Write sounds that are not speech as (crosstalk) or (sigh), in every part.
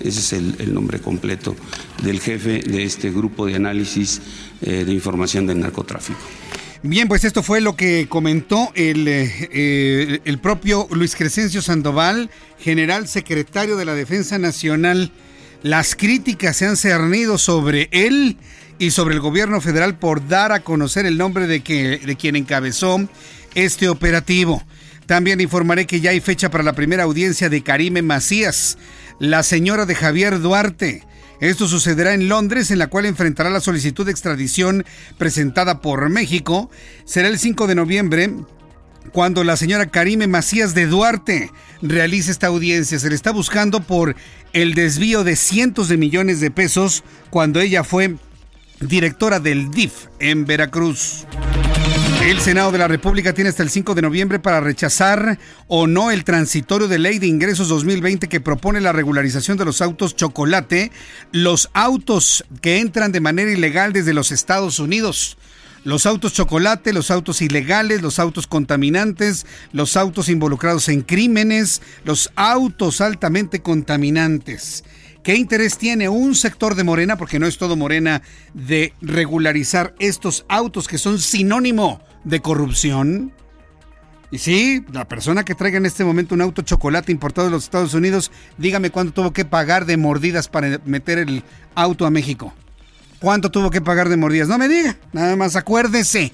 Ese es el, nombre completo del jefe de este grupo de análisis eh, de información del narcotráfico. Bien, pues esto fue lo que comentó el, eh, eh, el propio Luis Crescencio Sandoval, general secretario de la Defensa Nacional. Las críticas se han cernido sobre él y sobre el gobierno federal por dar a conocer el nombre de, que, de quien encabezó este operativo. También informaré que ya hay fecha para la primera audiencia de Karime Macías, la señora de Javier Duarte. Esto sucederá en Londres, en la cual enfrentará la solicitud de extradición presentada por México. Será el 5 de noviembre cuando la señora Karime Macías de Duarte realice esta audiencia. Se le está buscando por el desvío de cientos de millones de pesos cuando ella fue directora del DIF en Veracruz. El Senado de la República tiene hasta el 5 de noviembre para rechazar o no el transitorio de ley de ingresos 2020 que propone la regularización de los autos chocolate, los autos que entran de manera ilegal desde los Estados Unidos. Los autos chocolate, los autos ilegales, los autos contaminantes, los autos involucrados en crímenes, los autos altamente contaminantes. ¿Qué interés tiene un sector de Morena, porque no es todo Morena, de regularizar estos autos que son sinónimo de corrupción? Y sí, la persona que traiga en este momento un auto chocolate importado de los Estados Unidos, dígame cuánto tuvo que pagar de mordidas para meter el auto a México. ¿Cuánto tuvo que pagar de mordidas? No me diga, nada más acuérdese.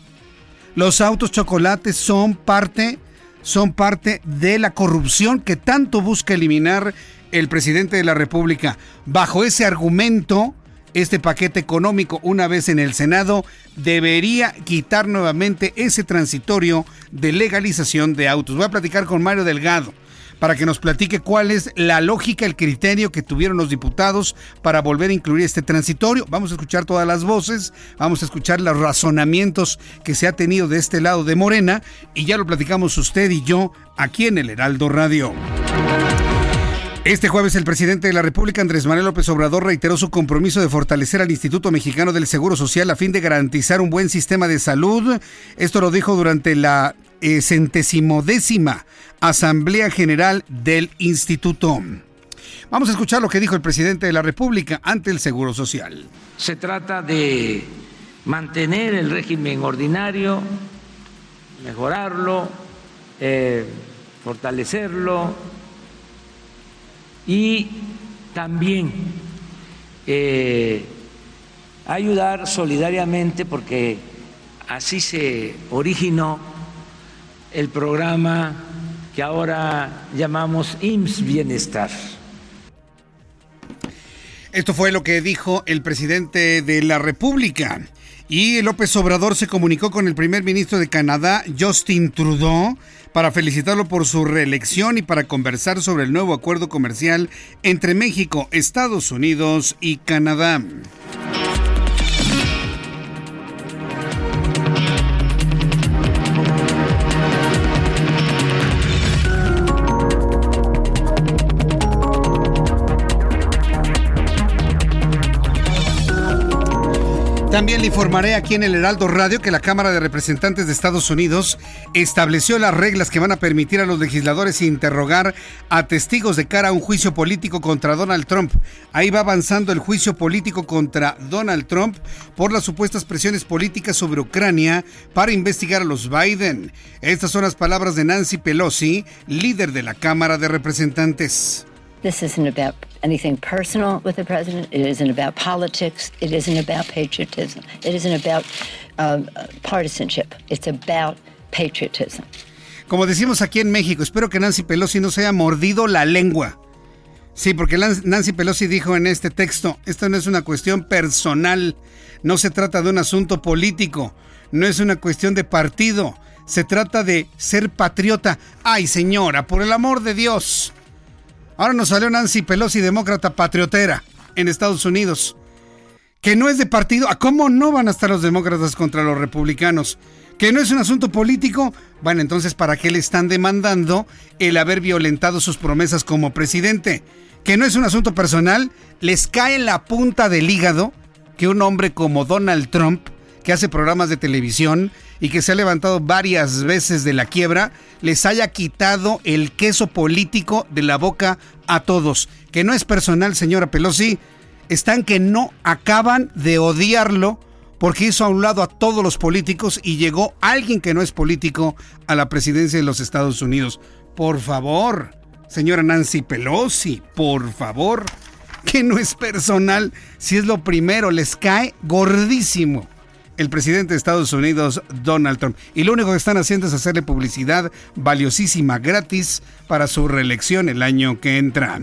Los autos chocolates son parte, son parte de la corrupción que tanto busca eliminar el presidente de la República. Bajo ese argumento, este paquete económico, una vez en el Senado, debería quitar nuevamente ese transitorio de legalización de autos. Voy a platicar con Mario Delgado para que nos platique cuál es la lógica, el criterio que tuvieron los diputados para volver a incluir este transitorio. Vamos a escuchar todas las voces, vamos a escuchar los razonamientos que se ha tenido de este lado de Morena y ya lo platicamos usted y yo aquí en el Heraldo Radio. Este jueves el presidente de la República, Andrés Manuel López Obrador, reiteró su compromiso de fortalecer al Instituto Mexicano del Seguro Social a fin de garantizar un buen sistema de salud. Esto lo dijo durante la eh, centesimodécima Asamblea General del Instituto. Vamos a escuchar lo que dijo el presidente de la República ante el Seguro Social. Se trata de mantener el régimen ordinario, mejorarlo, eh, fortalecerlo y también eh, ayudar solidariamente porque así se originó el programa que ahora llamamos IMSS Bienestar. Esto fue lo que dijo el presidente de la República. Y López Obrador se comunicó con el primer ministro de Canadá, Justin Trudeau, para felicitarlo por su reelección y para conversar sobre el nuevo acuerdo comercial entre México, Estados Unidos y Canadá. También le informaré aquí en el Heraldo Radio que la Cámara de Representantes de Estados Unidos estableció las reglas que van a permitir a los legisladores interrogar a testigos de cara a un juicio político contra Donald Trump. Ahí va avanzando el juicio político contra Donald Trump por las supuestas presiones políticas sobre Ucrania para investigar a los Biden. Estas son las palabras de Nancy Pelosi, líder de la Cámara de Representantes. This isn't about anything personal with the president. It isn't about politics. It isn't about patriotism. It isn't about um, partisanship. It's about patriotism. Como decimos aquí en México, espero que Nancy Pelosi no se haya mordido la lengua. Sí, porque Nancy Pelosi dijo en este texto, esto no es una cuestión personal, no se trata de un asunto político, no es una cuestión de partido, se trata de ser patriota. Ay, señora, por el amor de Dios. Ahora nos salió Nancy Pelosi, demócrata patriotera en Estados Unidos, que no es de partido. ¿A cómo no van a estar los demócratas contra los republicanos? Que no es un asunto político. Bueno, entonces, ¿para qué le están demandando el haber violentado sus promesas como presidente? Que no es un asunto personal. Les cae la punta del hígado que un hombre como Donald Trump, que hace programas de televisión y que se ha levantado varias veces de la quiebra, les haya quitado el queso político de la boca a todos. Que no es personal, señora Pelosi, están que no acaban de odiarlo porque hizo a un lado a todos los políticos y llegó alguien que no es político a la presidencia de los Estados Unidos. Por favor, señora Nancy Pelosi, por favor, que no es personal, si es lo primero, les cae gordísimo el presidente de Estados Unidos, Donald Trump. Y lo único que están haciendo es hacerle publicidad valiosísima, gratis, para su reelección el año que entra.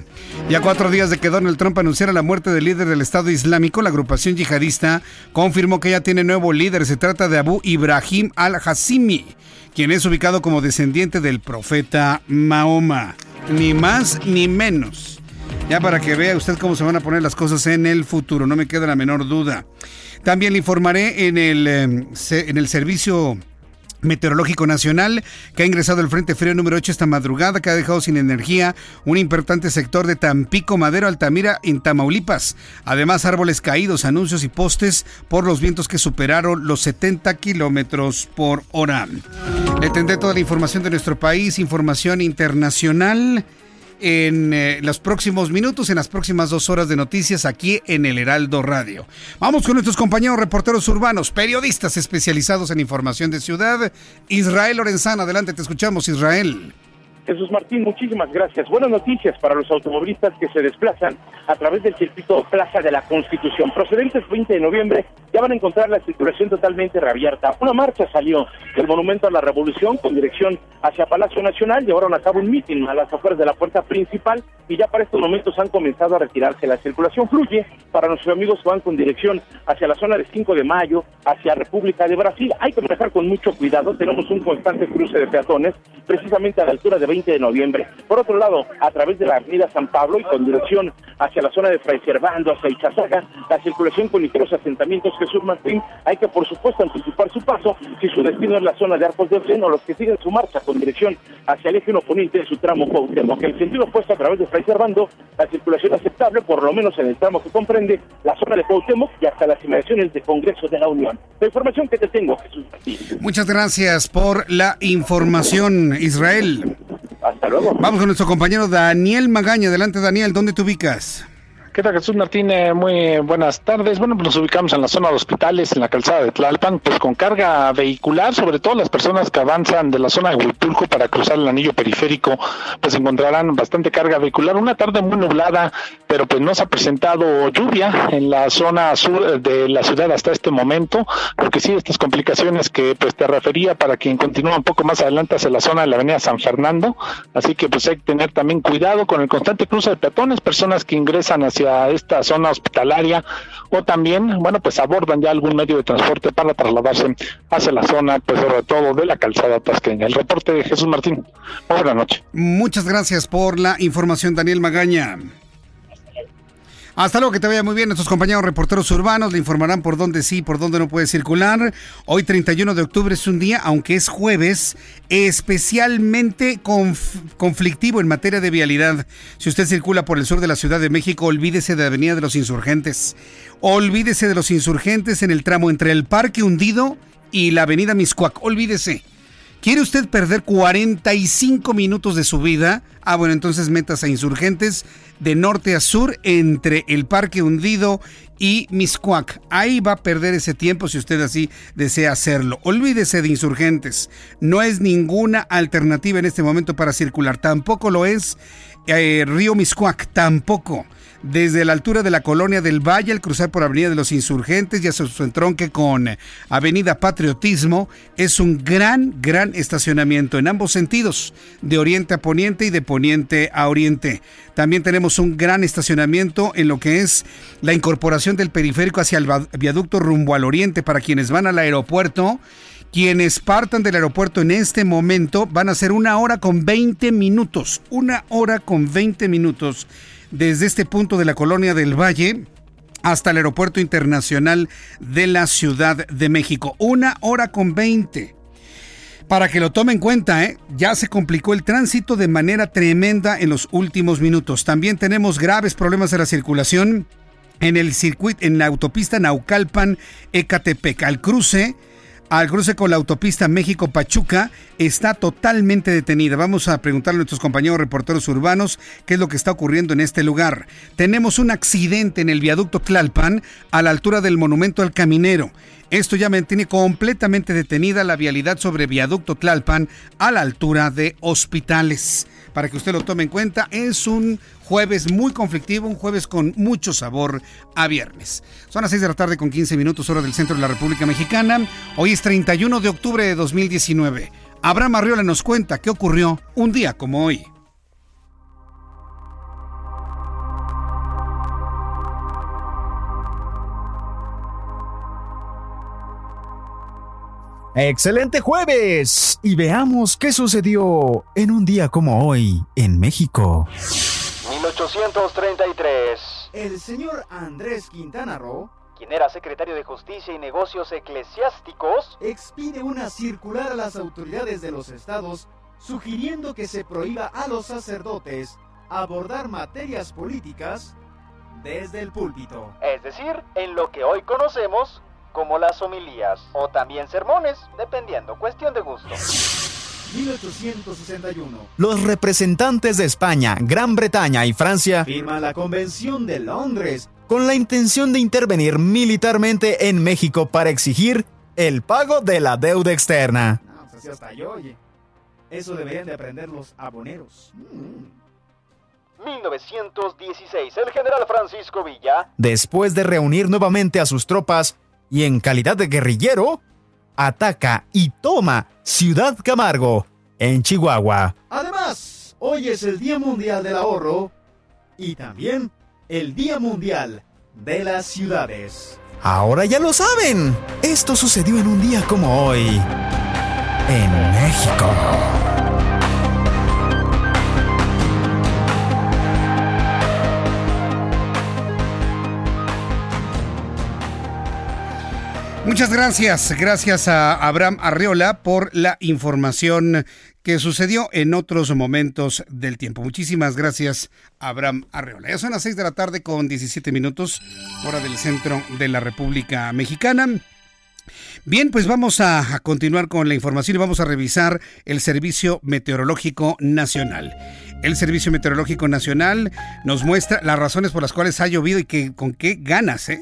Ya cuatro días de que Donald Trump anunciara la muerte del líder del Estado Islámico, la agrupación yihadista confirmó que ya tiene nuevo líder. Se trata de Abu Ibrahim al-Hassimi, quien es ubicado como descendiente del profeta Mahoma. Ni más ni menos. Ya para que vea usted cómo se van a poner las cosas en el futuro, no me queda la menor duda. También le informaré en el, em, en el servicio Meteorológico Nacional, que ha ingresado el Frente Frío número 8 esta madrugada, que ha dejado sin energía un importante sector de Tampico, Madero, Altamira, en Tamaulipas. Además, árboles caídos, anuncios y postes por los vientos que superaron los 70 kilómetros por hora. Le tendré toda la información de nuestro país, información internacional en eh, los próximos minutos, en las próximas dos horas de noticias aquí en el Heraldo Radio. Vamos con nuestros compañeros reporteros urbanos, periodistas especializados en información de ciudad. Israel Lorenzana, adelante, te escuchamos, Israel. Jesús Martín, muchísimas gracias. Buenas noticias para los automovilistas que se desplazan a través del circuito Plaza de la Constitución. Procedentes 20 de noviembre ya van a encontrar la circulación totalmente reabierta. Una marcha salió del Monumento a la Revolución con dirección hacia Palacio Nacional, llevaron a cabo un mitin a las afueras de la puerta principal y ya para estos momentos han comenzado a retirarse. La circulación fluye para nuestros amigos que van con dirección hacia la zona de 5 de Mayo, hacia República de Brasil. Hay que manejar con mucho cuidado, tenemos un constante cruce de peatones, precisamente a la altura de 20 de noviembre. Por otro lado, a través de la avenida San Pablo y con dirección hacia la zona de Fray Servando, hacia Ichazaga, la circulación con ligeros asentamientos Jesús Martín, hay que por supuesto anticipar su paso si su destino es la zona de Arcos de Freno, los que siguen su marcha con dirección hacia el eje oponente de su tramo Cuauhtémoc. En sentido opuesto a través de Fray Servando, la circulación aceptable, por lo menos en el tramo que comprende la zona de Cuauhtémoc y hasta las inmediaciones de Congreso de la Unión. La información que te tengo, Jesús Martín. Muchas gracias por la información, Israel. Hasta luego. Vamos con nuestro compañero Daniel Magaña. Adelante, Daniel, ¿dónde te ubicas? ¿Qué tal Jesús Martínez? Muy buenas tardes. Bueno, pues nos ubicamos en la zona de hospitales, en la calzada de Tlalpan, pues con carga vehicular, sobre todo las personas que avanzan de la zona de Huipulco para cruzar el anillo periférico, pues encontrarán bastante carga vehicular. Una tarde muy nublada, pero pues no se ha presentado lluvia en la zona sur de la ciudad hasta este momento, porque sí, estas complicaciones que pues te refería para quien continúa un poco más adelante hacia la zona de la avenida San Fernando, así que pues hay que tener también cuidado con el constante cruce de peatones, personas que ingresan hacia esta zona hospitalaria o también, bueno, pues abordan ya algún medio de transporte para trasladarse hacia la zona, pues sobre todo de la calzada tasqueña. El reporte de Jesús Martín. Buenas noches. Muchas gracias por la información, Daniel Magaña. Hasta luego, que te vaya muy bien. Nuestros compañeros reporteros urbanos le informarán por dónde sí, por dónde no puede circular. Hoy 31 de octubre es un día, aunque es jueves, especialmente conflictivo en materia de vialidad. Si usted circula por el sur de la Ciudad de México, olvídese de la Avenida de los Insurgentes. Olvídese de los insurgentes en el tramo entre el Parque Hundido y la Avenida Miscuac. Olvídese. ¿Quiere usted perder 45 minutos de su vida? Ah, bueno, entonces metas a insurgentes de norte a sur entre el Parque Hundido y Miscuac. Ahí va a perder ese tiempo si usted así desea hacerlo. Olvídese de insurgentes. No es ninguna alternativa en este momento para circular. Tampoco lo es eh, Río Miscuac. Tampoco desde la altura de la colonia del Valle al cruzar por Avenida de los Insurgentes y hacia su entronque con Avenida Patriotismo, es un gran, gran estacionamiento en ambos sentidos, de oriente a poniente y de poniente a oriente. También tenemos un gran estacionamiento en lo que es la incorporación del periférico hacia el viaducto rumbo al oriente para quienes van al aeropuerto Quienes partan del aeropuerto en este momento van a ser una hora con 20 minutos. Una hora con 20 minutos desde este punto de la colonia del Valle hasta el aeropuerto internacional de la Ciudad de México. Una hora con 20. Para que lo tome en cuenta, ¿eh? ya se complicó el tránsito de manera tremenda en los últimos minutos. También tenemos graves problemas de la circulación en el circuito, en la autopista Naucalpan-Ecatepec. Al cruce al cruce con la autopista México-Pachuca está totalmente detenida. Vamos a preguntarle a nuestros compañeros reporteros urbanos qué es lo que está ocurriendo en este lugar. Tenemos un accidente en el viaducto Tlalpan a la altura del monumento al caminero. Esto ya mantiene completamente detenida la vialidad sobre viaducto Tlalpan a la altura de hospitales. Para que usted lo tome en cuenta, es un jueves muy conflictivo, un jueves con mucho sabor a viernes. Son las 6 de la tarde con 15 minutos hora del centro de la República Mexicana. Hoy es 31 de octubre de 2019. Abraham Arriola nos cuenta qué ocurrió un día como hoy. Excelente jueves y veamos qué sucedió en un día como hoy en México. 1833. El señor Andrés Quintana Roo, quien era secretario de Justicia y Negocios Eclesiásticos, expide una circular a las autoridades de los estados sugiriendo que se prohíba a los sacerdotes abordar materias políticas desde el púlpito. Es decir, en lo que hoy conocemos como las homilías o también sermones, dependiendo, cuestión de gusto. 1861. Los representantes de España, Gran Bretaña y Francia firman la Convención de Londres con la intención de intervenir militarmente en México para exigir el pago de la deuda externa. No, pues así hasta yo, oye. Eso deberían de aprender los aboneros. 1916. El general Francisco Villa, Después de reunir nuevamente a sus tropas y en calidad de guerrillero, ataca y toma Ciudad Camargo, en Chihuahua. Además, hoy es el Día Mundial del Ahorro y también el Día Mundial de las Ciudades. Ahora ya lo saben. Esto sucedió en un día como hoy. En México. Muchas gracias, gracias a Abraham Arreola por la información que sucedió en otros momentos del tiempo. Muchísimas gracias, Abraham Arreola. Ya son las 6 de la tarde con 17 minutos, hora del centro de la República Mexicana. Bien, pues vamos a, continuar con la información y vamos a revisar el Servicio Meteorológico Nacional. El Servicio Meteorológico Nacional nos muestra las razones por las cuales ha llovido y que, con qué ganas, ¿eh?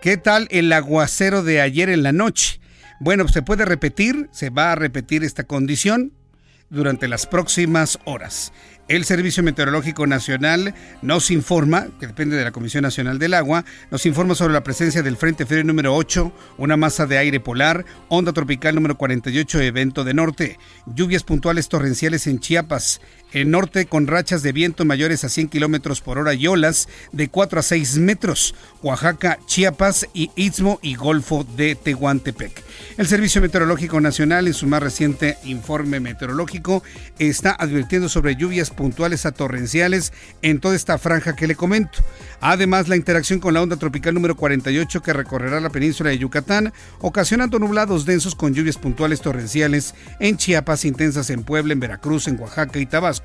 ¿Qué tal el aguacero de ayer en la noche? Bueno, se puede repetir, se va a repetir esta condición durante las próximas horas. El Servicio Meteorológico Nacional nos informa, que depende de la Comisión Nacional del Agua, nos informa sobre la presencia del Frente Frío número 8, una masa de aire polar, onda tropical número 48, evento de norte, lluvias puntuales torrenciales en Chiapas, el norte con rachas de viento mayores a 100 kilómetros por hora y olas de 4 a 6 metros, Oaxaca, Chiapas y Istmo y Golfo de Tehuantepec. El Servicio Meteorológico Nacional, en su más reciente informe meteorológico, está advirtiendo sobre lluvias puntuales a torrenciales en toda esta franja que le comento. Además, la interacción con la onda tropical número 48 que recorrerá la península de Yucatán, ocasionando nublados densos con lluvias puntuales torrenciales en Chiapas, intensas en Puebla, en Veracruz, en Oaxaca y Tabasco,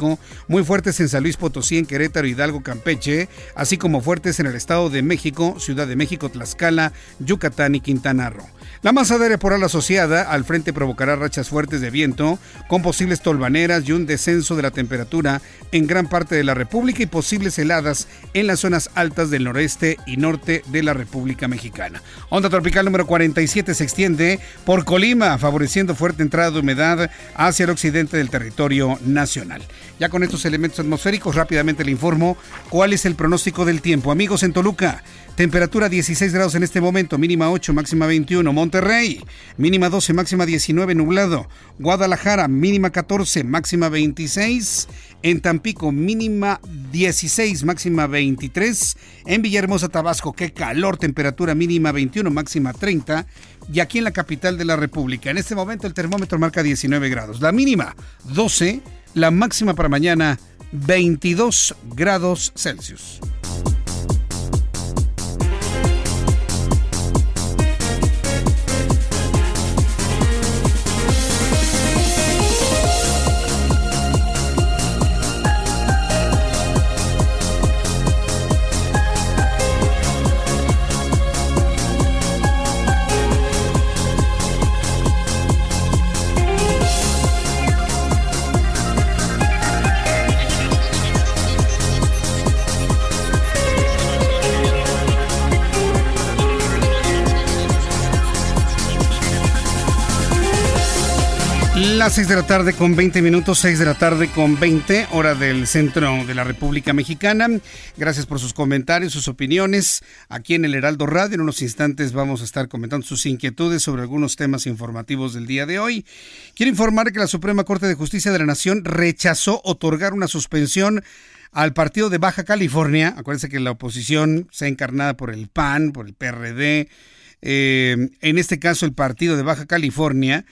muy fuertes en San Luis Potosí, en Querétaro, Hidalgo, Campeche, así como fuertes en el Estado de México, Ciudad de México, Tlaxcala, Yucatán y Quintana Roo. La masa de aire polar asociada al frente provocará rachas fuertes de viento, con posibles tolvaneras y un descenso de la temperatura en gran parte de la República y posibles heladas en las zonas altas del noreste y norte de la República Mexicana. Onda tropical número 47 se extiende por Colima, favoreciendo fuerte entrada de humedad hacia el occidente del territorio nacional. Ya con estos elementos atmosféricos, rápidamente le informo cuál es el pronóstico del tiempo. Amigos en Toluca, temperatura 16 grados en este momento, mínima 8, máxima 21. Monterrey, mínima 12, máxima 19, nublado. Guadalajara, mínima 14, máxima 26. En Tampico, mínima 16, máxima 23. En Villahermosa, Tabasco, qué calor, temperatura mínima 21, máxima 30. Y aquí en la capital de la República, en este momento el termómetro marca 19 grados. La mínima 12, la máxima para mañana 22 grados Celsius. Las 6 de la tarde con 20 minutos, 6 de la tarde con 20, hora del centro de la República Mexicana. Gracias por sus comentarios, sus opiniones. Aquí en el Heraldo Radio, en unos instantes vamos a estar comentando sus inquietudes sobre algunos temas informativos del día de hoy. Quiero informar que la Suprema Corte de Justicia de la Nación rechazó otorgar una suspensión al partido de Baja California. Acuérdense que la oposición sea encarnada por el PAN, por el PRD. Eh, en este caso, el partido de Baja California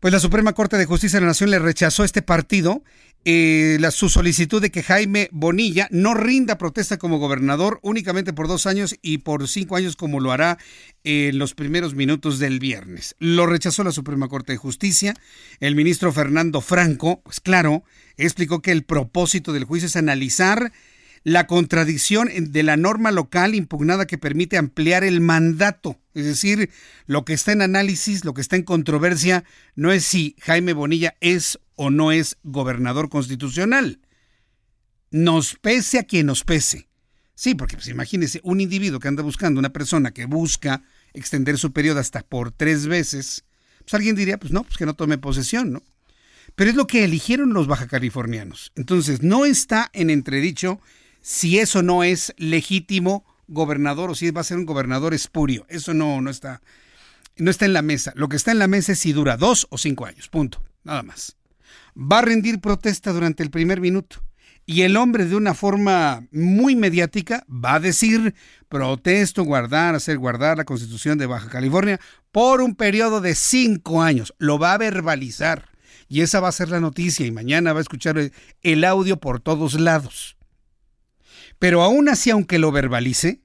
pues la Suprema Corte de Justicia de la Nación le rechazó este partido eh, la, su solicitud de que Jaime Bonilla no rinda protesta como gobernador únicamente por dos años y por cinco años como lo hará en los primeros minutos del viernes. Lo rechazó la Suprema Corte de Justicia. El ministro Fernando Franco, pues claro, explicó que el propósito del juicio es analizar la contradicción de la norma local impugnada que permite ampliar el mandato. Es decir, lo que está en análisis, lo que está en controversia, no es si Jaime Bonilla es o no es gobernador constitucional. Nos pese a quien nos pese. Sí, porque pues, imagínese un individuo que anda buscando, una persona que busca extender su periodo hasta por tres veces, pues alguien diría, pues no, pues que no tome posesión, ¿no? Pero es lo que eligieron los baja californianos. Entonces, no está en entredicho si eso no es legítimo gobernador o si va a ser un gobernador espurio. Eso no, no está, no está en la mesa. Lo que está en la mesa es si dura dos o cinco años. Punto. Nada más. Va a rendir protesta durante el primer minuto. Y el hombre de una forma muy mediática va a decir, protesto, guardar, hacer guardar la constitución de Baja California por un periodo de cinco años. Lo va a verbalizar. Y esa va a ser la noticia y mañana va a escuchar el audio por todos lados. Pero aún así, aunque lo verbalice,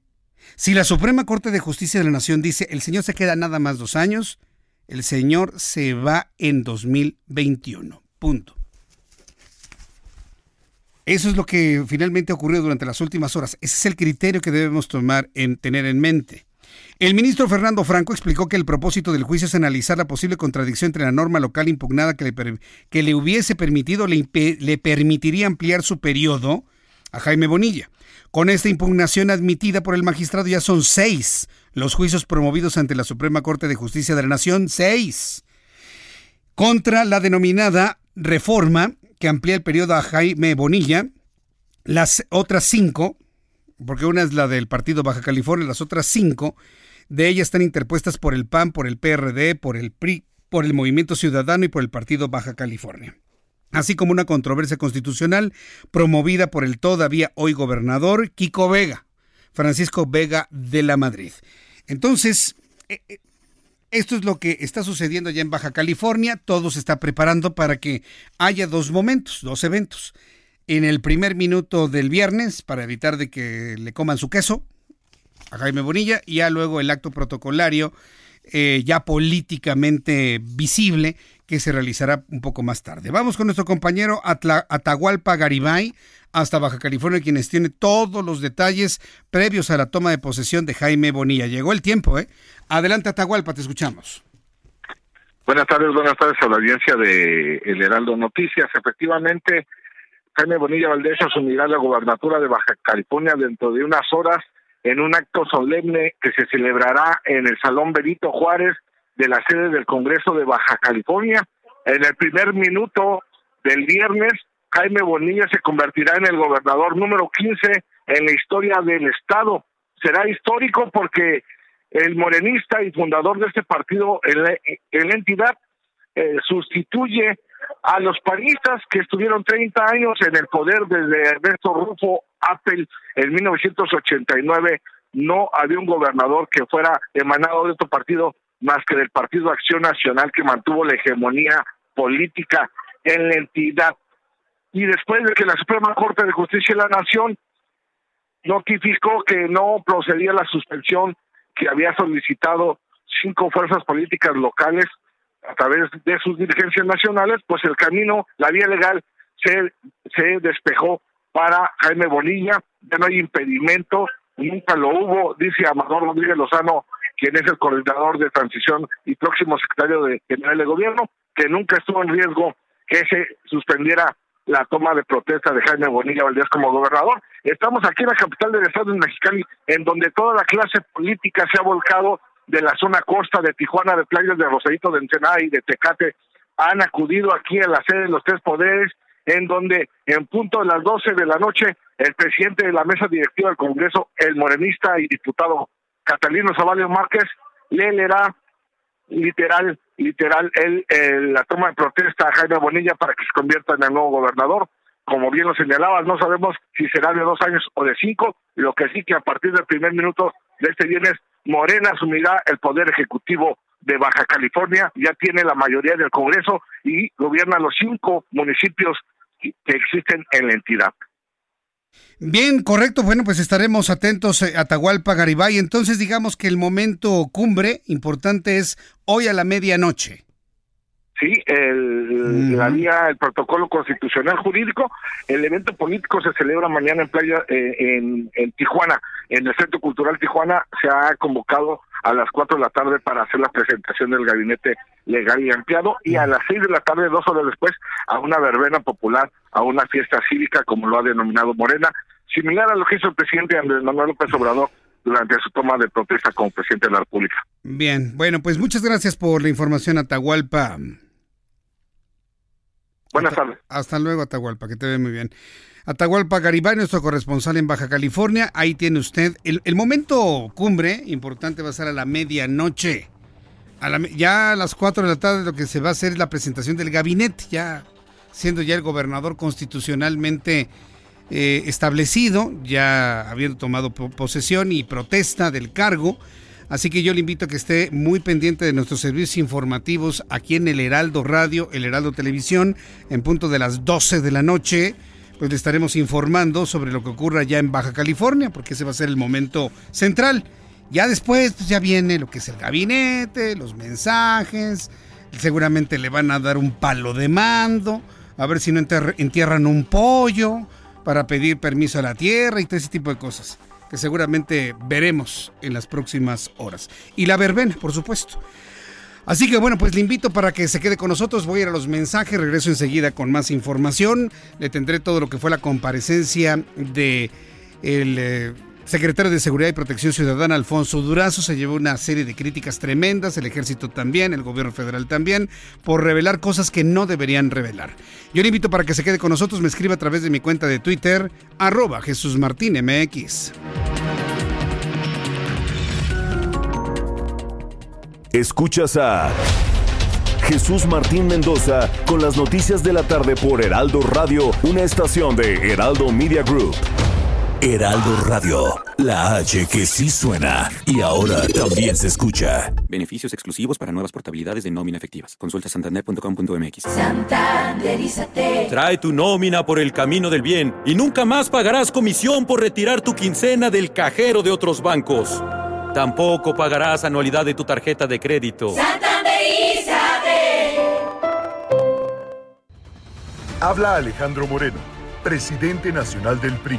si la Suprema Corte de Justicia de la Nación dice el señor se queda nada más dos años, el señor se va en 2021. Punto. Eso es lo que finalmente ocurrió durante las últimas horas. Ese es el criterio que debemos tomar en tener en mente. El ministro Fernando Franco explicó que el propósito del juicio es analizar la posible contradicción entre la norma local impugnada que le, que le hubiese permitido, le, le permitiría ampliar su periodo a Jaime Bonilla. Con esta impugnación admitida por el magistrado ya son seis los juicios promovidos ante la Suprema Corte de Justicia de la Nación, seis, contra la denominada reforma que amplía el periodo a Jaime Bonilla, las otras cinco, porque una es la del Partido Baja California, las otras cinco de ellas están interpuestas por el PAN, por el PRD, por el PRI, por el Movimiento Ciudadano y por el Partido Baja California así como una controversia constitucional promovida por el todavía hoy gobernador Kiko Vega, Francisco Vega de la Madrid. Entonces, eh, eh, esto es lo que está sucediendo ya en Baja California, todo se está preparando para que haya dos momentos, dos eventos. En el primer minuto del viernes, para evitar de que le coman su queso a Jaime Bonilla, y ya luego el acto protocolario eh, ya políticamente visible que se realizará un poco más tarde. Vamos con nuestro compañero Atahualpa Garibay hasta Baja California, quienes tiene todos los detalles previos a la toma de posesión de Jaime Bonilla. Llegó el tiempo, ¿eh? Adelante, Atahualpa, te escuchamos. Buenas tardes, buenas tardes a la audiencia de El Heraldo Noticias. Efectivamente, Jaime Bonilla Valdés asumirá la gobernatura de Baja California dentro de unas horas en un acto solemne que se celebrará en el Salón Benito Juárez de la sede del Congreso de Baja California. En el primer minuto del viernes, Jaime Bonilla se convertirá en el gobernador número 15 en la historia del Estado. Será histórico porque el morenista y fundador de este partido en la, entidad eh, sustituye a los panistas que estuvieron 30 años en el poder desde Ernesto Rufo Apple en 1989 no había un gobernador que fuera emanado de otro partido más que del Partido Acción Nacional que mantuvo la hegemonía política en la entidad. Y después de que la Suprema Corte de Justicia de la Nación notificó que no procedía la suspensión que había solicitado cinco fuerzas políticas locales a través de sus dirigencias nacionales, pues el camino, la vía legal se, se despejó para Jaime Bonilla, ya no hay impedimento, nunca lo hubo, dice Amador Rodríguez Lozano, quien es el coordinador de transición y próximo secretario de general de gobierno, que nunca estuvo en riesgo que se suspendiera la toma de protesta de Jaime Bonilla Valdés como gobernador. Estamos aquí en la capital del estado de Mexicali, en donde toda la clase política se ha volcado de la zona costa de Tijuana, de playas de Rosarito, de Ensenada y de Tecate, han acudido aquí a la sede de los tres poderes, en donde en punto de las 12 de la noche el presidente de la mesa directiva del Congreso, el morenista y diputado Catalino Zavalio Márquez, le leerá literal, literal, el, la toma de protesta a Jaime Bonilla para que se convierta en el nuevo gobernador. Como bien lo señalabas, no sabemos si será de dos años o de cinco, lo que sí que a partir del primer minuto de este viernes, Morena asumirá el poder ejecutivo de Baja California, ya tiene la mayoría del Congreso y gobierna los cinco municipios que existen en la entidad. Bien, correcto. Bueno, pues estaremos atentos a Atahualpa Garibay. Entonces, digamos que el momento cumbre importante es hoy a la medianoche. Sí, el, la vía, el protocolo constitucional jurídico, el evento político se celebra mañana en playa eh, en, en, Tijuana, en el Centro Cultural Tijuana se ha convocado a las 4 de la tarde para hacer la presentación del gabinete legal y ampliado y a las 6 de la tarde, dos horas después, a una verbena popular, a una fiesta cívica, como lo ha denominado Morena, similar a lo que hizo el presidente Andrés Manuel López Obrador durante su toma de protesta como presidente de la República. Bien, bueno, pues muchas gracias por la información, Atahualpa. Buenas tardes. Hasta luego, Atahualpa, que te ve muy bien. Atahualpa Garibay, nuestro corresponsal en Baja California. Ahí tiene usted. El, momento cumbre importante va a ser a la medianoche. A ya a las 4 de la tarde lo que se va a hacer es la presentación del gabinete, ya siendo ya el gobernador constitucionalmente eh, establecido, ya habiendo tomado posesión y protesta del cargo. Así que yo le invito a que esté muy pendiente de nuestros servicios informativos aquí en el Heraldo Radio, el Heraldo Televisión, en punto de las 12 de la noche. Pues le estaremos informando sobre lo que ocurra ya en Baja California, porque ese va a ser el momento central. Ya después, pues ya viene lo que es el gabinete, los mensajes. Seguramente le van a dar un palo de mando, a ver si no entierran un pollo para pedir permiso a la tierra y todo ese tipo de cosas que seguramente veremos en las próximas horas. Y la verbena, por supuesto. Así que bueno, pues le invito para que se quede con nosotros. Voy a ir a los mensajes, regreso enseguida con más información. Le tendré todo lo que fue la comparecencia de el eh, secretario de Seguridad y Protección Ciudadana, Alfonso Durazo, se llevó una serie de críticas tremendas, el ejército también, el gobierno federal también, por revelar cosas que no deberían revelar. Yo le invito para que se quede con nosotros, me escriba a través de mi cuenta de Twitter, arroba Jesús Martín MX. Escuchas a Jesús Martín Mendoza con las noticias de la tarde por Heraldo Radio, una estación de Heraldo Media Group. Heraldo Radio, la H que sí suena y ahora también se escucha. Beneficios exclusivos para nuevas portabilidades de nómina efectivas. Consulta santander.com.mx. Santanderízate. Trae tu nómina por el camino del bien y nunca más pagarás comisión por retirar tu quincena del cajero de otros bancos. Tampoco pagarás anualidad de tu tarjeta de crédito. Santanderízate. Habla Alejandro Moreno, presidente nacional del PRI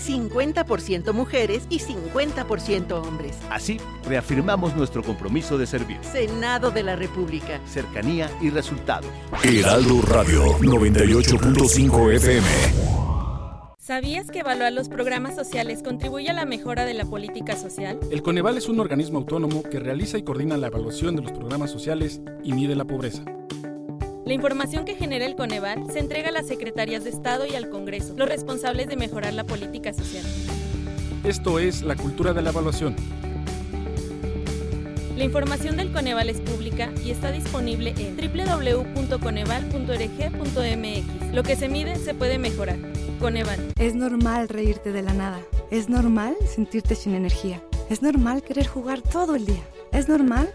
50% mujeres y 50% hombres. Así, reafirmamos nuestro compromiso de servir. Senado de la República. Cercanía y resultados. Heraldo Radio 98.5 FM. ¿Sabías que evaluar los programas sociales contribuye a la mejora de la política social? El Coneval es un organismo autónomo que realiza y coordina la evaluación de los programas sociales y mide la pobreza. La información que genera el Coneval se entrega a las secretarías de Estado y al Congreso, los responsables de mejorar la política social. Esto es la cultura de la evaluación. La información del Coneval es pública y está disponible en www.coneval.org.mx. Lo que se mide se puede mejorar. Coneval. Es normal reírte de la nada. Es normal sentirte sin energía. Es normal querer jugar todo el día. Es normal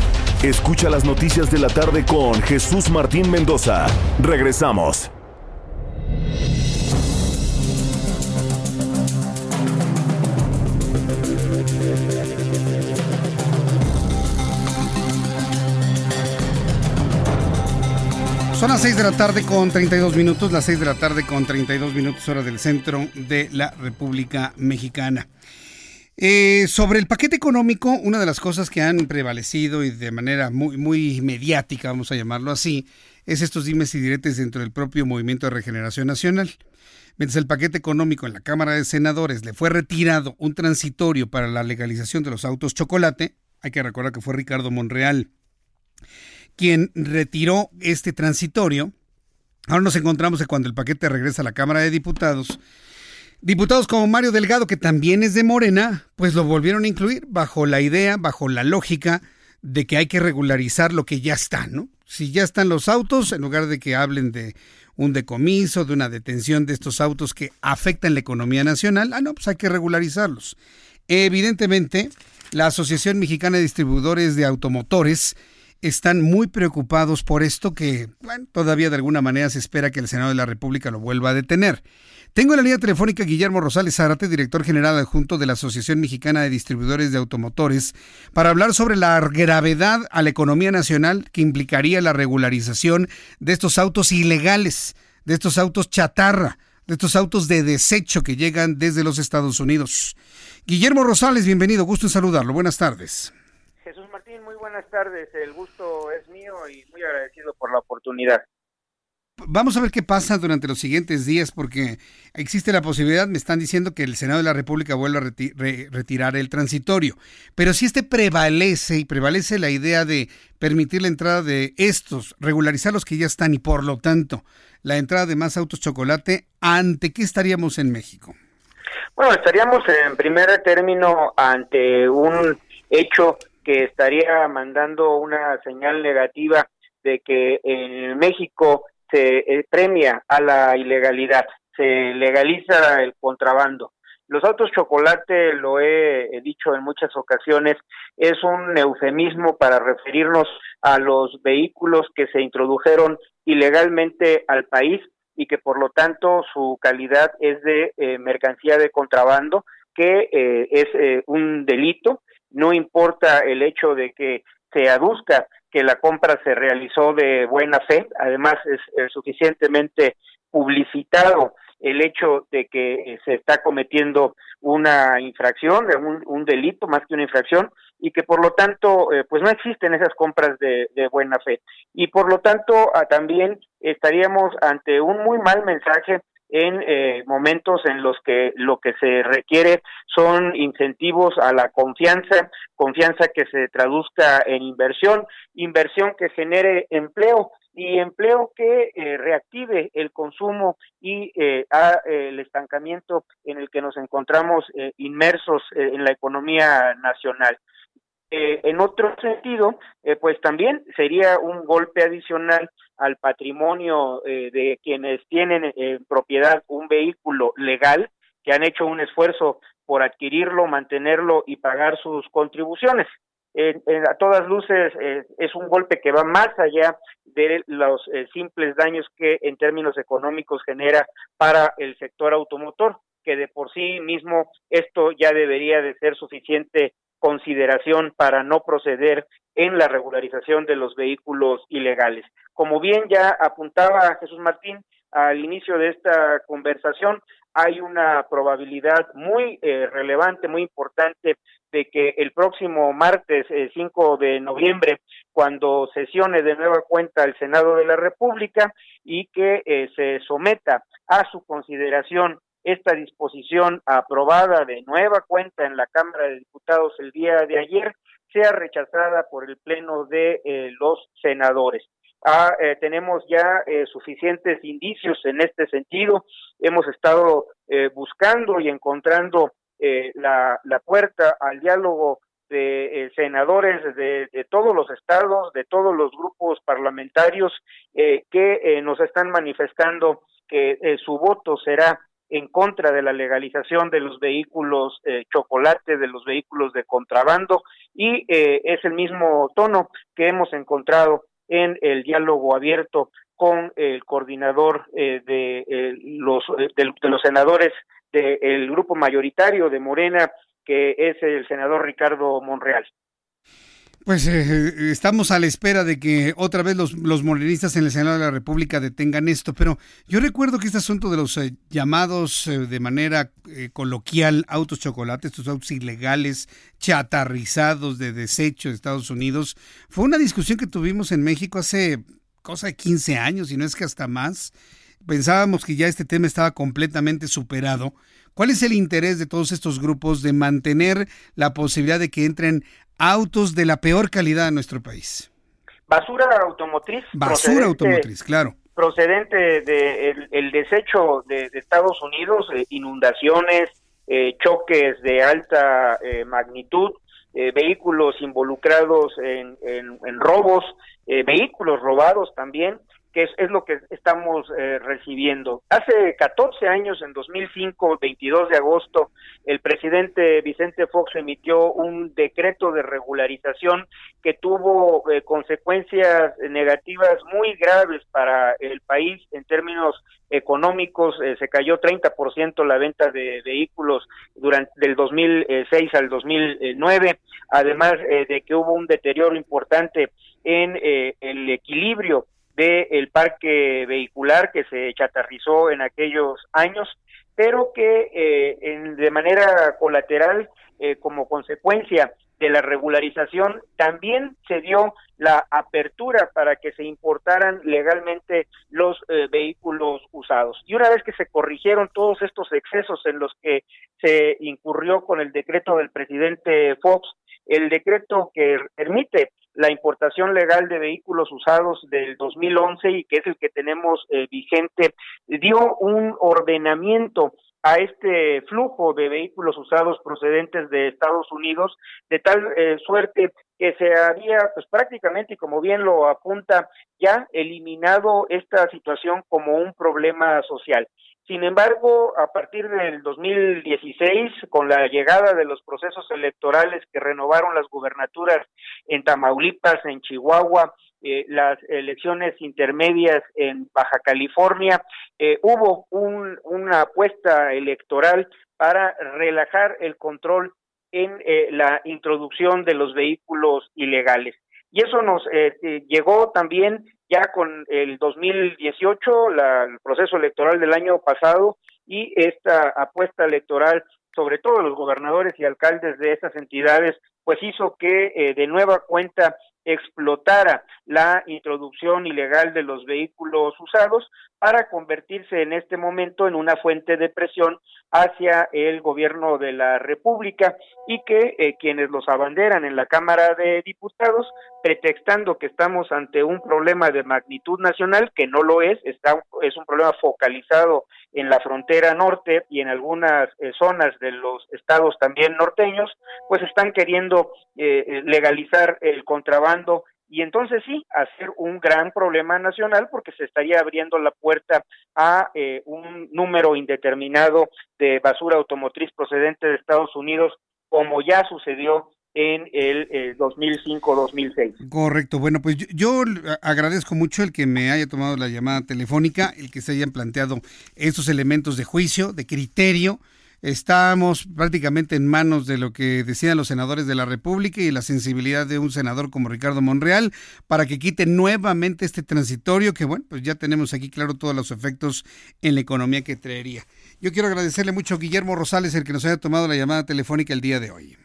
Escucha las noticias de la tarde con Jesús Martín Mendoza. Regresamos. Son las 6 de la tarde con 32 minutos, las 6 de la tarde con 32 minutos hora del centro de la República Mexicana. Eh, sobre el paquete económico, una de las cosas que han prevalecido y de manera muy, muy mediática, vamos a llamarlo así, es estos dimes y diretes dentro del propio Movimiento de Regeneración Nacional. Mientras el paquete económico en la Cámara de Senadores le fue retirado un transitorio para la legalización de los autos chocolate, hay que recordar que fue Ricardo Monreal quien retiró este transitorio. Ahora nos encontramos que cuando el paquete regresa a la Cámara de Diputados, Diputados como Mario Delgado, que también es de Morena, pues lo volvieron a incluir bajo la idea, bajo la lógica de que hay que regularizar lo que ya está, ¿no? Si ya están los autos, en lugar de que hablen de un decomiso, de una detención de estos autos que afectan la economía nacional, ah, no, pues hay que regularizarlos. Evidentemente, la Asociación Mexicana de Distribuidores de Automotores están muy preocupados por esto que, bueno, todavía de alguna manera se espera que el Senado de la República lo vuelva a detener. Tengo en la línea telefónica Guillermo Rosales Zárate, director general adjunto de la Asociación Mexicana de Distribuidores de Automotores, para hablar sobre la gravedad a la economía nacional que implicaría la regularización de estos autos ilegales, de estos autos chatarra, de estos autos de desecho que llegan desde los Estados Unidos. Guillermo Rosales, bienvenido, gusto en saludarlo. Buenas tardes. Jesús Martín, muy buenas tardes. El gusto es mío y muy agradecido por la oportunidad vamos a ver qué pasa durante los siguientes días, porque existe la posibilidad, me están diciendo que el Senado de la República vuelva a retirar el transitorio. Pero si este prevalece y prevalece la idea de permitir la entrada de estos, regularizar los que ya están y por lo tanto la entrada de más autos chocolate, ¿ante qué estaríamos en México? Bueno, estaríamos en primer término ante un hecho que estaría mandando una señal negativa de que en México se eh, premia a la ilegalidad, se legaliza el contrabando. Los autos chocolate, lo he, dicho en muchas ocasiones, es un eufemismo para referirnos a los vehículos que se introdujeron ilegalmente al país y que por lo tanto su calidad es de eh, mercancía de contrabando, que eh, es un delito, no importa el hecho de que se aduzca que la compra se realizó de buena fe, además es suficientemente publicitado el hecho de que eh, se está cometiendo una infracción, un, un delito más que una infracción, y que por lo tanto, eh, pues no existen esas compras de, buena fe. Y por lo tanto, ah, también estaríamos ante un muy mal mensaje en eh, momentos en los que lo que se requiere son incentivos a la confianza, confianza que se traduzca en inversión, inversión que genere empleo y empleo que eh, reactive el consumo y eh, el estancamiento en el que nos encontramos inmersos en la economía nacional. en otro sentido, pues también sería un golpe adicional al patrimonio de quienes tienen en propiedad un vehículo legal, que han hecho un esfuerzo por adquirirlo, mantenerlo y pagar sus contribuciones. A todas luces eh, es un golpe que va más allá de los eh, simples daños que en términos económicos genera para el sector automotor, que de por sí mismo esto ya debería de ser suficiente consideración para no proceder en la regularización de los vehículos ilegales. Como bien ya apuntaba Jesús Martín al inicio de esta conversación, hay una probabilidad muy eh, relevante, muy importante de que el próximo martes 5 eh, de noviembre, cuando sesione de nueva cuenta el Senado de la República y que eh, se someta a su consideración esta disposición aprobada de nueva cuenta en la Cámara de Diputados el día de ayer, sea rechazada por el Pleno de los senadores. Ah, eh, tenemos ya eh, suficientes indicios en este sentido. Hemos estado eh, buscando y encontrando la, la, puerta al diálogo de senadores de, de, todos los estados, de todos los grupos parlamentarios que nos están manifestando que su voto será en contra de la legalización de los vehículos eh, chocolate, de los vehículos de contrabando, y es el mismo tono que hemos encontrado en el diálogo abierto con el coordinador eh, de, eh, los, eh, de, los senadores del grupo mayoritario de Morena, que es el senador Ricardo Monreal. Pues estamos a la espera de que otra vez los, los, en el Senado de la República detengan esto, pero yo recuerdo que este asunto de los llamados de manera coloquial autos chocolates, estos autos ilegales, chatarrizados de desecho de Estados Unidos, fue una discusión que tuvimos en México hace cosa de 15 años, y no es que hasta más. Pensábamos que ya este tema estaba completamente superado. ¿Cuál es el interés de todos estos grupos de mantener la posibilidad de que entren autos de la peor calidad en nuestro país? Basura automotriz. Basura automotriz, claro. Procedente del de el desecho de, Estados Unidos, eh, inundaciones, eh, choques de alta eh, magnitud, vehículos involucrados en, en robos, vehículos robados también, que es, lo que estamos eh, recibiendo. Hace 14 años, en 2005, 22 de agosto, el presidente Vicente Fox emitió un decreto de regularización que tuvo eh, consecuencias negativas muy graves para el país en términos económicos. Eh, se cayó 30% la venta de vehículos durante del 2006 al 2009, además de que hubo un deterioro importante en el equilibrio del parque vehicular que se chatarrizó en aquellos años, pero que eh, de manera colateral, eh, como consecuencia de la regularización, también se dio la apertura para que se importaran legalmente los eh, vehículos usados. Y una vez que se corrigieron todos estos excesos en los que se incurrió con el decreto del presidente Fox, el decreto que permite la importación legal de vehículos usados del 2011 y que es el que tenemos eh, vigente, dio un ordenamiento a este flujo de vehículos usados procedentes de Estados Unidos, de tal eh, suerte que se había, pues prácticamente, y como bien lo apunta, ya eliminado esta situación como un problema social. Sin embargo, a partir del 2016, con la llegada de los procesos electorales que renovaron las gubernaturas en Tamaulipas, en Chihuahua, eh, las elecciones intermedias en Baja California, eh, hubo una apuesta electoral para relajar el control en eh, la introducción de los vehículos ilegales. Y eso nos llegó también ya con el 2018, el proceso electoral del año pasado y esta apuesta electoral, sobre todo los gobernadores y alcaldes de esas entidades, pues hizo que de nueva cuenta explotara la introducción ilegal de los vehículos usados para convertirse en este momento en una fuente de presión hacia el gobierno de la República y que eh, quienes los abanderan en la Cámara de Diputados, pretextando que estamos ante un problema de magnitud nacional, que no lo es, está, es un problema focalizado en la frontera norte y en algunas eh, zonas de los estados también norteños, pues están queriendo eh, legalizar el contrabando y entonces sí, hacer un gran problema nacional porque se estaría abriendo la puerta a eh, un número indeterminado de basura automotriz procedente de Estados Unidos, como ya sucedió en el 2005-2006. Eh, Correcto. Bueno, pues yo, agradezco mucho el que me haya tomado la llamada telefónica, el que se hayan planteado estos elementos de juicio, de criterio Estamos prácticamente en manos de lo que decían los senadores de la República y la sensibilidad de un senador como Ricardo Monreal para que quite nuevamente este transitorio que, bueno, pues ya tenemos aquí claro todos los efectos en la economía que traería. Yo quiero agradecerle mucho a Guillermo Rosales el que nos haya tomado la llamada telefónica el día de hoy.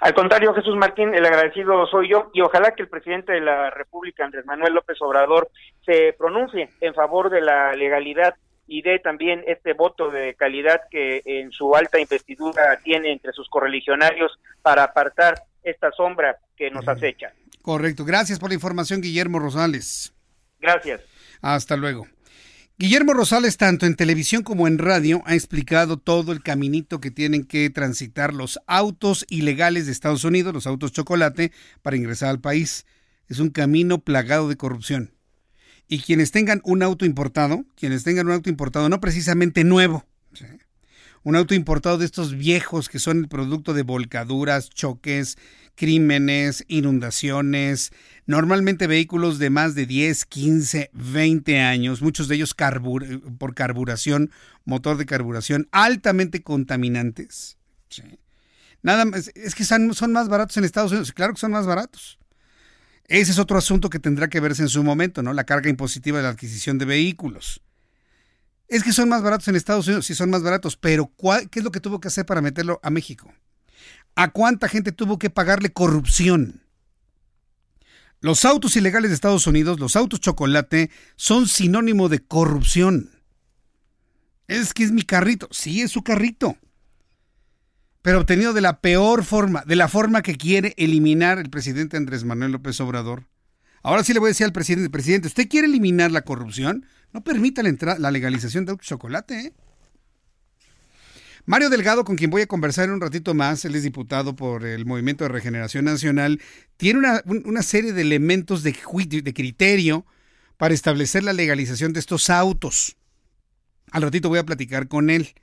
Al contrario, Jesús Martín, el agradecido soy yo y ojalá que el presidente de la República, Andrés Manuel López Obrador, se pronuncie en favor de la legalidad y dé también este voto de calidad que en su alta investidura tiene entre sus correligionarios para apartar esta sombra que nos acecha. Correcto. Gracias por la información, Guillermo Rosales. Gracias. Hasta luego. Guillermo Rosales, tanto en televisión como en radio, ha explicado todo el caminito que tienen que transitar los autos ilegales de Estados Unidos, los autos chocolate, para ingresar al país. Es un camino plagado de corrupción. Y quienes tengan un auto importado, quienes tengan un auto importado, no precisamente nuevo, un auto importado de estos viejos que son el producto de volcaduras, choques, crímenes, inundaciones, normalmente vehículos de más de 10, 15, 20 años, muchos de ellos por carburación, motor de carburación, altamente contaminantes. Nada más, es que son, son más baratos en Estados Unidos, claro que son más baratos. Ese es otro asunto que tendrá que verse en su momento, ¿no? La carga impositiva de la adquisición de vehículos. Es que son más baratos en Estados Unidos, sí son más baratos, pero ¿qué es lo que tuvo que hacer para meterlo a México? ¿A cuánta gente tuvo que pagarle corrupción? Los autos ilegales de Estados Unidos, los autos chocolate, son sinónimo de corrupción. Es que es mi carrito. Sí, es su carrito pero obtenido de la peor forma, de la forma que quiere eliminar el presidente Andrés Manuel López Obrador. Ahora sí le voy a decir al presidente, presidente, ¿usted quiere eliminar la corrupción? No permita la, la legalización de chocolate. ¿eh? Mario Delgado, con quien voy a conversar en un ratito más, él es diputado por el Movimiento de Regeneración Nacional, tiene una, serie de elementos de, de criterio para establecer la legalización de estos autos. Al ratito voy a platicar con él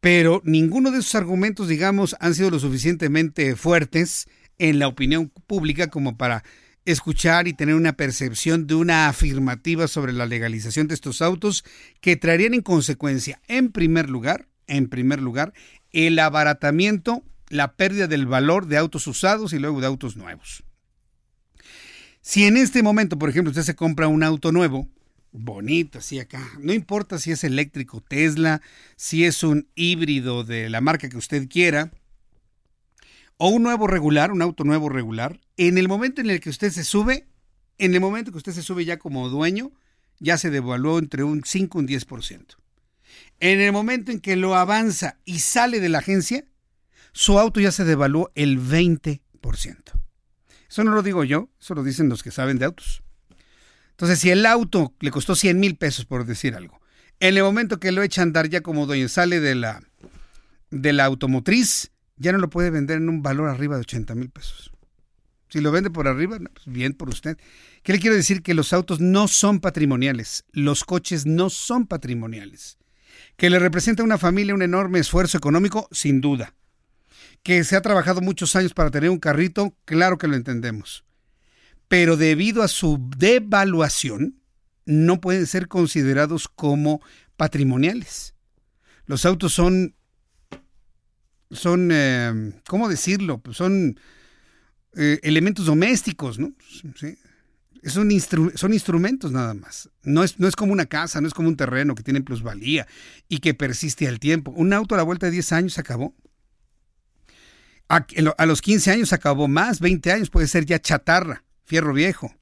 pero ninguno de esos argumentos, digamos, han sido lo suficientemente fuertes en la opinión pública como para escuchar y tener una percepción de una afirmativa sobre la legalización de estos autos que traerían en consecuencia, en primer lugar, en primer lugar, el abaratamiento, la pérdida del valor de autos usados y luego de autos nuevos. Si en este momento, por ejemplo, usted se compra un auto nuevo, bonito, así acá. No importa si es eléctrico Tesla, si es un híbrido de la marca que usted quiera, o un nuevo regular, un auto nuevo regular, en el momento en el que usted se sube, en el momento que usted se sube ya como dueño, ya se devaluó entre un 5 y un 10%. En el momento en que lo avanza y sale de la agencia, su auto ya se devaluó el 20%. Eso no lo digo yo, eso lo dicen los que saben de autos. Entonces, si el auto le costó 100 mil pesos, por decir algo, en el momento que lo echa a andar ya como dueño, sale de la, de la automotriz, ya no lo puede vender en un valor arriba de 80 mil pesos. Si lo vende por arriba, pues bien por usted. ¿Qué le quiero decir? Que los autos no son patrimoniales, los coches no son patrimoniales. Que le representa a una familia un enorme esfuerzo económico, sin duda. Que se ha trabajado muchos años para tener un carrito, claro que lo entendemos. Pero debido a su devaluación, no pueden ser considerados como patrimoniales. Los autos son, son, eh, ¿cómo decirlo? Pues son eh, elementos domésticos, ¿no? Son, instrumentos nada más. No es, no es como una casa, no es como un terreno que tiene plusvalía y que persiste al tiempo. Un auto a la vuelta de 10 años se acabó. A, a los 15 años acabó más, 20 años puede ser ya chatarra, fierro viejo.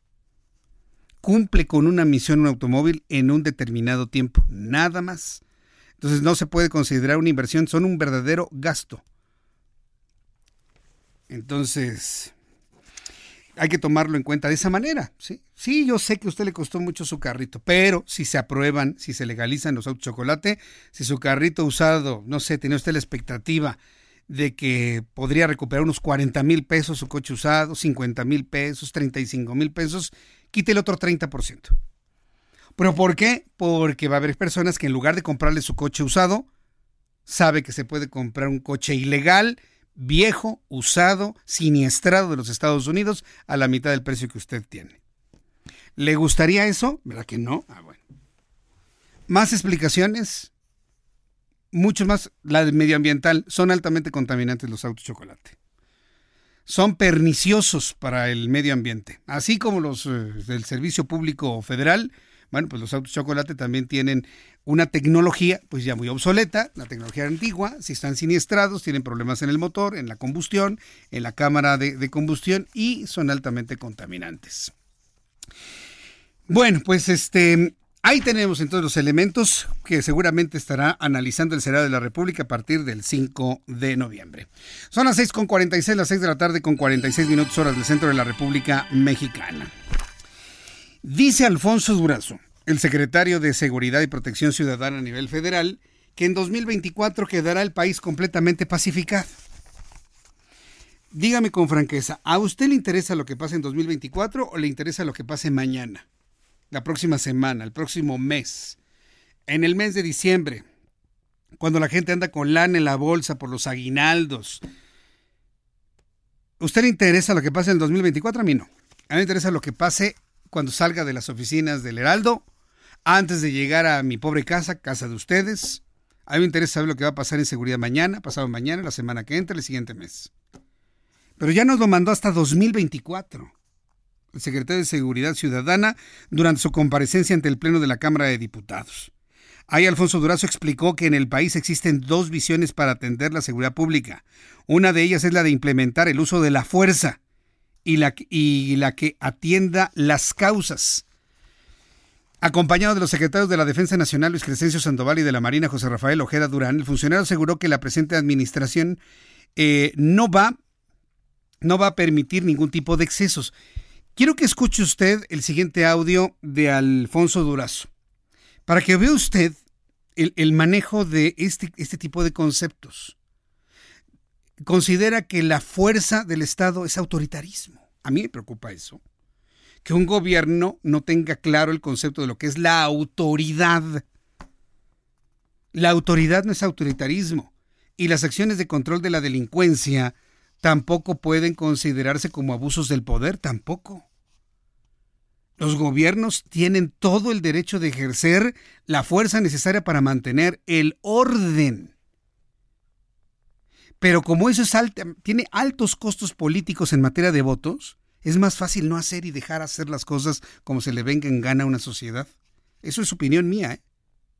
Cumple con una misión un automóvil en un determinado tiempo, nada más. Entonces no se puede considerar una inversión, son un verdadero gasto. Entonces, hay que tomarlo en cuenta de esa manera. Sí, sí, yo sé que a usted le costó mucho su carrito, pero si se aprueban, si se legalizan los autos chocolate, si su carrito usado, no sé, tiene usted la expectativa de que podría recuperar unos 40 mil pesos su coche usado, 50 mil pesos, 35 mil pesos, quite el otro 30%. ¿Pero por qué? Porque va a haber personas que en lugar de comprarle su coche usado, sabe que se puede comprar un coche ilegal viejo, usado, siniestrado de los Estados Unidos a la mitad del precio que usted tiene. ¿Le gustaría eso? ¿Verdad que no? Ah, bueno. Más explicaciones, mucho más, la medioambiental, son altamente contaminantes los autos chocolate. Son perniciosos para el medio ambiente, así como los eh, del Servicio Público Federal. Bueno, pues los autos chocolate también tienen una tecnología pues ya muy obsoleta, la tecnología antigua, si están siniestrados, tienen problemas en el motor, en la combustión, en la cámara de combustión y son altamente contaminantes. Bueno, pues este, ahí tenemos entonces los elementos que seguramente estará analizando el Senado de la República a partir del 5 de noviembre. Son las 6 con 46, las 6 de la tarde con 46 minutos horas del centro de la República Mexicana. Dice Alfonso Durazo, el secretario de Seguridad y Protección Ciudadana a nivel federal, que en 2024 quedará el país completamente pacificado. Dígame con franqueza, ¿a usted le interesa lo que pase en 2024 o le interesa lo que pase mañana, la próxima semana, el próximo mes, en el mes de diciembre, cuando la gente anda con lana en la bolsa por los aguinaldos? ¿Usted le interesa lo que pase en 2024? A mí no. A mí me interesa lo que pase cuando salga de las oficinas del Heraldo antes de llegar a mi pobre casa, casa de ustedes. A mí me interesa saber lo que va a pasar en seguridad mañana, pasado mañana, la semana que entra, el siguiente mes. Pero ya nos lo mandó hasta 2024. Secretario de Seguridad Ciudadana durante su comparecencia ante el Pleno de la Cámara de Diputados. Ahí Alfonso Durazo explicó que en el país existen dos visiones para atender la seguridad pública. Una de ellas es la de implementar el uso de la fuerza y la, y la que atienda las causas Acompañado de los secretarios de la Defensa Nacional Luis Crescencio Sandoval y de la Marina José Rafael Ojeda Durán, el funcionario aseguró que la presente administración eh, no, va, no va a permitir ningún tipo de excesos. Quiero que escuche usted el siguiente audio de Alfonso Durazo, para que vea usted el, el manejo de este, este tipo de conceptos. Considera que la fuerza del Estado es autoritarismo. A mí me preocupa eso que un gobierno no tenga claro el concepto de lo que es la autoridad. La autoridad no es autoritarismo y las acciones de control de la delincuencia tampoco pueden considerarse como abusos del poder, tampoco. Los gobiernos tienen todo el derecho de ejercer la fuerza necesaria para mantener el orden. Pero como eso es tiene altos costos políticos en materia de votos, es más fácil no hacer y dejar hacer las cosas como se le venga en gana a una sociedad. Eso es opinión mía, ¿eh?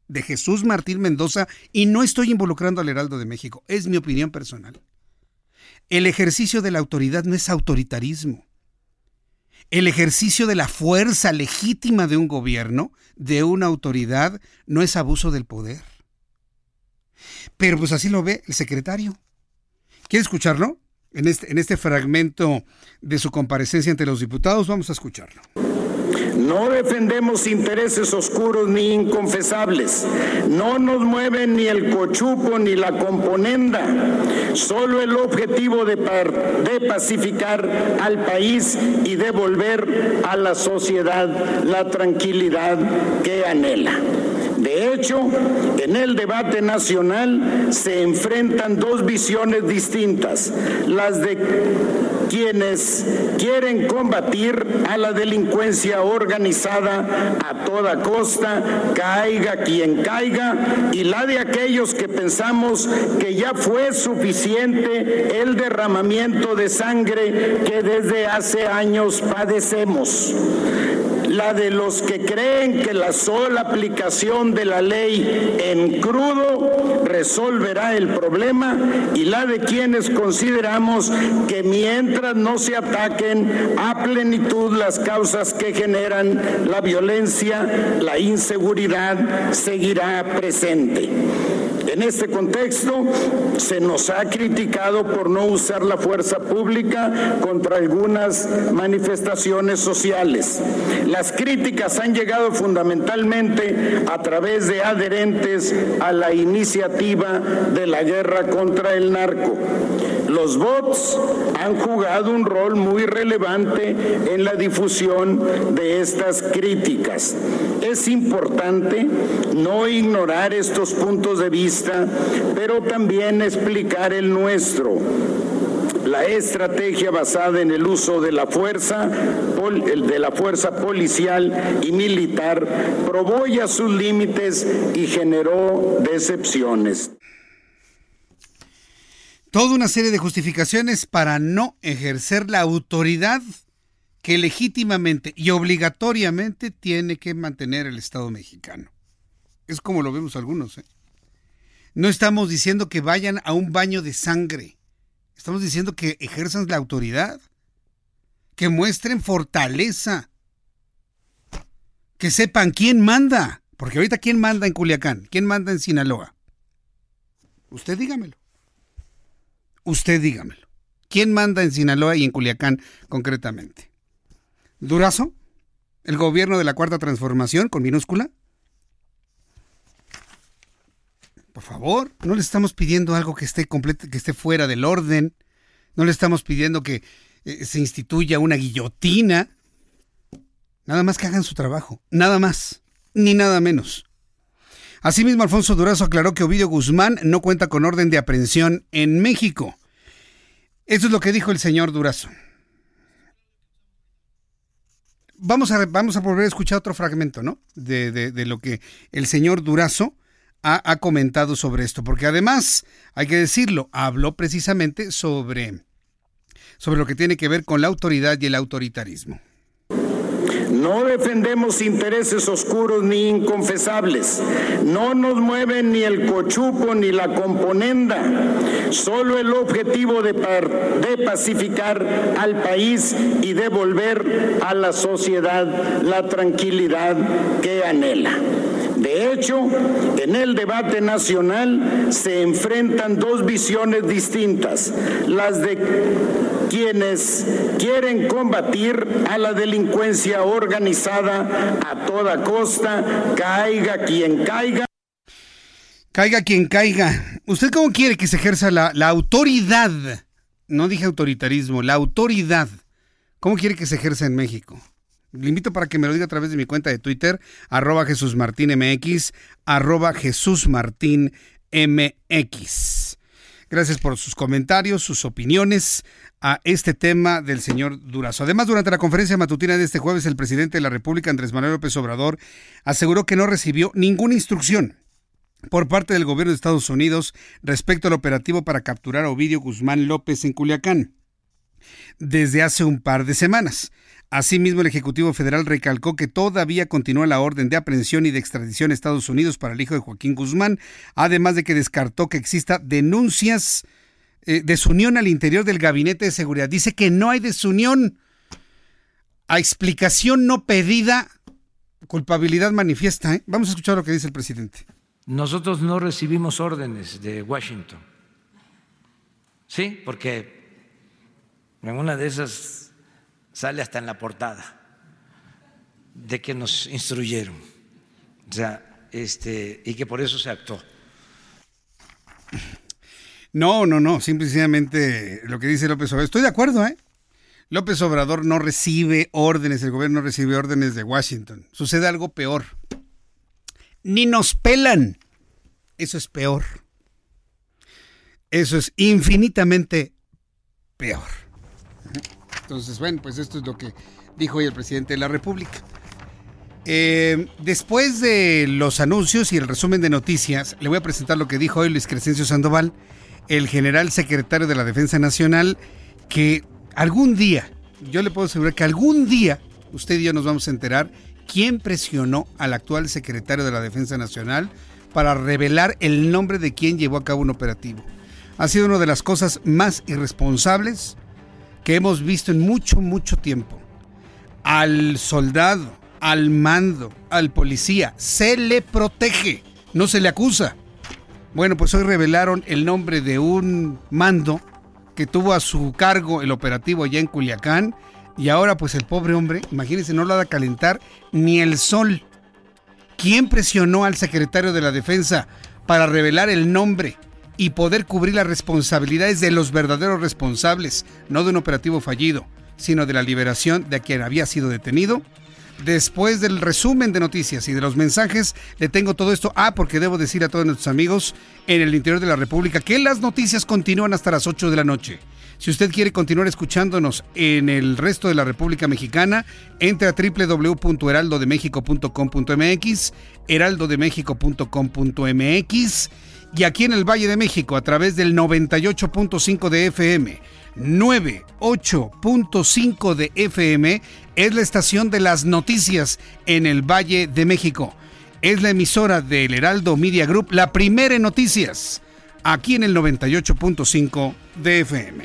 de Jesús Martín Mendoza, y no estoy involucrando al Heraldo de México, es mi opinión personal. El ejercicio de la autoridad no es autoritarismo. El ejercicio de la fuerza legítima de un gobierno, de una autoridad, no es abuso del poder. Pero pues así lo ve el secretario. ¿Quiere escucharlo? en este, en este fragmento de su comparecencia ante los diputados. Vamos a escucharlo. No defendemos intereses oscuros ni inconfesables. No nos mueven ni el cochupo ni la componenda. Solo el objetivo de, pacificar al país y devolver a la sociedad la tranquilidad que anhela. De hecho, en el debate nacional se enfrentan dos visiones distintas, las de quienes quieren combatir a la delincuencia organizada a toda costa, caiga quien caiga, y la de aquellos que pensamos que ya fue suficiente el derramamiento de sangre que desde hace años padecemos la de los que creen que la sola aplicación de la ley en crudo resolverá el problema y la de quienes consideramos que mientras no se ataquen a plenitud las causas que generan la violencia, la inseguridad seguirá presente. En este contexto, se nos ha criticado por no usar la fuerza pública contra algunas manifestaciones sociales. Las críticas han llegado fundamentalmente a través de adherentes a la iniciativa de la guerra contra el narco. Los bots han jugado un rol muy relevante en la difusión de estas críticas. Es importante no ignorar estos puntos de vista, pero también explicar el nuestro la estrategia basada en el uso de la fuerza, de la fuerza policial y militar probó ya sus límites y generó decepciones toda una serie de justificaciones para no ejercer la autoridad que legítimamente y obligatoriamente tiene que mantener el Estado mexicano. Es como lo vemos algunos. ¿eh? No estamos diciendo que vayan a un baño de sangre. Estamos diciendo que ejerzan la autoridad, que muestren fortaleza, que sepan quién manda. Porque ahorita quién manda en Culiacán, quién manda en Sinaloa. Usted dígamelo. Usted dígamelo. ¿Quién manda en Sinaloa y en Culiacán concretamente? ¿Durazo? ¿El gobierno de la Cuarta Transformación con minúscula? Por favor, no le estamos pidiendo algo que esté completo, que esté fuera del orden. No le estamos pidiendo que eh, se instituya una guillotina. Nada más que hagan su trabajo. Nada más. Ni nada menos. Asimismo, Alfonso Durazo aclaró que Ovidio Guzmán no cuenta con orden de aprehensión en México. Eso es lo que dijo el señor Durazo. Vamos a, vamos a volver a escuchar otro fragmento, ¿no? De, lo que el señor Durazo ha, comentado sobre esto, porque además, hay que decirlo, habló precisamente sobre, sobre lo que tiene que ver con la autoridad y el autoritarismo. No defendemos intereses oscuros ni inconfesables. No nos mueven ni el cochupo ni la componenda. Solo el objetivo de, de pacificar al país y devolver a la sociedad la tranquilidad que anhela. De hecho, en el debate nacional se enfrentan dos visiones distintas, las de quienes quieren combatir a la delincuencia organizada a toda costa, caiga quien caiga. Caiga quien caiga. ¿Usted cómo quiere que se ejerza la, autoridad? No dije autoritarismo, la autoridad. ¿Cómo quiere que se ejerza en México? Le invito para que me lo diga a través de mi cuenta de Twitter, arroba Jesús Martín MX, Jesús Martín MX. Gracias por sus comentarios, sus opiniones a este tema del señor Durazo. Además, durante la conferencia matutina de este jueves, el presidente de la República, Andrés Manuel López Obrador, aseguró que no recibió ninguna instrucción por parte del gobierno de Estados Unidos respecto al operativo para capturar a Ovidio Guzmán López en Culiacán desde hace un par de semanas. Asimismo, el Ejecutivo Federal recalcó que todavía continúa la orden de aprehensión y de extradición a Estados Unidos para el hijo de Joaquín Guzmán, además de que descartó que exista denuncias de eh, desunión al interior del gabinete de seguridad. Dice que no hay desunión. A explicación no pedida, culpabilidad manifiesta. ¿eh? Vamos a escuchar lo que dice el presidente. Nosotros no recibimos órdenes de Washington. Sí, porque en una de esas sale hasta en la portada de que nos instruyeron, o sea, este, y que por eso se actuó. No, no, no, simplemente lo que dice López Obrador. Estoy de acuerdo, ¿eh? López Obrador no recibe órdenes, el gobierno no recibe órdenes de Washington. Sucede algo peor. ni nos pelan. Eso es peor. Eso es infinitamente peor. Entonces, bueno, pues esto es lo que dijo hoy el presidente de la República. Eh, después de los anuncios y el resumen de noticias, le voy a presentar lo que dijo hoy Luis Crescencio Sandoval, el general secretario de la Defensa Nacional, que algún día, yo le puedo asegurar que algún día usted y yo nos vamos a enterar quién presionó al actual secretario de la Defensa Nacional para revelar el nombre de quien llevó a cabo un operativo. Ha sido una de las cosas más irresponsables que hemos visto en mucho, mucho tiempo. Al soldado, al mando, al policía, se le protege, no se le acusa. Bueno, pues hoy revelaron el nombre de un mando que tuvo a su cargo el operativo allá en Culiacán y ahora pues el pobre hombre, imagínense, no lo ha de calentar ni el sol. ¿Quién presionó al secretario de la Defensa para revelar el nombre y poder cubrir las responsabilidades de los verdaderos responsables, no de un operativo fallido, sino de la liberación de quien había sido detenido? Después del resumen de noticias y de los mensajes, le tengo todo esto. Ah, porque debo decir a todos nuestros amigos en el interior de la República que las noticias continúan hasta las 8 de la noche. Si usted quiere continuar escuchándonos en el resto de la República Mexicana, entre a www.heraldodemexico.com.mx, heraldodemexico.com.mx y aquí en el Valle de México a través del 98.5 de FM. 98.5 de FM es la estación de las noticias en el Valle de México. Es la emisora del Heraldo Media Group, la primera en noticias, aquí en el 98.5 de FM.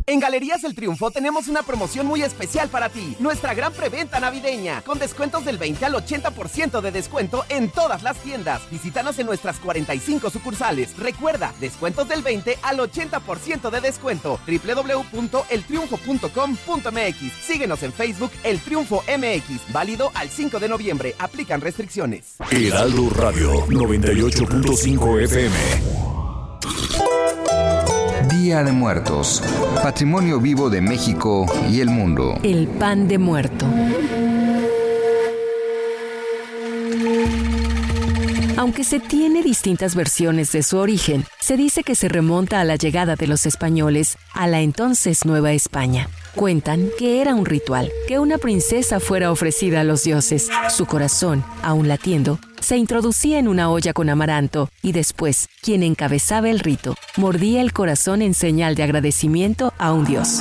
En Galerías El Triunfo tenemos una promoción muy especial para ti. Nuestra gran preventa navideña, con descuentos del 20 al 80% de descuento en todas las tiendas. Visítanos en nuestras 45 sucursales. Recuerda, descuentos del 20 al 80% de descuento. www.eltriunfo.com.mx. Síguenos en Facebook El Triunfo MX. Válido al 5 de noviembre. Aplican restricciones. Heraldo Radio 98.5 FM. Día de Muertos, Patrimonio Vivo de México y el mundo. El pan de muerto. Aunque se tiene distintas versiones de su origen, se dice que se remonta a la llegada de los españoles a la entonces Nueva España. Cuentan que era un ritual, que una princesa fuera ofrecida a los dioses. Su corazón, aún latiendo, se introducía en una olla con amaranto y después, quien encabezaba el rito, mordía el corazón en señal de agradecimiento a un dios.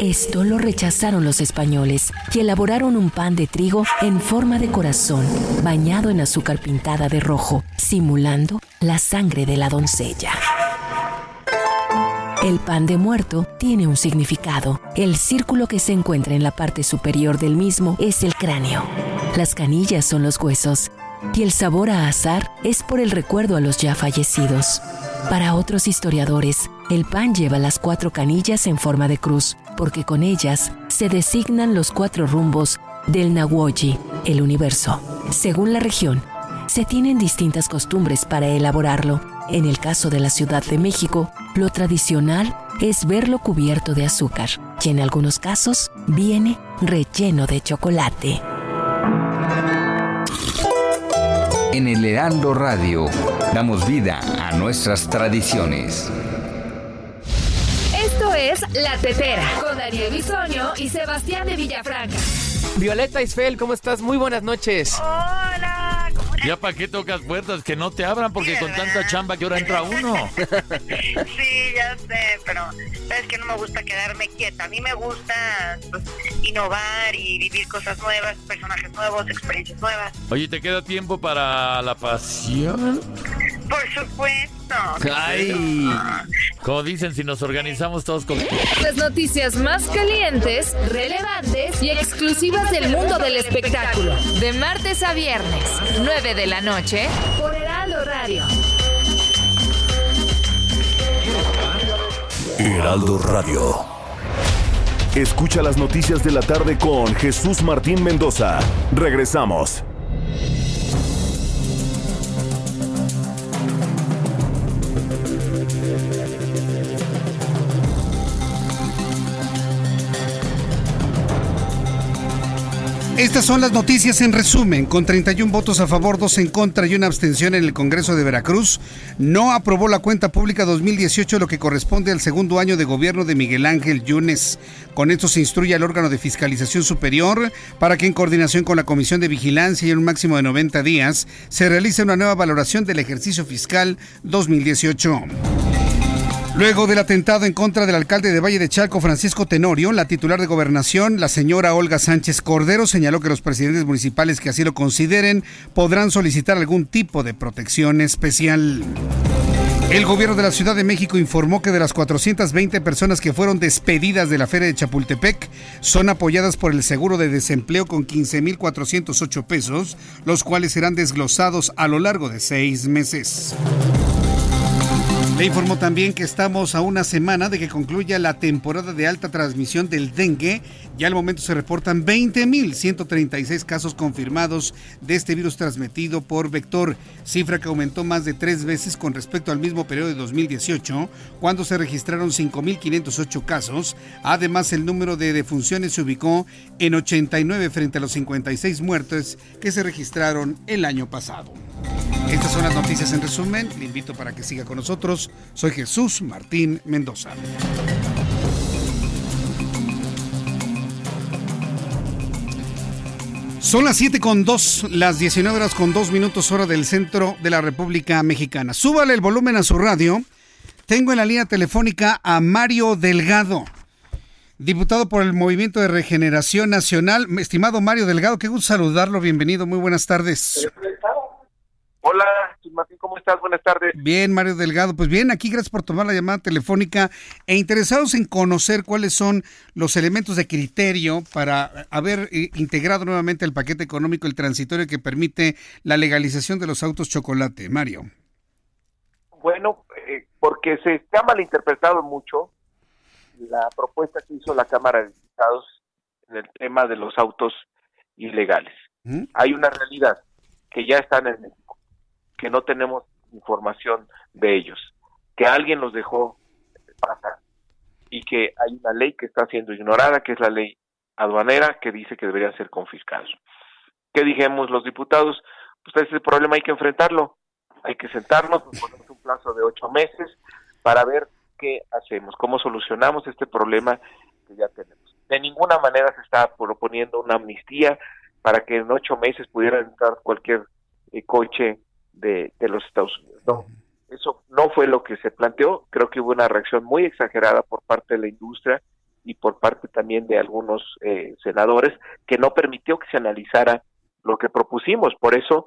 Esto lo rechazaron los españoles y elaboraron un pan de trigo en forma de corazón, bañado en azúcar pintada de rojo, simulando la sangre de la doncella. El pan de muerto tiene un significado. El círculo que se encuentra en la parte superior del mismo es el cráneo. Las canillas son los huesos y el sabor a azar es por el recuerdo a los ya fallecidos. Para otros historiadores, el pan lleva las cuatro canillas en forma de cruz, porque con ellas se designan los cuatro rumbos del Nahuoyi, el universo. Según la región, se tienen distintas costumbres para elaborarlo. En el caso de la Ciudad de México, lo tradicional es verlo cubierto de azúcar y en algunos casos viene relleno de chocolate. En el Heraldo Radio damos vida a nuestras tradiciones. Es La Tetera con Daniel Bisoño y Sebastián de Villafranca. Violeta Isfel, ¿cómo estás? Muy buenas noches. Hola, ¿cómo Ya para qué tocas puertas, que no te abran porque con tanta chamba que ahora entra uno. (laughs) Sí, ya sé, pero sabes que no me gusta quedarme quieta. A mí me gusta pues, innovar y vivir cosas nuevas, personajes nuevos, experiencias nuevas. Oye, ¿te queda tiempo para la pasión? Por supuesto. Ay, como dicen, si nos organizamos todos con... Las noticias más calientes, relevantes y exclusivas del mundo del espectáculo. De martes a viernes, 9 de la noche, por Heraldo Radio. Heraldo Radio. Escucha las noticias de la tarde con Jesús Martín Mendoza. Regresamos. Estas son las noticias en resumen. Con 31 votos a favor, 2 en contra y una abstención en el Congreso de Veracruz, no aprobó la cuenta pública 2018, lo que corresponde al segundo año de gobierno de Miguel Ángel Yunes. Con esto se instruye al órgano de fiscalización superior para que en coordinación con la Comisión de Vigilancia y en un máximo de 90 días se realice una nueva valoración del ejercicio fiscal 2018. Luego del atentado en contra del alcalde de Valle de Chalco, Francisco Tenorio, la titular de gobernación, la señora Olga Sánchez Cordero, señaló que los presidentes municipales que así lo consideren podrán solicitar algún tipo de protección especial. El gobierno de la Ciudad de México informó que de las 420 personas que fueron despedidas de la feria de Chapultepec, son apoyadas por el seguro de desempleo con 15.408 pesos, los cuales serán desglosados a lo largo de seis meses. Le informó también que estamos a una semana de que concluya la temporada de alta transmisión del dengue. Ya al momento se reportan 20.136 casos confirmados de este virus transmitido por vector, cifra que aumentó más de tres veces con respecto al mismo periodo de 2018, cuando se registraron 5.508 casos. Además, el número de defunciones se ubicó en 89 frente a los 56 muertes que se registraron el año pasado. Estas son las noticias en resumen. Le invito para que siga con nosotros. Soy Jesús Martín Mendoza. Son las 7 con 2, las 19 horas con 2 minutos hora del centro de la República Mexicana. Súbale el volumen a su radio. Tengo en la línea telefónica a Mario Delgado, diputado por el Movimiento de Regeneración Nacional. Estimado Mario Delgado, qué gusto saludarlo. Bienvenido, muy buenas tardes. Hola, Martín, ¿cómo estás? Buenas tardes. Bien, Mario Delgado. Pues bien, aquí gracias por tomar la llamada telefónica e interesados en conocer cuáles son los elementos de criterio para haber eh, integrado nuevamente el paquete económico, el transitorio que permite la legalización de los autos chocolate. Mario. Bueno, eh, porque se ha malinterpretado mucho la propuesta que hizo la Cámara de Diputados en el tema de los autos ilegales. ¿Mm? Hay una realidad que ya están en que no tenemos información de ellos, que alguien los dejó pasar y que hay una ley que está siendo ignorada, que es la ley aduanera, que dice que deberían ser confiscados. ¿Qué dijimos los diputados? Pues ese problema hay que enfrentarlo, hay que sentarnos, ponemos un plazo de ocho meses para ver qué hacemos, cómo solucionamos este problema que ya tenemos. De ninguna manera se está proponiendo una amnistía para que en ocho meses pudiera entrar cualquier eh, coche de, de los Estados Unidos. No, eso no fue lo que se planteó. Creo que hubo una reacción muy exagerada por parte de la industria y por parte también de algunos eh, senadores que no permitió que se analizara lo que propusimos. Por eso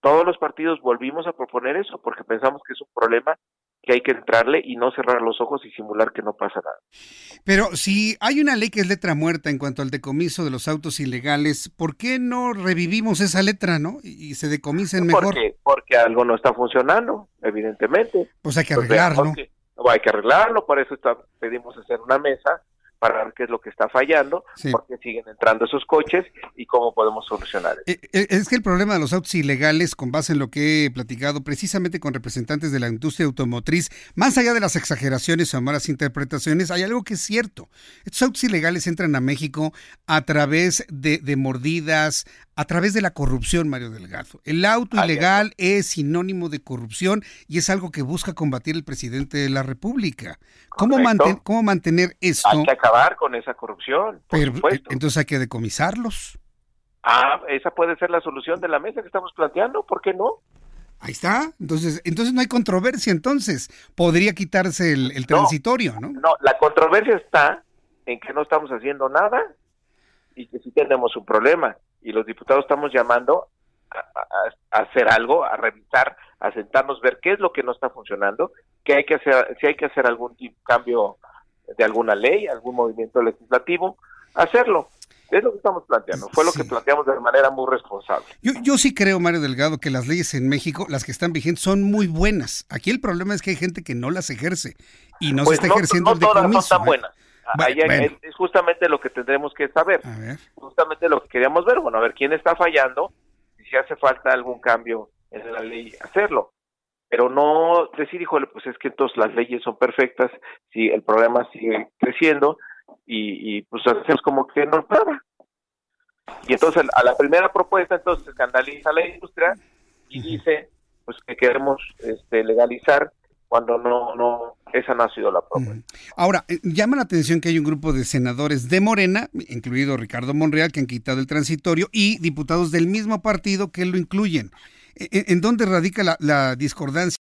todos los partidos volvimos a proponer eso, porque pensamos que es un problema que hay que entrarle y no cerrar los ojos y simular que no pasa nada. Pero si hay una ley que es letra muerta en cuanto al decomiso de los autos ilegales, ¿por qué no revivimos esa letra, no? Y se decomisen mejor. Porque, porque algo no está funcionando, evidentemente. Pues hay que arreglarlo. no, hay que arreglarlo, para eso está- pedimos hacer una mesa para ver qué es lo que está fallando, Sí. por qué siguen entrando esos coches y cómo podemos solucionar eso. Eh, eh, Es que el problema de los autos ilegales, con base en lo que he platicado precisamente con representantes de la industria automotriz, más allá de las exageraciones o malas interpretaciones, hay algo que es cierto. Estos autos ilegales entran a México a través de, de mordidas, a través de la corrupción, Mario Delgado. El auto ilegal es sinónimo de corrupción y es algo que busca combatir el presidente de la República. ¿Cómo, manten- cómo mantener esto? Hay que acabar con esa corrupción, por Pero, supuesto. entonces hay que decomisarlos. Ah, esa puede ser la solución de la mesa que estamos planteando, ¿por qué no? Ahí está. Entonces, entonces no hay controversia. Entonces, podría quitarse el, el transitorio, ¿no? No, la controversia está en que no estamos haciendo nada y que sí tenemos un problema. Y los diputados estamos llamando a, a- a hacer algo, a revisar, a sentarnos, ver qué es lo que no está funcionando, qué hay que hacer, si hay que hacer algún tipo, cambio de alguna ley, algún movimiento legislativo, hacerlo. Es lo que estamos planteando. Fue lo que planteamos de manera muy responsable. Yo, yo sí creo, Mario Delgado, que las leyes en México, las que están vigentes, son muy buenas. Aquí el problema es que hay gente que no las ejerce y no Pues se está ejerciendo no el todas son tan ¿eh? Bueno, Ahí bueno. Es justamente lo que tendremos que saber. Justamente lo que queríamos ver. Bueno, a ver quién está fallando y si hace falta algún cambio en la ley, hacerlo. Pero no decir, híjole, pues es que entonces las leyes son perfectas, si el problema sigue creciendo y, y pues hacemos como que no nada. Y entonces a la primera propuesta entonces escandaliza a la industria y dice pues que queremos este, legalizar cuando no, no, esa no ha sido la propuesta. Ahora, eh, llama la atención que hay un grupo de senadores de Morena, incluido Ricardo Monreal, que han quitado el transitorio, y diputados del mismo partido que lo incluyen. ¿En, en dónde radica la, la discordancia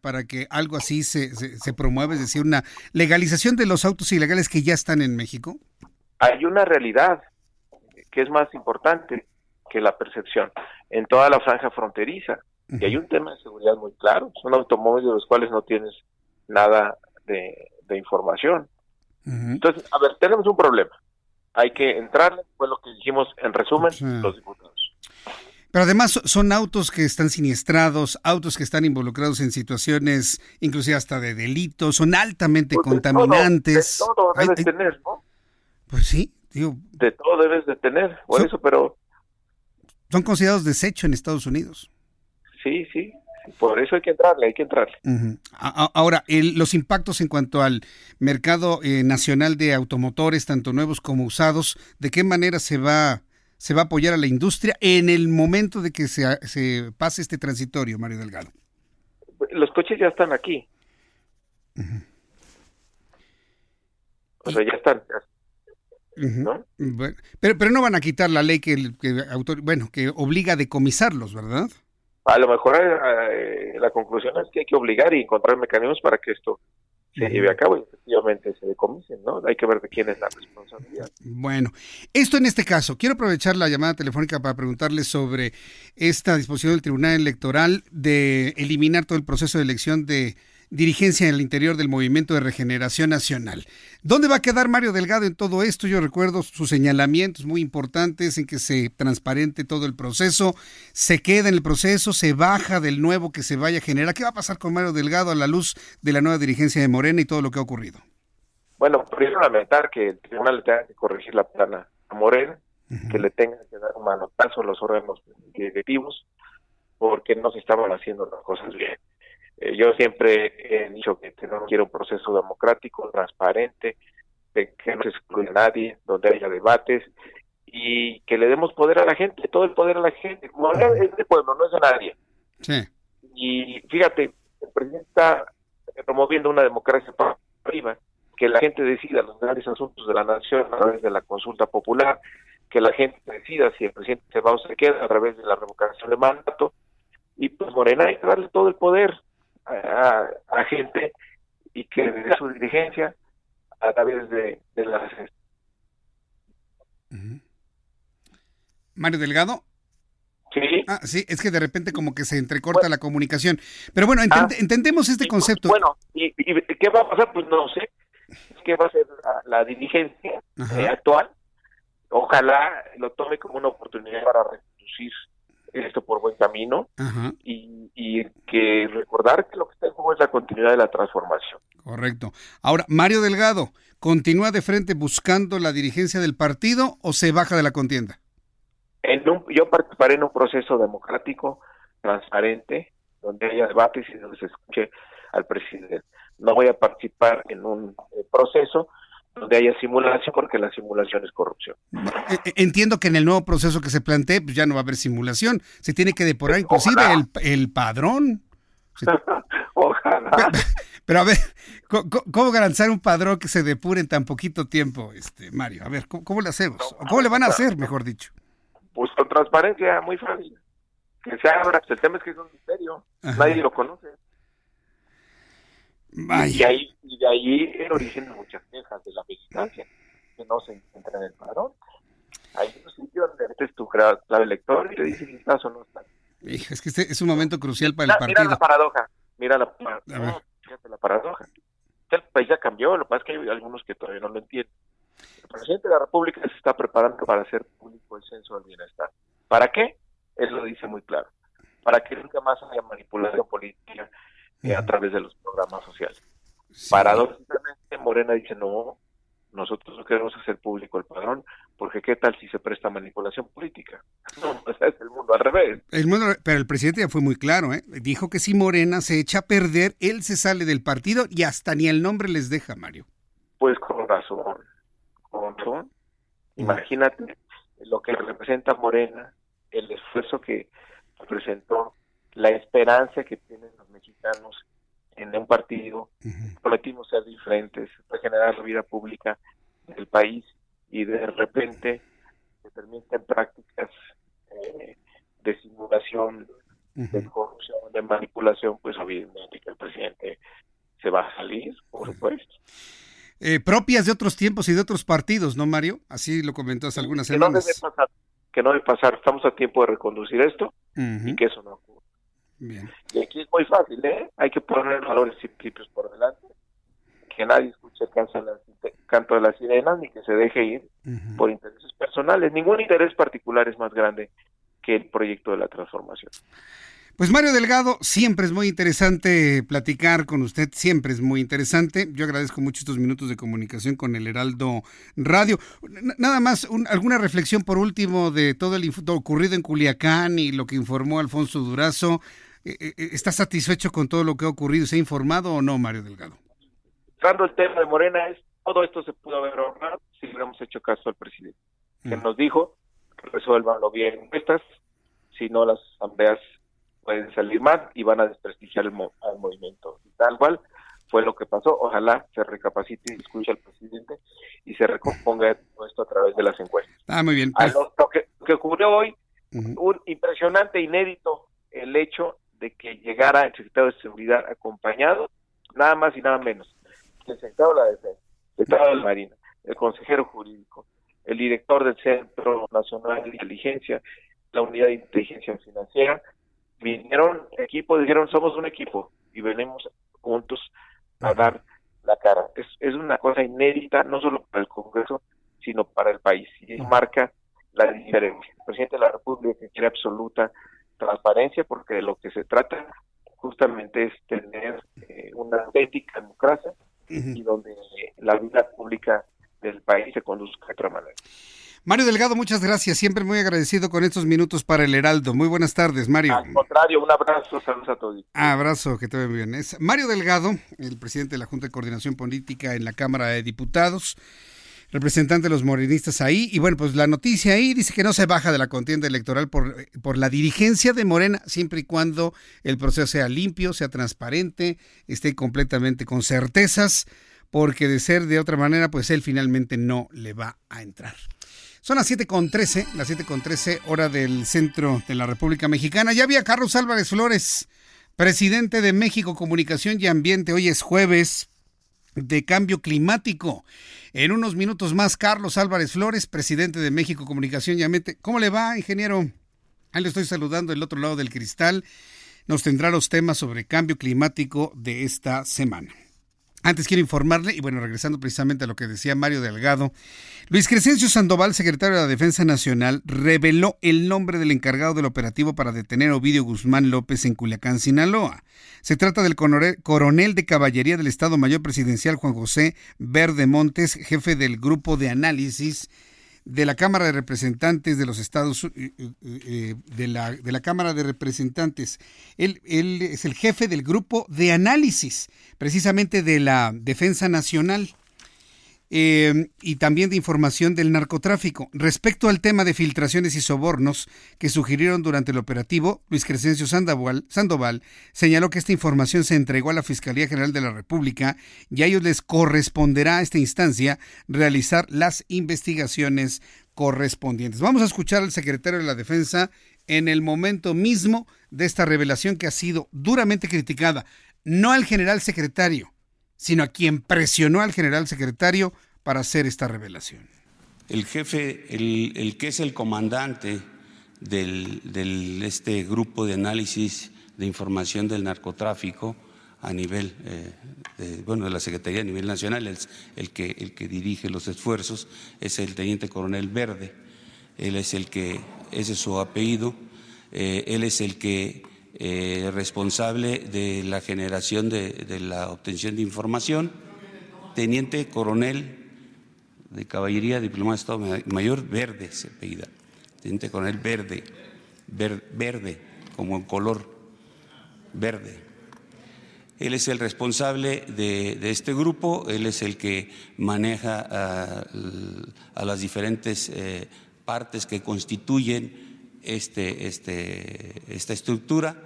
para que algo así se, se, se promueva, es decir, una legalización de los autos ilegales que ya están en México? hay una realidad que es más importante que la percepción en toda la franja fronteriza y hay un tema de seguridad muy claro son automóviles de los cuales no tienes nada de, de información. Entonces a ver tenemos un problema. Hay que entrar fue lo que dijimos en resumen los diputados. Pero además so- son autos que están siniestrados, autos que están involucrados en situaciones inclusive hasta de delitos, son altamente contaminantes. de todo Ay, debes ay, tener no pues sí, digo, de todo debes de tener por eso pero son considerados desecho en Estados Unidos. Sí sí. Por eso hay que entrarle hay que entrarle. Ahora, el- los impactos en cuanto al mercado eh, nacional de automotores, tanto nuevos como usados, ¿de qué manera se va, se va a apoyar a la industria en el momento de que se, pase este transitorio, Mario Delgado? los coches ya están aquí. O sea ya están. Bueno, pero, pero no van a quitar la ley que, que autor- bueno, que obliga a decomisarlos, ¿verdad? A lo mejor eh, la conclusión es que hay que obligar y encontrar mecanismos para que esto se lleve a cabo y efectivamente se decomisen, ¿no? Hay que ver de quién es la responsabilidad. Bueno, esto en este caso, quiero aprovechar la llamada telefónica para preguntarle sobre esta disposición del Tribunal Electoral de eliminar todo el proceso de elección de dirigencia en el interior del Movimiento de Regeneración Nacional. ¿Dónde va a quedar Mario Delgado en todo esto? Yo recuerdo sus señalamientos muy importantes en que se transparente todo el proceso, se queda en el proceso, se baja del nuevo que se vaya a generar. ¿Qué va a pasar con Mario Delgado a la luz de la nueva dirigencia de Morena y todo lo que ha ocurrido? Bueno, primero lamentar que el tribunal le tenga que corregir la plana a Morena, que le tenga que dar un manotazo a los órganos directivos, porque no se estaban haciendo las cosas bien. Eh, yo siempre he dicho que tenemos a un proceso democrático, transparente, de que no se excluya a nadie, donde haya debates y que le demos poder a la gente, todo el poder a la gente. Morena es del pueblo, no es de nadie. Sí. Y fíjate, el presidente está promoviendo una democracia para arriba, que la gente decida los grandes asuntos de la nación a través de la consulta popular, que la gente decida si el presidente se va o se queda a través de la revocación de mandato, y pues Morena hay que darle todo el poder a, la gente y que de su dirigencia a través de, de las Mario Delgado. Sí. Ah, sí, es que de repente como que se entrecorta la comunicación. Pero bueno, entend- entendemos este concepto. Bueno, ¿y, y qué va a pasar? Pues no sé. ¿Qué va a hacer la, la dirigencia eh, actual? Ojalá lo tome como una oportunidad para reducir esto por buen camino Ajá, y, y que recordar que lo que está en juego es la continuidad de la transformación. correcto. Ahora, Mario Delgado, ¿continúa de frente buscando la dirigencia del partido o se baja de la contienda? En un- yo participaré en un proceso democrático, transparente, donde haya debates y donde se escuche al presidente. No voy a participar en un eh, proceso donde haya simulación, porque la simulación es corrupción. Eh, eh, Entiendo que en el nuevo proceso que se plantee, pues ya no va a haber simulación. Se tiene que depurar inclusive el, el padrón. Se- (laughs) Ojalá. Pero, a ver, ¿cómo, cómo garantizar un padrón que se depure en tan poquito tiempo, este Mario? A ver, ¿cómo, cómo le hacemos? ¿O ¿Cómo le van a hacer, mejor dicho? Pues con transparencia, muy fácil. Que se abra. Pues el tema es que es un misterio. Nadie lo conoce. Y, ahí, y de ahí el origen de muchas quejas de la militancia, que no se encuentra en el padrón. Hay un sitio donde metes tu clave elector y le dices estás o no estás. Es que este es un momento crucial para el partido. mira la paradoja. Mira la, ver. fíjate la paradoja. El país ya cambió, lo que pasa es que hay algunos que todavía no lo entienden. El presidente de la República se está preparando para hacer público el censo del bienestar. ¿Para qué? Él lo dice muy claro. Para que nunca más haya manipulación política eh, a través de los programas sociales. Paradójicamente, Morena dice, no, nosotros no queremos hacer público el padrón, porque qué tal si se presta manipulación política. (laughs) No, o sea, es el mundo al revés. El mundo- pero el presidente ya fue muy claro, ¿eh? Dijo que si Morena se echa a perder, él se sale del partido y hasta ni el nombre les deja, Mario. Pues con razón, con razón. Imagínate lo que representa Morena, el esfuerzo que representó, la esperanza que tienen los mexicanos en un partido. Prometimos ser diferentes, regenerar la vida pública del país y de repente se permiten prácticas eh, de simulación, de corrupción, de manipulación, pues obviamente que el presidente se va a salir, por supuesto. Eh, propias de otros tiempos y de otros partidos, ¿no, Mario? Así lo comentó hace algunas que no debe semanas. pasar, que no debe pasar. Estamos a tiempo de reconducir esto y que eso no ocurra. Bien. Y aquí es muy fácil, ¿eh? Hay que poner valores y principios por delante. Que nadie escuche el canto de las, sirenas ni que se deje ir por intereses personales. Ningún interés particular es más grande que el proyecto de la transformación. Pues Mario Delgado, siempre es muy interesante platicar con usted, siempre es muy interesante. Yo agradezco mucho estos minutos de comunicación con el Heraldo Radio. Nada más, un- alguna reflexión por último de todo el todo ocurrido en Culiacán y lo que informó Alfonso Durazo. Eh, eh, ¿Está satisfecho con todo lo que ha ocurrido? ¿Se ha informado o no, Mario Delgado? Cerrando el tema de Morena, es todo esto se pudo haber ahorrado si hubiéramos hecho caso al presidente, que nos dijo que resuélvanlo bien en encuestas, si no las asambleas pueden salir mal y van a desprestigiar el mo- al movimiento. Y tal cual fue lo que pasó. Ojalá se recapacite y escuche al presidente y se recomponga todo esto a través de las encuestas. Ah, muy bien. A lo, lo que, lo que ocurrió hoy, un impresionante, inédito, el hecho llegara el secretario de Seguridad acompañado, nada más y nada menos, el secretario de la Defensa, el secretario de la Marina, el consejero jurídico, el director del Centro Nacional de Inteligencia, la Unidad de Inteligencia Financiera, vinieron equipo, dijeron somos un equipo y venimos juntos a dar la cara. Es, es una cosa inédita, no solo para el Congreso, sino para el país. Y eso marca la diferencia. El presidente de la República quiere absoluta transparencia porque de lo que se trata justamente es tener eh, una auténtica democracia y donde la vida pública del país se conduzca de otra manera. Mario Delgado, muchas gracias. Siempre muy agradecido con estos minutos para el Heraldo. Muy buenas tardes, Mario. Al contrario, un abrazo, saludos a todos. Abrazo, que te muy bien. Es Mario Delgado, el presidente de la Junta de Coordinación Política en la Cámara de Diputados, representante de los morenistas ahí. Y bueno, pues la noticia ahí dice que no se baja de la contienda electoral por, por la dirigencia de Morena, siempre y cuando el proceso sea limpio, sea transparente, esté completamente con certezas, porque de ser de otra manera, pues él finalmente no le va a entrar. Son las 7.13, las 7.13 hora del centro de la República Mexicana. Ya había Carlos Álvarez Flores, presidente de México Comunicación y Ambiente. Hoy es jueves de cambio climático. En unos minutos más, Carlos Álvarez Flores, presidente de México Comunicación y Ambiente. ¿Cómo le va, ingeniero? Ahí le estoy saludando del otro lado del cristal. Nos tendrá los temas sobre cambio climático de esta semana. Antes quiero informarle, y bueno, regresando precisamente a lo que decía Mario Delgado, Luis Crescencio Sandoval, secretario de la Defensa Nacional, reveló el nombre del encargado del operativo para detener a Ovidio Guzmán López en Culiacán, Sinaloa. Se trata del coronel de caballería del Estado Mayor Presidencial Juan José Verde Montes, jefe del grupo de análisis de la Cámara de Representantes de los Estados eh, de, la, de la Cámara de Representantes. Él es el jefe del grupo de análisis, precisamente de la Defensa Nacional. eh, y también de información del narcotráfico. Respecto al tema de filtraciones y sobornos que sugirieron durante el operativo, Luis Crescencio Sandoval, Sandoval señaló que esta información se entregó a la Fiscalía General de la República y a ellos les corresponderá a esta instancia realizar las investigaciones correspondientes. Vamos a escuchar al secretario de la Defensa en el momento mismo de esta revelación que ha sido duramente criticada, no al general secretario, sino a quien presionó al general secretario para hacer esta revelación. El jefe, el, el que es el comandante del, este grupo de análisis de información del narcotráfico a nivel, eh, de, bueno, de la Secretaría a nivel nacional, es el que, el que dirige los esfuerzos, es el teniente coronel Verde. Él es el que, ese es su apellido, eh, él es el que eh, responsable de la generación de, la obtención de información, teniente coronel de caballería, diplomado de Estado Mayor, verde se apellida, teniente coronel verde, ver, verde, como en color verde. Él es el responsable de, este grupo, él es el que maneja a, a las diferentes eh, partes que constituyen este, este, esta estructura.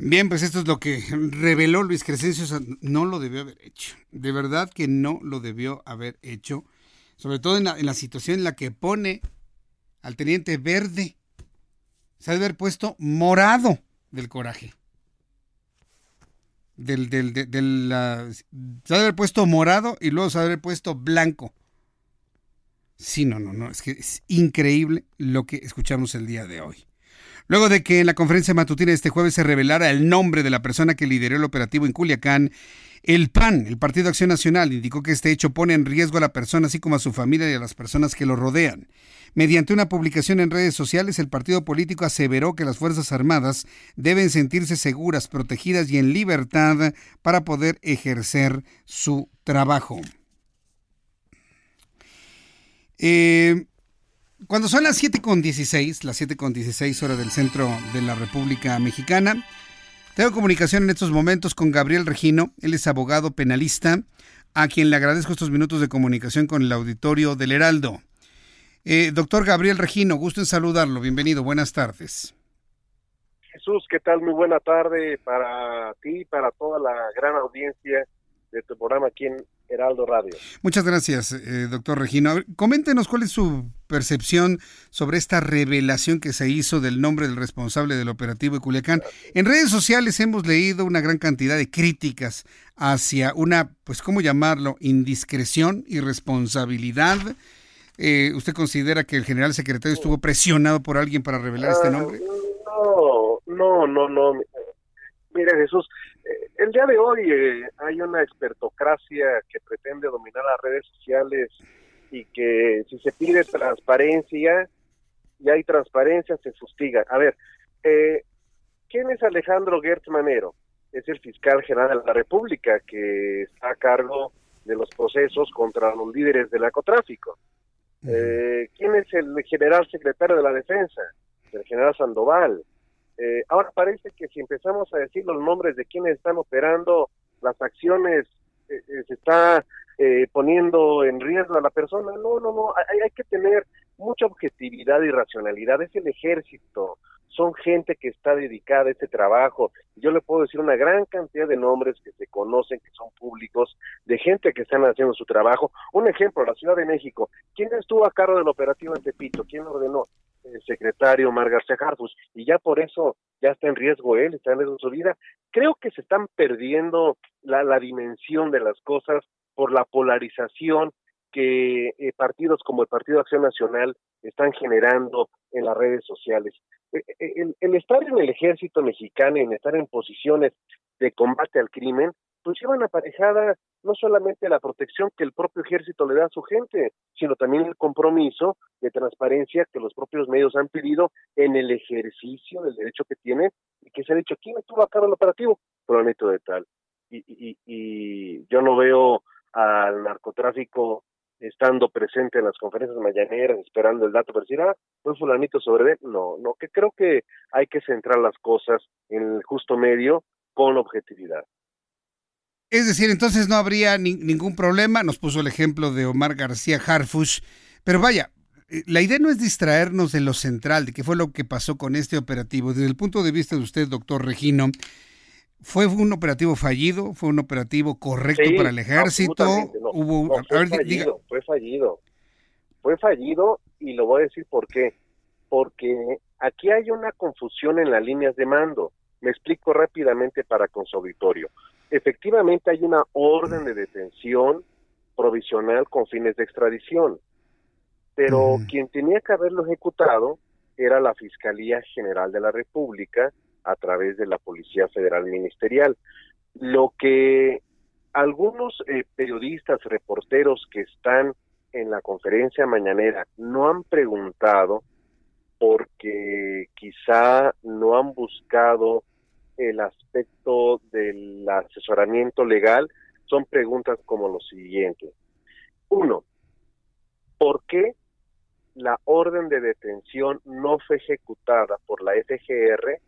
Bien, pues esto es lo que reveló Luis Crescencio. No lo debió haber hecho. De verdad que no lo debió haber hecho. Sobre todo en la, situación en la que pone al teniente verde. Se ha de haber puesto morado del coraje. Del, del, del, se ha de haber puesto morado y luego se ha de haber puesto blanco. Sí, no, no, no, es que es increíble lo que escuchamos el día de hoy. Luego de que en la conferencia matutina de este jueves se revelara el nombre de la persona que lideró el operativo en Culiacán, el PAN, el Partido Acción Nacional, indicó que este hecho pone en riesgo a la persona así como a su familia y a las personas que lo rodean. Mediante una publicación en redes sociales, el partido político aseveró que las Fuerzas Armadas deben sentirse seguras, protegidas y en libertad para poder ejercer su trabajo. Eh, cuando son las 7.16, las 7.16 horas del centro de la República Mexicana, tengo comunicación en estos momentos con Gabriel Regino, él es abogado penalista, a quien le agradezco estos minutos de comunicación con el auditorio del Heraldo. Eh, doctor Gabriel Regino, gusto en saludarlo, bienvenido, buenas tardes. Jesús, ¿qué tal? Muy buena tarde para ti y para toda la gran audiencia de tu programa aquí en Heraldo Radio. Muchas gracias, eh, doctor Regino. Coméntenos cuál es su percepción sobre esta revelación que se hizo del nombre del responsable del operativo de Culiacán. En redes sociales hemos leído una gran cantidad de críticas hacia una, pues, ¿cómo llamarlo? Indiscreción, irresponsabilidad. Eh, ¿Usted considera que el general secretario estuvo presionado por alguien para revelar este nombre? No, no, no, no. Mire, Jesús, el día de hoy eh, hay una expertocracia que pretende dominar las redes sociales y que si se pide transparencia y hay transparencia se fustiga. A ver, eh, ¿quién es Alejandro Gertz Manero? Es el fiscal general de la República que está a cargo de los procesos contra los líderes del narcotráfico. Eh, ¿Quién es el general secretario de la Defensa? El general Sandoval. Eh, ahora parece que si empezamos a decir los nombres de quienes están operando las acciones, eh, eh, se está poniendo en riesgo a la persona. No, no, no, hay, hay que tener mucha objetividad y racionalidad. Es el ejército, son gente que está dedicada a este trabajo. Yo le puedo decir una gran cantidad de nombres que se conocen, que son públicos, de gente que están haciendo su trabajo. Un ejemplo, la Ciudad de México. ¿Quién estuvo a cargo del operativo en Tepito? ¿Quién ordenó? El secretario Mar García Harfus. Y ya por eso ya está en riesgo él, está en riesgo su vida. Creo que se están perdiendo la, la dimensión de las cosas por la polarización que eh, partidos como el Partido Acción Nacional están generando en las redes sociales. Eh, eh, el, el, estar en el ejército mexicano, en estar en posiciones de combate al crimen, pues llevan aparejada no solamente la protección que el propio ejército le da a su gente, sino también el compromiso de transparencia que los propios medios han pedido en el ejercicio del derecho que tiene y que se ha dicho, ¿quién estuvo a cargo del operativo? Fulanito de tal. Y, y, y yo no veo al narcotráfico estando presente en las conferencias mañaneras, esperando el dato para decir, ah, fue fulanito sobre él. No, no, que creo que hay que centrar las cosas en el justo medio con objetividad. Es decir, entonces no habría ningún problema. Nos puso el ejemplo de Omar García Harfush. Pero vaya, eh, la idea no es distraernos de lo central, de qué fue lo que pasó con este operativo. Desde el punto de vista de usted, doctor Regino, ¿fue un operativo fallido? ¿Fue un operativo correcto para el ejército? Hubo, fue, fallido, fue fallido. Fue fallido y lo voy a decir por qué. Porque aquí hay una confusión en las líneas de mando. Me explico rápidamente para con su auditorio. Efectivamente hay una orden de detención provisional con fines de extradición pero quien tenía que haberlo ejecutado era la Fiscalía General de la República a través de la Policía Federal Ministerial. Lo que algunos eh, periodistas, reporteros que están en la conferencia mañanera no han preguntado porque quizá no han buscado el aspecto del asesoramiento legal, son preguntas como lo siguiente. Uno, ¿por qué la orden de detención no fue ejecutada por la FGR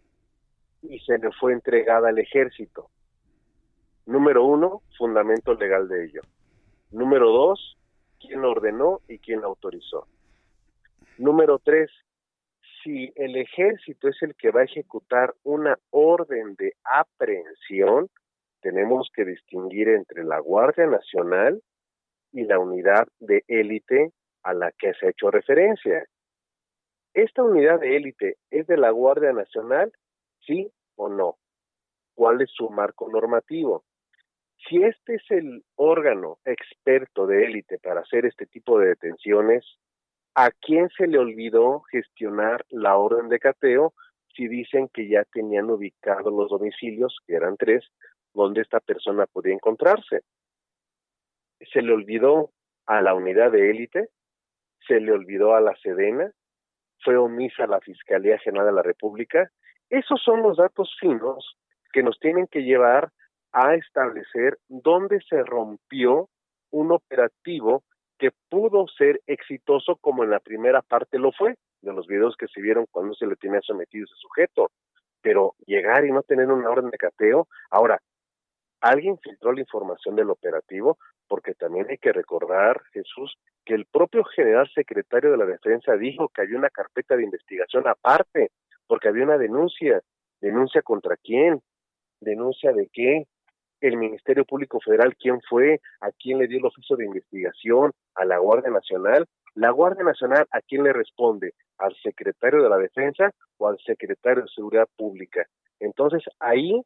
y se le fue entregada al ejército. Número uno, fundamento legal de ello. Número dos, quién ordenó y quién autorizó. Número tres, si el ejército es el que va a ejecutar una orden de aprehensión, tenemos que distinguir entre la Guardia Nacional y la unidad de élite a la que se ha hecho referencia. ¿Esta unidad de élite es de la Guardia Nacional? ¿Sí o no? ¿Cuál es su marco normativo? Si este es el órgano experto de élite para hacer este tipo de detenciones, ¿a quién se le olvidó gestionar la orden de cateo si dicen que ya tenían ubicados los domicilios, que eran tres, donde esta persona podía encontrarse? ¿Se le olvidó a la unidad de élite? se le olvidó a la Sedena, fue omisa la Fiscalía General de la República. Esos son los datos finos que nos tienen que llevar a establecer dónde se rompió un operativo que pudo ser exitoso como en la primera parte lo fue, de los videos que se vieron cuando se le tenía sometido ese sujeto. Pero llegar y no tener una orden de cateo, ahora, alguien filtró la información del operativo, porque también hay que recordar, Jesús, que el propio general secretario de la Defensa dijo que había una carpeta de investigación aparte, porque había una denuncia. ¿Denuncia contra quién? ¿Denuncia de qué? El Ministerio Público Federal, ¿quién fue? ¿A quién le dio el oficio de investigación? ¿A la Guardia Nacional? La Guardia Nacional, ¿a quién le responde? ¿Al secretario de la Defensa o al secretario de Seguridad Pública? Entonces, ahí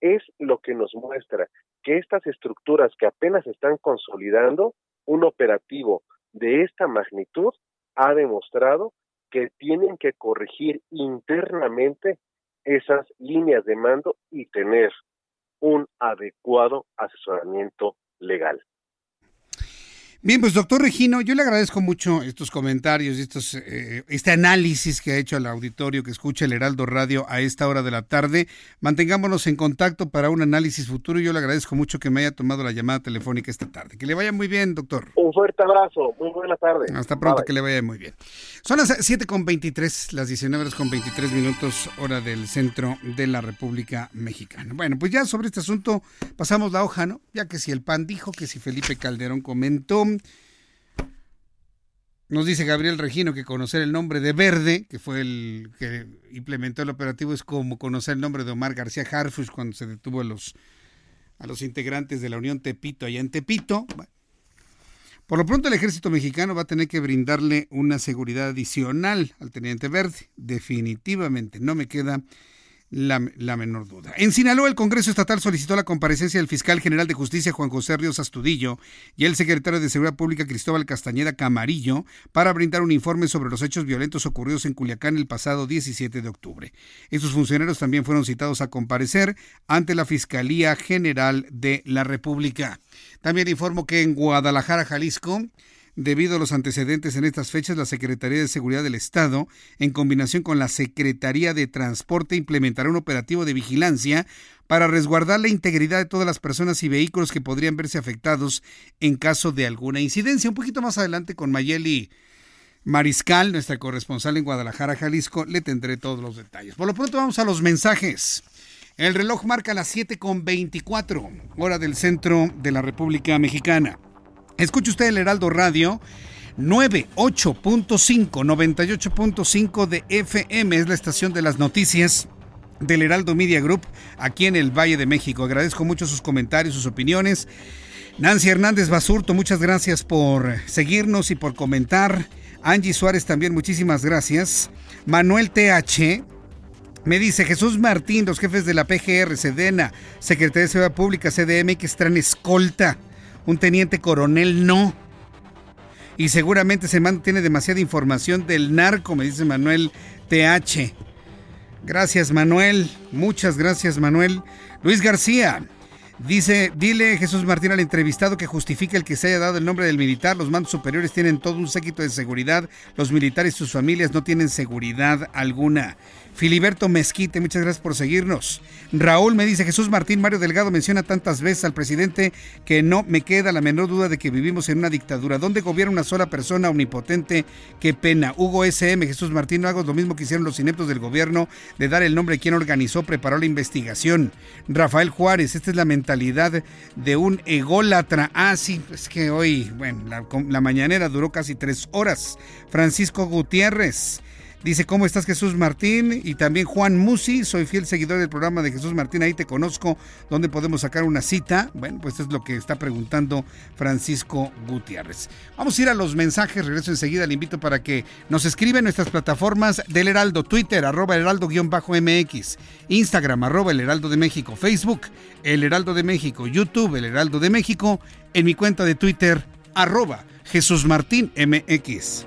es lo que nos muestra que estas estructuras que apenas están consolidando un operativo de esta magnitud ha demostrado que tienen que corregir internamente esas líneas de mando y tener un adecuado asesoramiento legal. Bien, pues doctor Regino, yo le agradezco mucho estos comentarios, estos, eh, este análisis que ha hecho al auditorio que escucha el Heraldo Radio a esta hora de la tarde. Mantengámonos en contacto para un análisis futuro. Yo le agradezco mucho que me haya tomado la llamada telefónica esta tarde. Que le vaya muy bien, doctor. Un fuerte abrazo, muy buena tarde. Hasta pronto, que le vaya muy bien. Son las 7.23, las 19 horas con 23 minutos, hora del centro de la República Mexicana. Bueno, pues ya sobre este asunto pasamos la hoja, ¿no? Ya que si el PAN dijo, que si Felipe Calderón comentó nos dice Gabriel Regino que conocer el nombre de Verde, que fue el que implementó el operativo, es como conocer el nombre de Omar García Harfush cuando se detuvo a los, a los integrantes de la Unión Tepito allá en Tepito. Por lo pronto el ejército mexicano va a tener que brindarle una seguridad adicional al teniente Verde. Definitivamente, no me queda la, menor duda. En Sinaloa, el Congreso Estatal solicitó la comparecencia del fiscal general de justicia Juan José Ríos Astudillo y el secretario de Seguridad Pública Cristóbal Castañeda Camarillo para brindar un informe sobre los hechos violentos ocurridos en Culiacán el pasado 17 de octubre. Estos funcionarios también fueron citados a comparecer ante la Fiscalía General de la República. También informo que en Guadalajara, Jalisco, Debido a los antecedentes en estas fechas, la Secretaría de Seguridad del Estado, en combinación con la Secretaría de Transporte, implementará un operativo de vigilancia para resguardar la integridad de todas las personas y vehículos que podrían verse afectados en caso de alguna incidencia. Un poquito más adelante con Mayeli Mariscal, nuestra corresponsal en Guadalajara, Jalisco, le tendré todos los detalles. Por lo pronto vamos a los mensajes. El reloj marca las 7 con 24, hora del centro de la República Mexicana. Escuche usted el Heraldo Radio 98.5, 98.5 de FM es la estación de las noticias del Heraldo Media Group aquí en el Valle de México. Agradezco mucho sus comentarios, sus opiniones. Nancy Hernández Basurto, muchas gracias por seguirnos y por comentar. Angie Suárez también, muchísimas gracias. Manuel TH me dice Jesús Martín, los jefes de la PGR, Sedena, Secretaría de Seguridad Pública, CDM, que están escolta. Un teniente coronel no. Y seguramente se tiene demasiada información del narco, me dice Manuel TH. Gracias Manuel, muchas gracias Manuel. Luis García, Dice, dile Jesús Martín al entrevistado que justifique el que se haya dado el nombre del militar. Los mandos superiores tienen todo un séquito de seguridad. Los militares y sus familias no tienen seguridad alguna. Filiberto Mezquite, muchas gracias por seguirnos. Raúl me dice, Jesús Martín Mario Delgado menciona tantas veces al presidente que no me queda la menor duda de que vivimos en una dictadura. donde gobierna una sola persona omnipotente? Qué pena. Hugo SM, Jesús Martín, no hago lo mismo que hicieron los ineptos del gobierno de dar el nombre de quien organizó, preparó la investigación. Rafael Juárez, esta es la mentalidad de un ególatra. Ah, sí, es que hoy, bueno, la, la mañanera duró casi tres horas. Francisco Gutiérrez. Dice, ¿cómo estás Jesús Martín? Y también Juan Musi, soy fiel seguidor del programa de Jesús Martín, ahí te conozco, ¿dónde podemos sacar una cita? Bueno, pues es lo que está preguntando Francisco Gutiérrez. Vamos a ir a los mensajes, regreso enseguida, le invito para que nos escriba en nuestras plataformas del Heraldo, Twitter, arroba heraldo-mx, Instagram, arroba el Heraldo de México, Facebook, el Heraldo de México, YouTube, el Heraldo de México, en mi cuenta de Twitter, arroba Jesús Martín MX.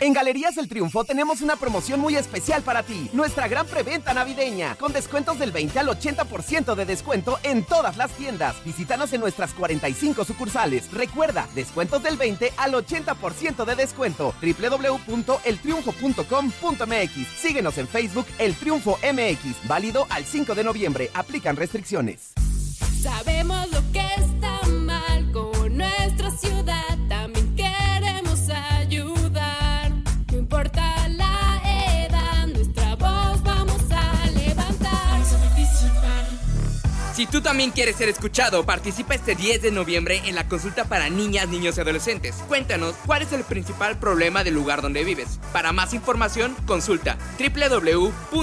En Galerías El Triunfo tenemos una promoción muy especial para ti. Nuestra gran preventa navideña, con descuentos del 20 al 80% de descuento en todas las tiendas. Visítanos en nuestras 45 sucursales. Recuerda, descuentos del 20 al 80% de descuento. www.eltriunfo.com.mx. Síguenos en Facebook El Triunfo MX. Válido al 5 de noviembre. Aplican restricciones. Sabemos lo que Si tú también quieres ser escuchado, participa este 10 de noviembre en la consulta para niñas, niños y adolescentes. Cuéntanos cuál es el principal problema del lugar donde vives. Para más información, consulta www.ism.mx.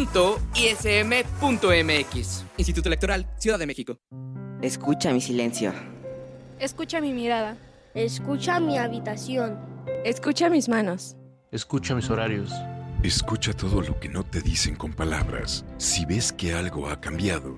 Instituto Electoral, Ciudad de México. Escucha mi silencio. Escucha mi mirada. Escucha mi habitación. Escucha mis manos. Escucha mis horarios. Escucha todo lo que no te dicen con palabras. Si ves que algo ha cambiado,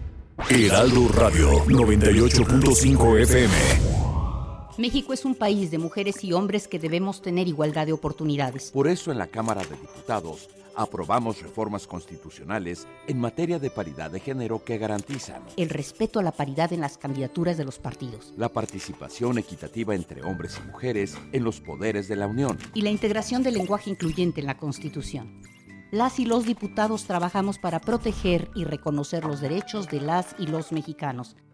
Heraldo Radio 98.5 FM. México es un país de mujeres y hombres que debemos tener igualdad de oportunidades. Por eso en la Cámara de Diputados aprobamos reformas constitucionales en materia de paridad de género que garantizan el respeto a la paridad en las candidaturas de los partidos, la participación equitativa entre hombres y mujeres en los poderes de la Unión y la integración del lenguaje incluyente en la Constitución. Las y los diputados trabajamos para proteger y reconocer los derechos de las y los mexicanos.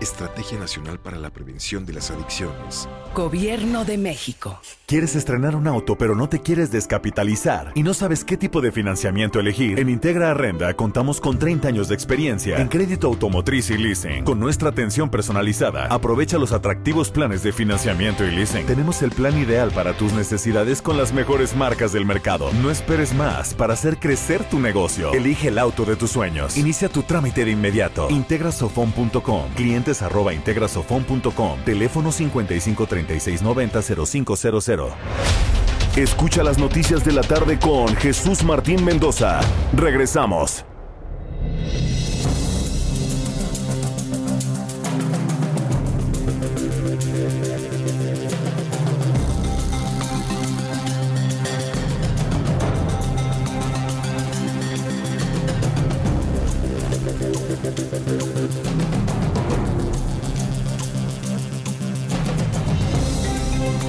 Estrategia Nacional para la Prevención de las Adicciones. Gobierno de México. ¿Quieres estrenar un auto pero no te quieres descapitalizar y no sabes qué tipo de financiamiento elegir? En Integra Arrenda contamos con 30 años de experiencia en crédito automotriz y leasing. Con nuestra atención personalizada, aprovecha los atractivos planes de financiamiento y leasing. Tenemos el plan ideal para tus necesidades con las mejores marcas del mercado. No esperes más para hacer crecer tu negocio. Elige el auto de tus sueños. Inicia tu trámite de inmediato. Integrasofon.com. Arroba integrasofon.com. Teléfono 55 36 90 0500. Escucha las noticias de la tarde con Jesús Martín Mendoza. Regresamos.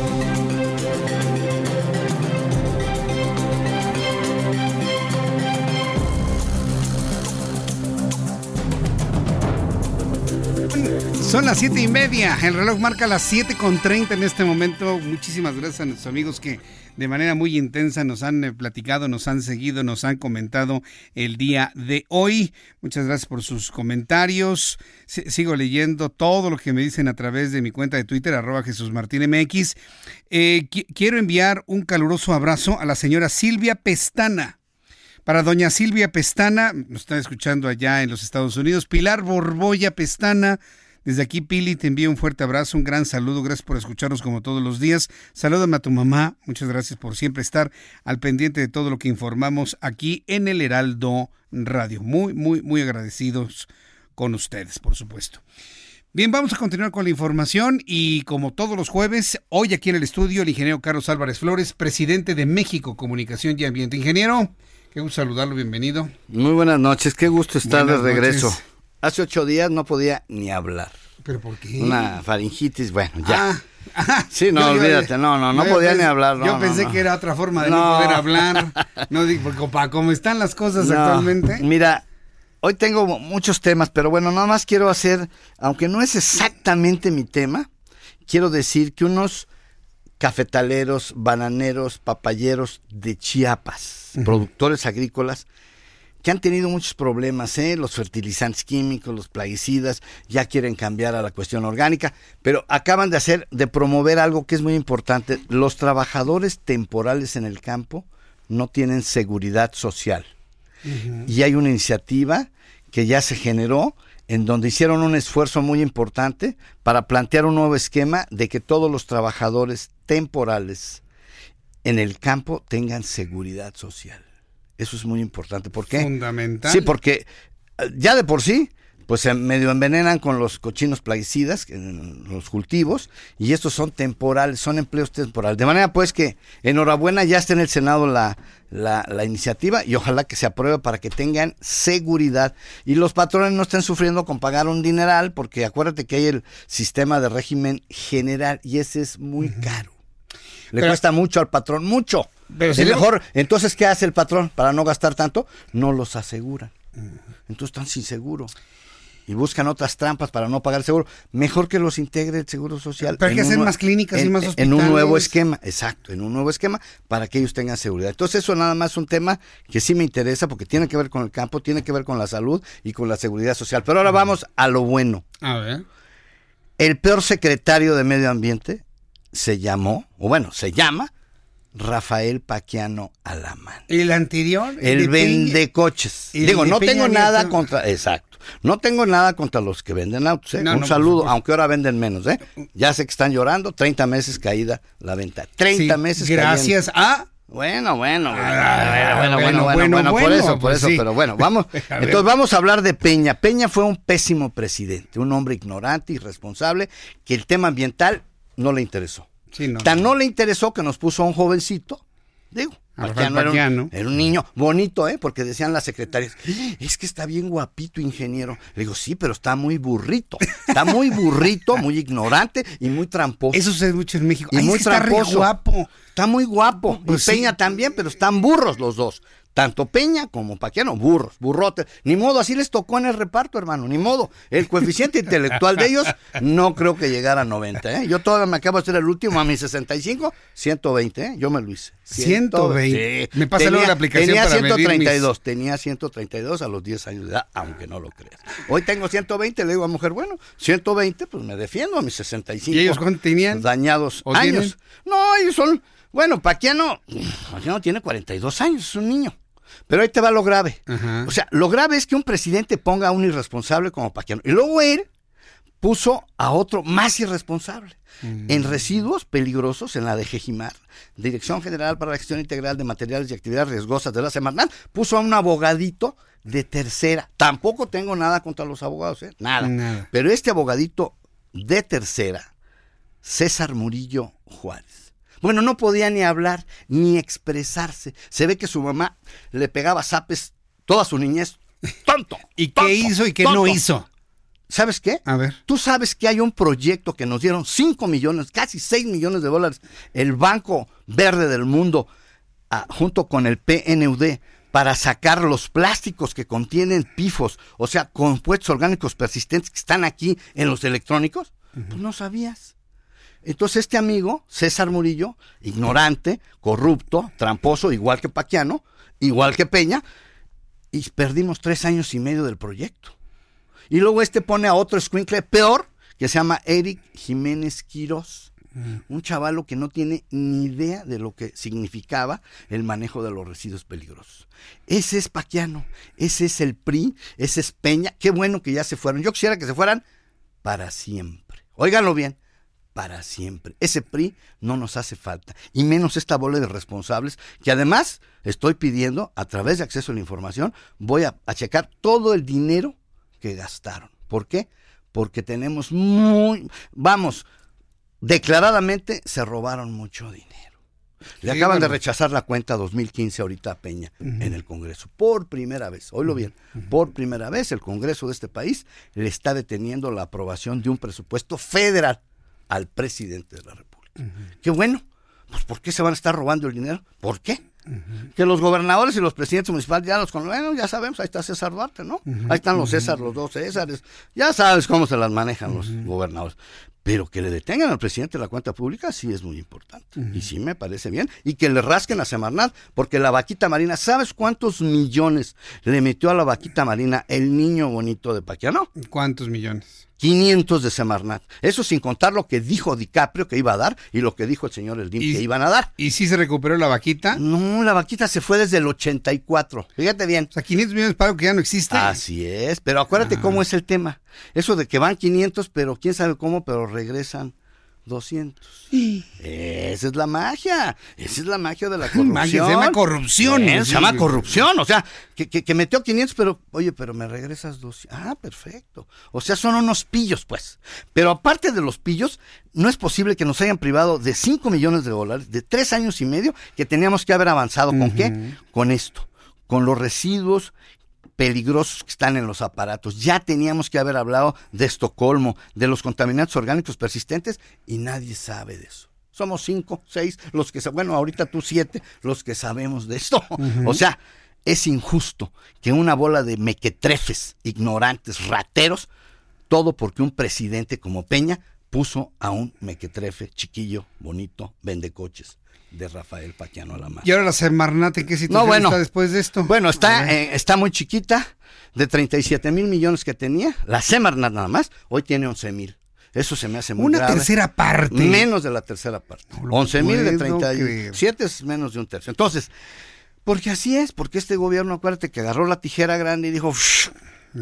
Thank you. Son las siete y media. El reloj marca las siete con treinta en este momento. Muchísimas gracias a nuestros amigos que de manera muy intensa nos han eh, platicado, nos han seguido, nos han comentado el día de hoy. Muchas gracias por sus comentarios. Sigo leyendo todo lo que me dicen a través de mi cuenta de Twitter, arroba Jesús MX. Eh, qui- quiero enviar un caluroso abrazo a la señora Silvia Pestana. Para doña Silvia Pestana, nos está escuchando allá en los Estados Unidos. Pilar Borboya Pestana, desde aquí Pili, te envío un fuerte abrazo, un gran saludo. Gracias por escucharnos como todos los días. Salúdame a tu mamá. Muchas gracias por siempre estar al pendiente de todo lo que informamos aquí en el Heraldo Radio. Muy, muy, muy agradecidos con ustedes, por supuesto. Bien, vamos a continuar con la información y como todos los jueves, hoy aquí en el estudio el ingeniero Carlos Álvarez Flores, presidente de México Comunicación y Ambiente. Ingeniero, qué gusto saludarlo, bienvenido. Muy buenas noches, qué gusto estar Buenas de regreso. noches. Hace ocho días no podía ni hablar. ¿Pero por qué? Una faringitis, bueno, ya. Ah, sí, no, Yo- yo- olvídate, no, no, no yo podía ni hablar. no, yo pensé no. que era otra forma de no, poder hablar. (laughs) No digo, porque para cómo están las cosas actualmente. Mira, hoy tengo muchos temas, pero bueno, nada más quiero hacer, aunque no es exactamente mi tema, quiero decir que unos cafetaleros, bananeros, papayeros de Chiapas, productores agrícolas, que han tenido muchos problemas, ¿eh? los fertilizantes químicos, los plaguicidas, ya quieren cambiar a la cuestión orgánica, pero acaban de hacer, de promover algo que es muy importante. Los trabajadores temporales en el campo no tienen seguridad social. Y hay una iniciativa que ya se generó en donde hicieron un esfuerzo muy importante para plantear un nuevo esquema de que todos los trabajadores temporales en el campo tengan seguridad social. Eso es muy importante. ¿Por qué? Fundamental. Sí, porque eh, ya de por sí, pues se medio envenenan con los cochinos plaguicidas los cultivos y estos son temporales, son empleos temporales. De manera pues que enhorabuena, ya está en el Senado la, la, la iniciativa y ojalá que se apruebe para que tengan seguridad y los patrones no estén sufriendo con pagar un dineral porque acuérdate que hay el sistema de régimen general y ese es muy caro. Le Pero- cuesta mucho al patrón, mucho. Pero es mejor, entonces, ¿qué hace el patrón para no gastar tanto? No los aseguran. Entonces están sin seguro. Y buscan otras trampas para no pagar el seguro. Mejor que los integre el Seguro Social. Pero hay que hacer más clínicas y más En un nuevo hospitales. esquema, exacto, en un nuevo esquema para que ellos tengan seguridad. Entonces eso nada más es un tema que sí me interesa porque tiene que ver con el campo, tiene que ver con la salud y con la seguridad social. Pero ahora vamos a lo bueno. A ver. El peor secretario de Medio Ambiente se llamó, o bueno, se llama Rafael Paquiano Alamán. El anterior. El Peña- vende coches. el Digo, no Peña tengo nada contra, exacto. No tengo nada contra los que venden autos. ¿eh? No, Un no, saludo, aunque ahora venden menos. ¿eh? Ya sé que están llorando. 30 meses caída la venta. 30 Sí, meses gracias cayendo. Bueno, bueno, bueno, Ah, bueno, bueno, bueno, bueno, bueno, por eso, por pues eso, sí. pero bueno, (laughs) vamos. A. Entonces vamos a hablar de Peña. Peña fue un pésimo presidente, un hombre ignorante, irresponsable, que el tema ambiental no le interesó. Sí, no. Tan no le interesó que nos puso a un jovencito, digo, era, un, era un niño bonito, ¿eh? Porque decían las secretarias, es que está bien guapito, ingeniero. Le digo, sí, pero está muy burrito. Está muy burrito, muy ignorante y muy tramposo. Eso sucede mucho en México. Y Ay, muy es que está re guapo. Está muy guapo. Pues y Peña también, pero están burros los dos. Tanto Peña como Paquiano, burros, burrotes. Ni modo, así les tocó en el reparto, hermano, ni modo. El coeficiente intelectual de ellos no creo que llegara a 90. ¿eh? Yo todavía me acabo de hacer el último a mis 65, 120, ¿eh? yo me lo hice. 120. Me pasa luego la aplicación Tenía para medir 132, tenía 132 a los 10 años de edad, aunque no lo creas. Hoy tengo 120, le digo a mujer, bueno, 120, pues me defiendo a mis 65. ¿Y ellos cuánto tenían? Dañados ¿O años. tienen? No, ellos son, bueno, Paquiano, Paquiano tiene 42 años, es un niño. Pero ahí te va lo grave. O sea, lo grave es que un presidente ponga a un irresponsable como Paquiano. Y luego él puso a otro más irresponsable. En residuos peligrosos, en la de Jejimar, Dirección General para la Gestión Integral de Materiales y Actividades Riesgosas de la Semarnat, puso a un abogadito de tercera. Tampoco tengo nada contra los abogados, ¿eh? Nada. Nada. Pero este abogadito de tercera, César Murillo Juárez. Bueno, no podía ni hablar, ni expresarse. Se ve que su mamá le pegaba zapes toda su niñez. ¡Tonto! ¿Y qué hizo y qué no hizo? ¿Sabes qué? A ver. Tú sabes que hay un proyecto que nos dieron 5 millones, casi 6 millones de dólares, el Banco Verde del Mundo, ah, junto con el PNUD, para sacar los plásticos que contienen pifos, o sea, compuestos orgánicos persistentes que están aquí en los electrónicos. Pues no sabías. Entonces este amigo, César Murillo, ignorante, corrupto, tramposo, igual que Paquiano, igual que Peña, y perdimos tres años y medio del proyecto. Y luego este pone a otro squinkle peor, que se llama Eric Jiménez Quirós. Un chavalo que no tiene ni idea de lo que significaba el manejo de los residuos peligrosos. Ese es Paquiano, ese es el PRI, ese es Peña. Qué bueno que ya se fueron. Yo quisiera que se fueran para siempre. Óiganlo bien, para siempre. Ese PRI no nos hace falta. Y menos esta bola de responsables que además estoy pidiendo, a través de acceso a la información, voy a, a checar todo el dinero que gastaron. ¿Por qué? Porque tenemos muy, vamos, declaradamente se robaron mucho dinero. Le Sí, acaban de rechazar la cuenta 2015 ahorita a Peña en el Congreso. Por primera vez, oílo bien, por primera vez el Congreso de este país le está deteniendo la aprobación de un presupuesto federal al presidente de la República. Qué bueno. Pues ¿por qué se van a estar robando el dinero? ¿Por qué? Que los gobernadores y los presidentes municipales ya los conocen, bueno, ya sabemos, ahí está César Duarte, ¿no? Ahí están los César, los dos Césares, ya sabes cómo se las manejan los gobernadores. Pero que le detengan al presidente de la cuenta pública sí es muy importante. Y sí me parece bien. Y que le rasquen a Semarnat, porque la vaquita marina, ¿sabes cuántos millones le metió a la vaquita marina el niño bonito de Paquiano? ¿Cuántos millones? 500 de Semarnat. Eso sin contar lo que dijo DiCaprio que iba a dar y lo que dijo el señor Eldim que iban a dar. ¿Y si se recuperó la vaquita? No, la vaquita se fue desde el 84. Fíjate bien. O sea, 500 millones para algo que ya no existe. Así es, pero acuérdate cómo es el tema. Eso de que van 500, pero quién sabe cómo, pero regresan 200. Esa es la magia. Esa es la magia de la corrupción. (laughs) Magia, se llama corrupción. Eh, Sí. se llama corrupción. O sea, que, que- que metió 500, pero, oye, pero me regresas 200. Ah, perfecto. O sea, son unos pillos, pues. Pero aparte de los pillos, no es posible que nos hayan privado de 5 millones de dólares, de tres años y medio, que teníamos que haber avanzado. ¿Con qué? Con esto. Con los residuos peligrosos que están en los aparatos. Ya teníamos que haber hablado de Estocolmo, de los contaminantes orgánicos persistentes, y nadie sabe de eso. Somos cinco, seis, los que, bueno, ahorita tú siete, los que sabemos de esto. (laughs) O sea, es injusto que una bola de mequetrefes, ignorantes, rateros, todo porque un presidente como Peña puso a un mequetrefe chiquillo, bonito, vende coches de Rafael Paquiano a la mano. ¿Y ahora la Semarnat en qué situación No, bueno. está después de esto? Bueno, está, eh, está muy chiquita, de 37 mil millones que tenía, la Semarnat nada más, hoy tiene 11 mil. Eso se me hace muy Una grave. tercera parte. Menos de la tercera parte. lo 11 mil de puedo 37 es menos de un tercio. Entonces, porque así es, porque este gobierno, acuérdate que agarró la tijera grande y dijo,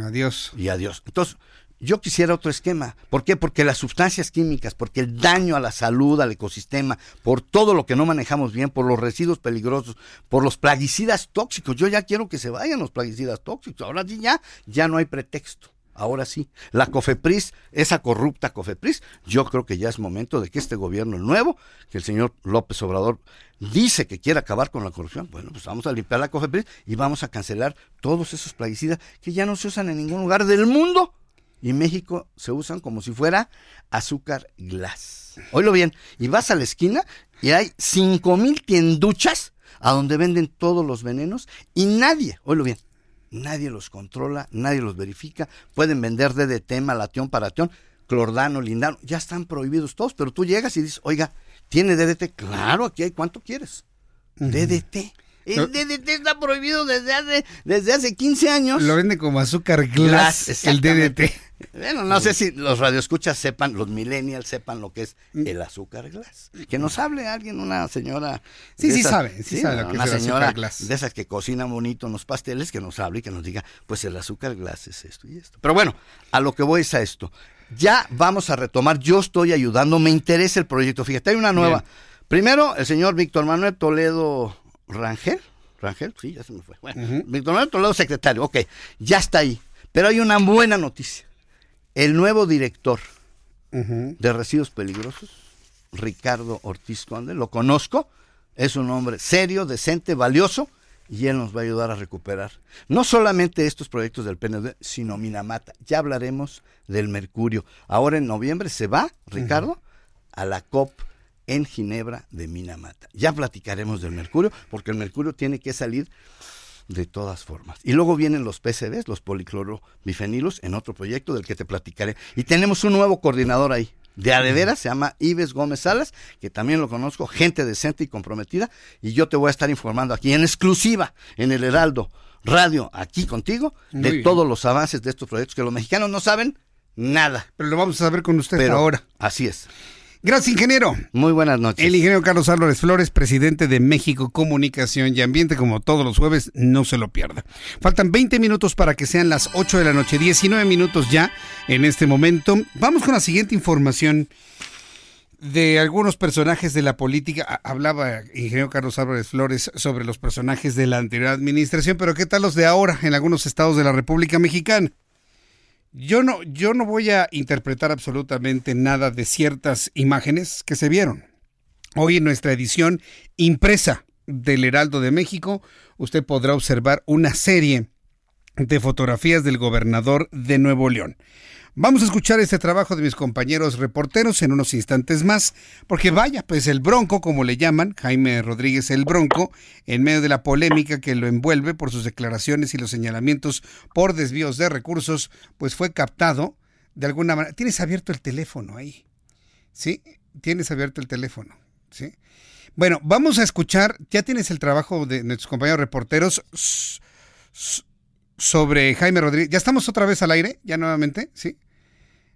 Adiós. y adiós. Entonces, yo quisiera otro esquema. ¿Por qué? Porque las sustancias químicas, porque el daño a la salud, al ecosistema, por todo lo que no manejamos bien, por los residuos peligrosos, por los plaguicidas tóxicos. Yo ya quiero que se vayan los plaguicidas tóxicos. Ahora sí ya, ya no hay pretexto. Ahora sí, la COFEPRIS, esa corrupta COFEPRIS, yo creo que ya es momento de que este gobierno nuevo, que el señor López Obrador dice que quiere acabar con la corrupción, bueno, pues vamos a limpiar la COFEPRIS y vamos a cancelar todos esos plaguicidas que ya no se usan en ningún lugar del mundo. Y en México se usan como si fuera azúcar glass. Oílo bien, y vas a la esquina y hay cinco mil tienduchas a donde venden todos los venenos y nadie, oílo bien, nadie los controla, nadie los verifica, pueden vender DDT, malatión, paratión, clordano, lindano, ya están prohibidos todos, pero tú llegas y dices, oiga, ¿tiene DDT? Claro, aquí hay, ¿cuánto quieres? DDT. El DDT está prohibido desde hace, desde hace 15 años. Lo vende como azúcar glass, Glass, el. DDT. Bueno, no sé si los radioescuchas sepan, los millennials sepan lo que es el azúcar glass. Que nos hable alguien, una señora. Sí, sí esas- sabe, sí sabe lo que una es el azúcar señora glass. de esas que cocina bonito unos pasteles, que nos hable y que nos diga, pues el azúcar glass es esto y esto. Pero bueno, a lo que voy es a esto. Ya vamos a retomar, yo estoy ayudando, me interesa el proyecto. Fíjate, hay una nueva. Bien. Primero, el señor Víctor Manuel Toledo Rangel. Rangel, sí, ya se me fue. Bueno, Víctor Manuel Toledo, secretario, ok, ya está ahí. Pero hay una buena noticia. El nuevo director de Residuos Peligrosos, Ricardo Ortiz Conde, lo conozco, es un hombre serio, decente, valioso, y él nos va a ayudar a recuperar no solamente estos proyectos del PND, sino Minamata. Ya hablaremos del mercurio. Ahora en noviembre se va, Ricardo, a la COP en Ginebra de Minamata. Ya platicaremos del mercurio, porque el mercurio tiene que salir de todas formas. Y luego vienen los PCBs, los policlorobifenilos, en otro proyecto del que te platicaré. Y tenemos un nuevo coordinador ahí. De a de veras, se llama Ives Gómez Salas, que también lo conozco, gente decente y comprometida, y yo te voy a estar informando aquí en exclusiva en el Heraldo Radio, aquí contigo, Muy de bien. todos los avances de estos proyectos que los mexicanos no saben nada. Pero lo vamos a saber con usted Pero ahora. Así es. Gracias, ingeniero. Muy buenas noches. El ingeniero Carlos Álvarez Flores, presidente de México Comunicación y Ambiente, como todos los jueves, no se lo pierda. Faltan 20 minutos para que sean las 8 de la noche, 19 minutos ya en este momento. Vamos con la siguiente información de algunos personajes de la política. Ha- Hablaba el ingeniero Carlos Álvarez Flores sobre los personajes de la anterior administración, pero ¿qué tal los de ahora en algunos estados de la República Mexicana? Yo no, yo no voy a interpretar absolutamente nada de ciertas imágenes que se vieron. Hoy en nuestra edición impresa del Heraldo de México, usted podrá observar una serie de fotografías del gobernador de Nuevo León. Vamos a escuchar este trabajo de mis compañeros reporteros en unos instantes más, porque vaya, pues el Bronco, como le llaman, Jaime Rodríguez el Bronco, en medio de la polémica que lo envuelve por sus declaraciones y los señalamientos por desvíos de recursos, pues fue captado de alguna manera. Tienes abierto el teléfono ahí, ¿sí? Tienes abierto el teléfono, ¿sí? Bueno, vamos a escuchar, ya tienes el trabajo de nuestros compañeros reporteros sobre Jaime Rodríguez. ¿Ya estamos otra vez al aire? ¿Ya nuevamente? ¿Sí?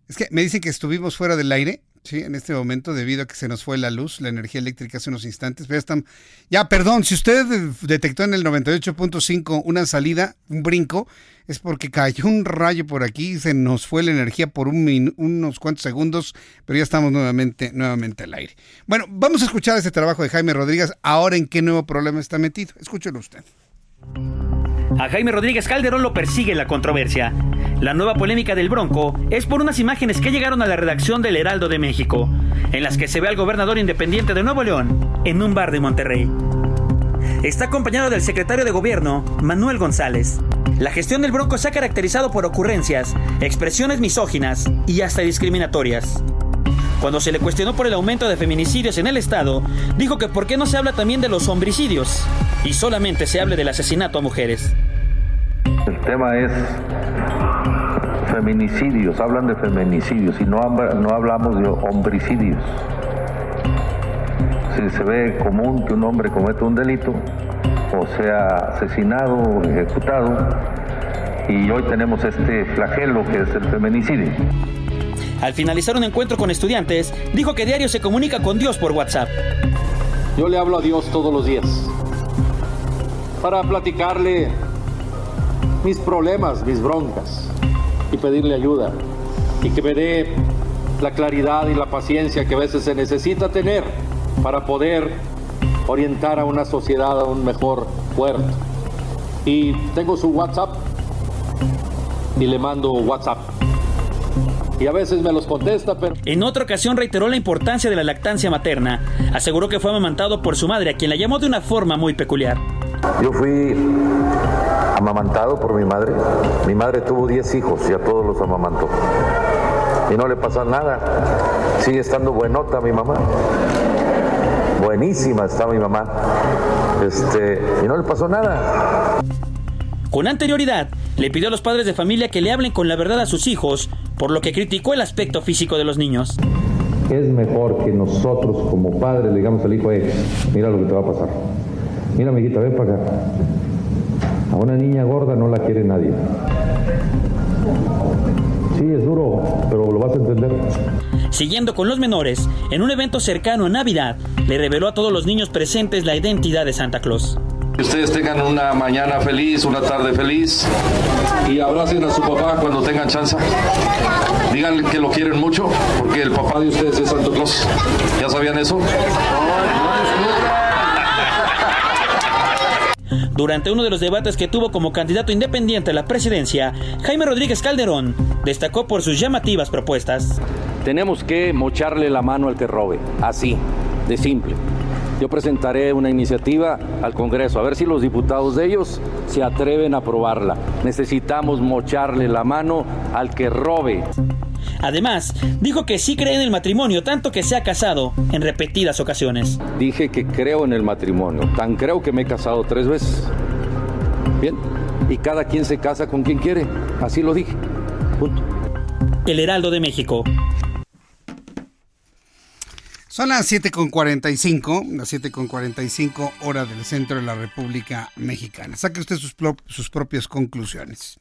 Es que me dicen que estuvimos fuera del aire, ¿sí? En este momento, debido a que se nos fue la luz, la energía eléctrica hace unos instantes. Pero ya están... Ya, perdón, si usted detectó en el 98.5 una salida, un brinco, es porque cayó un rayo por aquí y se nos fue la energía por un unos cuantos segundos, pero ya estamos nuevamente, nuevamente al aire. Bueno, vamos a escuchar este trabajo de Jaime Rodríguez. Ahora, ¿en qué nuevo problema está metido? Escúchelo usted. A Jaime Rodríguez Calderón lo persigue la controversia. La nueva polémica del Bronco es por unas imágenes que llegaron a la redacción del Heraldo de México, en las que se ve al gobernador independiente de Nuevo León en un bar de Monterrey. Está acompañado del secretario de gobierno, Manuel González. La gestión del Bronco se ha caracterizado por ocurrencias, expresiones misóginas y hasta discriminatorias. Cuando se le cuestionó por el aumento de feminicidios en el estado, dijo que por qué no se habla también de los homicidios y solamente se hable del asesinato a mujeres. El tema es feminicidios, hablan de feminicidios y no, habla- no hablamos de homicidios. Si se ve común que un hombre cometa un delito, o sea asesinado o ejecutado, y hoy tenemos este flagelo que es el feminicidio. Al finalizar un encuentro con estudiantes, dijo que diario se comunica con Dios por WhatsApp. Yo le hablo a Dios todos los días para platicarle mis problemas, mis broncas y pedirle ayuda y que me dé la claridad y la paciencia que a veces se necesita tener para poder orientar a una sociedad a un mejor puerto. Y tengo su WhatsApp y le mando WhatsApp. Y a veces me los contesta, pero... En otra ocasión reiteró la importancia de la lactancia materna. Aseguró que fue amamantado por su madre, a quien la llamó de una forma muy peculiar. Yo fui amamantado por mi madre. Mi madre tuvo 10 hijos y a todos los amamantó. Y no le pasa nada. Sigue estando buenota mi mamá. Buenísima está mi mamá. Este, y no le pasó nada. Con anterioridad, le pidió a los padres de familia que le hablen con la verdad a sus hijos, por lo que criticó el aspecto físico de los niños. Es mejor que nosotros como padres le digamos al hijo, "Eh, mira lo que te va a pasar. Mira, amiguita, ven para acá. A una niña gorda no la quiere nadie. Sí, es duro, pero lo vas a entender. Siguiendo con los menores, en un evento cercano a Navidad, le reveló a todos los niños presentes la identidad de Santa Claus. Que ustedes tengan una mañana feliz, una tarde feliz y abracen a su papá cuando tengan chance. Díganle que lo quieren mucho porque el papá de ustedes es Santo Claus. ¿Ya sabían eso? Durante uno de los debates que tuvo como candidato independiente a la presidencia, Jaime Rodríguez Calderón destacó por sus llamativas propuestas. Tenemos que mocharle la mano al que robe, así, de simple. Yo presentaré una iniciativa al Congreso, a ver si los diputados de ellos se atreven a aprobarla. Necesitamos mocharle la mano al que robe. Además, dijo que sí cree en el matrimonio, tanto que se ha casado en repetidas ocasiones. Dije que creo en el matrimonio, tan creo que me he casado tres veces. Bien, y cada quien se casa con quien quiere, así lo dije. Punto. El Heraldo de México. Son las 7.45, las 7.45 hora del centro de la República Mexicana. Saque usted sus, pro- sus propias conclusiones.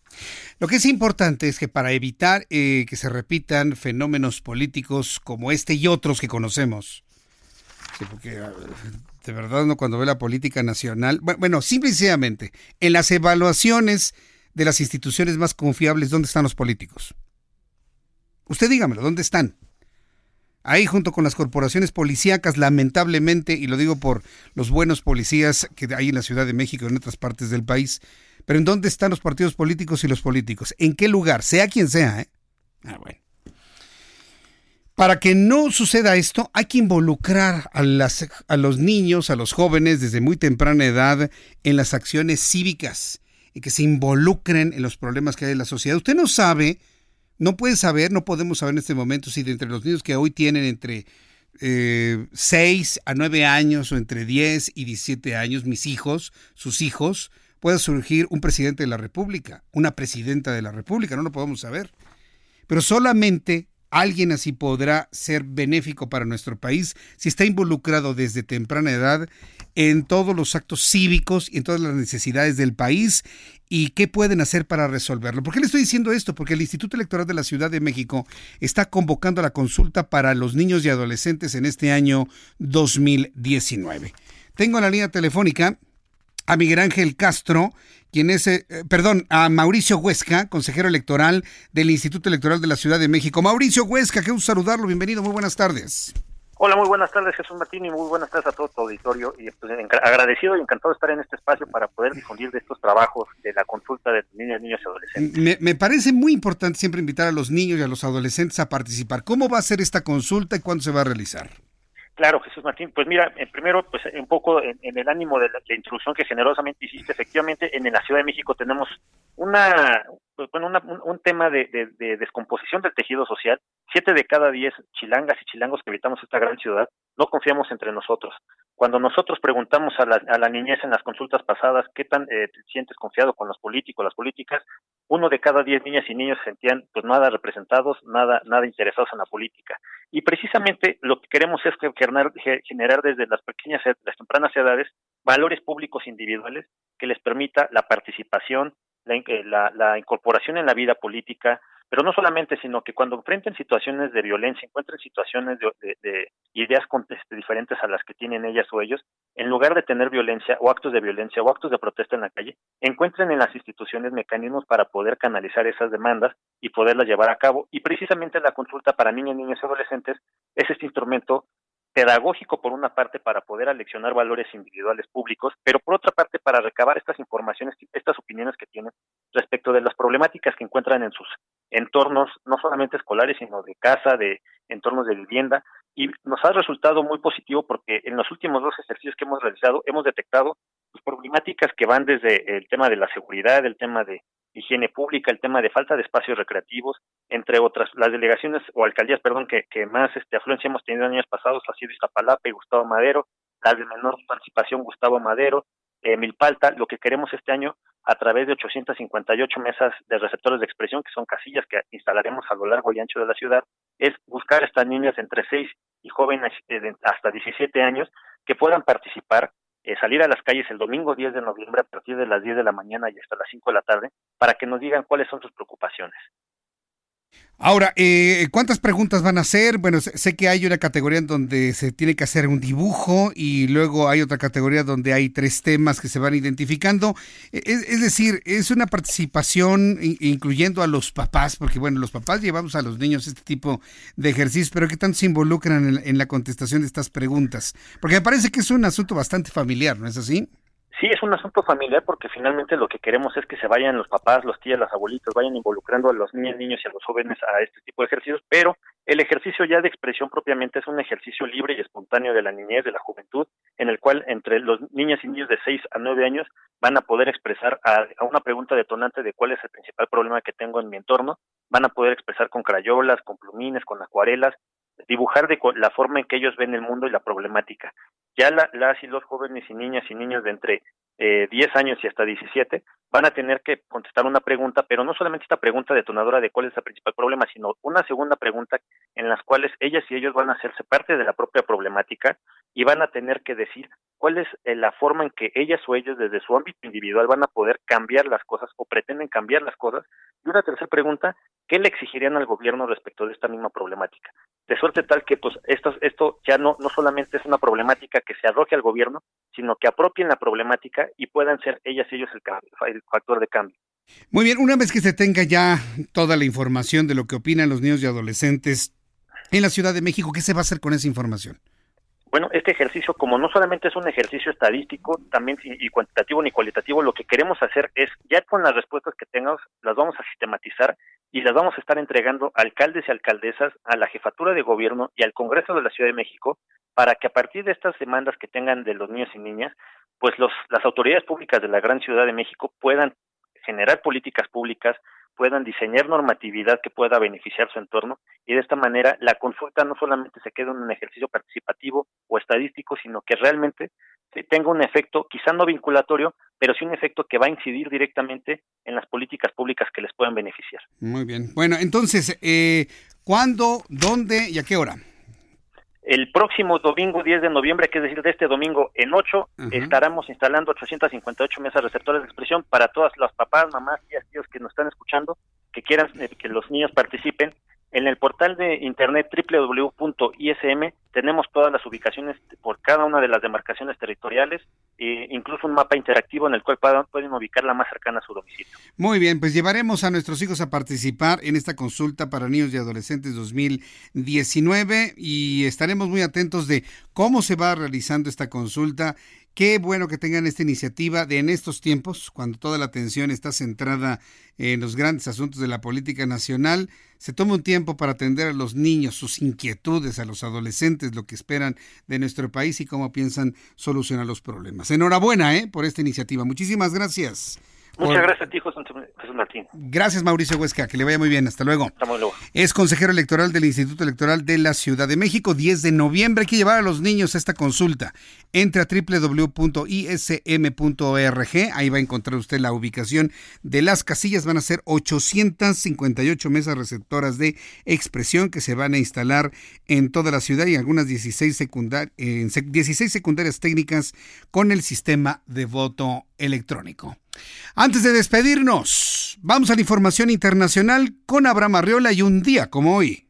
Lo que es importante es que para evitar eh, que se repitan fenómenos políticos como este y otros que conocemos, sí, porque eh, de verdad uno cuando ve la política nacional, bu- bueno, simple y sencillamente, en las evaluaciones de las instituciones más confiables, ¿dónde están los políticos? Usted dígamelo, ¿dónde están? Ahí junto con las corporaciones policíacas, lamentablemente, y lo digo por los buenos policías que hay en la Ciudad de México y en otras partes del país, pero ¿en dónde están los partidos políticos y los políticos? ¿En qué lugar? Sea quien sea, ¿eh? Ah, bueno. Para que no suceda esto, hay que involucrar a, las, a los niños, a los jóvenes desde muy temprana edad en las acciones cívicas y que se involucren en los problemas que hay en la sociedad. Usted no sabe, no puede saber, no podemos saber en este momento si de entre los niños que hoy tienen entre eh, 6 a 9 años o entre 10 y 17 años, mis hijos, sus hijos, pueda surgir un presidente de la República, una presidenta de la República, no lo podemos saber. Pero solamente alguien así podrá ser benéfico para nuestro país si está involucrado desde temprana edad en todos los actos cívicos y en todas las necesidades del país y qué pueden hacer para resolverlo. ¿Por qué le estoy diciendo esto? Porque el Instituto Electoral de la Ciudad de México está convocando la consulta para los niños y adolescentes en este año 2019. Tengo en la línea telefónica a Miguel Ángel Castro, quien es, eh, perdón, a Mauricio Huesca, consejero electoral del Instituto Electoral de la Ciudad de México. Mauricio Huesca, qué gusto saludarlo, bienvenido, muy buenas tardes. Hola, muy buenas tardes Jesús Martín y muy buenas tardes a todo tu auditorio. Y pues, agradecido y encantado de estar en este espacio para poder difundir de estos trabajos de la consulta de niños, niños y adolescentes. Me parece muy importante siempre invitar a los niños y a los adolescentes a participar. ¿Cómo va a ser esta consulta y cuándo se va a realizar? Claro, Jesús Martín. Pues mira, eh, primero, pues un poco en, el ánimo de la, la introducción que generosamente hiciste, efectivamente, en, la Ciudad de México tenemos una, pues, bueno, una- un, tema de- de descomposición del tejido social. Siete de cada diez chilangas y chilangos que habitamos esta gran ciudad no confiamos entre nosotros. Cuando nosotros preguntamos a la, niñez en las consultas pasadas qué tan eh, te sientes confiado con los políticos, las políticas, uno de cada diez niñas y niños se sentían pues nada representados, nada, nada interesados en la política. Y precisamente lo que queremos es generar, ge- generar desde las pequeñas, las tempranas edades, valores públicos individuales que les permita la participación, la, eh, la, la incorporación en la vida política, pero no solamente, sino que cuando enfrenten situaciones de violencia, encuentren situaciones de, de- de ideas este, diferentes a las que tienen ellas o ellos, en lugar de tener violencia o actos de violencia o actos de protesta en la calle, encuentren en las instituciones mecanismos para poder canalizar esas demandas y poderlas llevar a cabo. Y precisamente la consulta para niños, niñas y adolescentes es este instrumento pedagógico por una parte para poder aleccionar valores individuales públicos, pero por otra parte para recabar estas informaciones, estas opiniones que tienen respecto de las problemáticas que encuentran en sus entornos, no solamente escolares, sino de casa, de entornos de vivienda, y nos ha resultado muy positivo porque en los últimos dos ejercicios que hemos realizado hemos detectado pues, problemáticas que van desde el tema de la seguridad, el tema de higiene pública, el tema de falta de espacios recreativos, entre otras. Las delegaciones o alcaldías, perdón, que, más este, afluencia hemos tenido en años pasados ha sido Iztapalapa y Gustavo Madero, las de menor participación Gustavo Madero, eh, Milpalta. Lo que queremos este año, a través de 858 mesas de receptores de expresión, que son casillas que instalaremos a lo largo y ancho de la ciudad, es buscar a estas niñas entre 6 y jóvenes eh, hasta 17 años que puedan participar eh, salir a las calles el domingo 10 de noviembre a partir de las 10 de la mañana y hasta las 5 de la tarde para que nos digan cuáles son sus preocupaciones. Ahora, eh, ¿cuántas preguntas van a hacer? Bueno, sé, que hay una categoría en donde se tiene que hacer un dibujo y luego hay otra categoría donde hay tres temas que se van identificando. E- Es, decir, es una participación in- incluyendo a los papás, porque bueno, los papás llevamos a los niños este tipo de ejercicios, pero ¿qué tanto se involucran en la contestación de estas preguntas? Porque me parece que es un asunto bastante familiar, ¿no es así? Sí, es un asunto familiar porque finalmente lo que queremos es que se vayan los papás, los tías, las abuelitas, vayan involucrando a los niños, niños y a los jóvenes a este tipo de ejercicios, pero el ejercicio ya de expresión propiamente es un ejercicio libre y espontáneo de la niñez, de la juventud, en el cual entre los niños y niños de 6 a 9 años van a poder expresar a, a una pregunta detonante de cuál es el principal problema que tengo en mi entorno, van a poder expresar con crayolas, con plumines, con acuarelas, dibujar de la forma en que ellos ven el mundo y la problemática. Ya la- las y los jóvenes y niñas y niños de entre eh, 10 años y hasta 17 van a tener que contestar una pregunta, pero no solamente esta pregunta detonadora de cuál es el principal problema, sino una segunda pregunta en las cuales ellas y ellos van a hacerse parte de la propia problemática y van a tener que decir cuál es eh, la forma en que ellas o ellos desde su ámbito individual van a poder cambiar las cosas o pretenden cambiar las cosas. Y una tercera pregunta, ¿qué le exigirían al gobierno respecto de esta misma problemática? De suerte tal que pues esto, esto ya no, no solamente es una problemática que se arroje al gobierno, sino que apropien la problemática y puedan ser ellas y ellos el, el factor de cambio. Muy bien, una vez que se tenga ya toda la información de lo que opinan los niños y adolescentes en la Ciudad de México, ¿qué se va a hacer con esa información? Bueno, este ejercicio, como no solamente es un ejercicio estadístico, también y y cuantitativo ni cualitativo, lo que queremos hacer es, ya con las respuestas que tengamos, las vamos a sistematizar y las vamos a estar entregando a alcaldes y alcaldesas, a la jefatura de gobierno y al Congreso de la Ciudad de México, para que a partir de estas demandas que tengan de los niños y niñas, pues los, las autoridades públicas de la gran Ciudad de México puedan generar políticas públicas, puedan diseñar normatividad que pueda beneficiar su entorno y de esta manera la consulta no solamente se quede en un ejercicio participativo o estadístico, sino que realmente tenga un efecto, quizá no vinculatorio, pero sí un efecto que va a incidir directamente en las políticas públicas que les puedan beneficiar. Muy bien. Bueno, entonces, eh, ¿cuándo, dónde y a qué hora? El próximo domingo 10 de noviembre, que es decir, de este domingo en 8, Ajá. estaremos instalando 858 mesas receptores de expresión para todas las papás, mamás, tías, tíos que nos están escuchando, que quieran eh, que los niños participen. En el portal de internet www.ism tenemos todas las ubicaciones por cada una de las demarcaciones territoriales, e incluso un mapa interactivo en el cual pueden ubicar la más cercana a su domicilio. Muy bien, pues llevaremos a nuestros hijos a participar en esta consulta para niños y adolescentes 2019 y estaremos muy atentos de cómo se va realizando esta consulta. Qué bueno que tengan esta iniciativa de en estos tiempos, cuando toda la atención está centrada en los grandes asuntos de la política nacional, se toma un tiempo para atender a los niños, sus inquietudes, a los adolescentes, lo que esperan de nuestro país y cómo piensan solucionar los problemas. Enhorabuena, ¿eh? Por esta iniciativa. Muchísimas gracias. Muchas gracias a ti, José Martín. Gracias, Mauricio Huesca. Que le vaya muy bien. Hasta luego. Hasta luego. Es consejero electoral del Instituto Electoral de la Ciudad de México. 10 de noviembre. Hay que llevar a los niños a esta consulta. Entre a www.ism.org. Ahí va a encontrar usted la ubicación de las casillas. Van a ser 858 mesas receptoras de expresión que se van a instalar en toda la ciudad y algunas 16, secundar- en sec- 16 secundarias técnicas con el sistema de voto electrónico. Antes de despedirnos, vamos a la información internacional con Abraham Arriola y un día como hoy.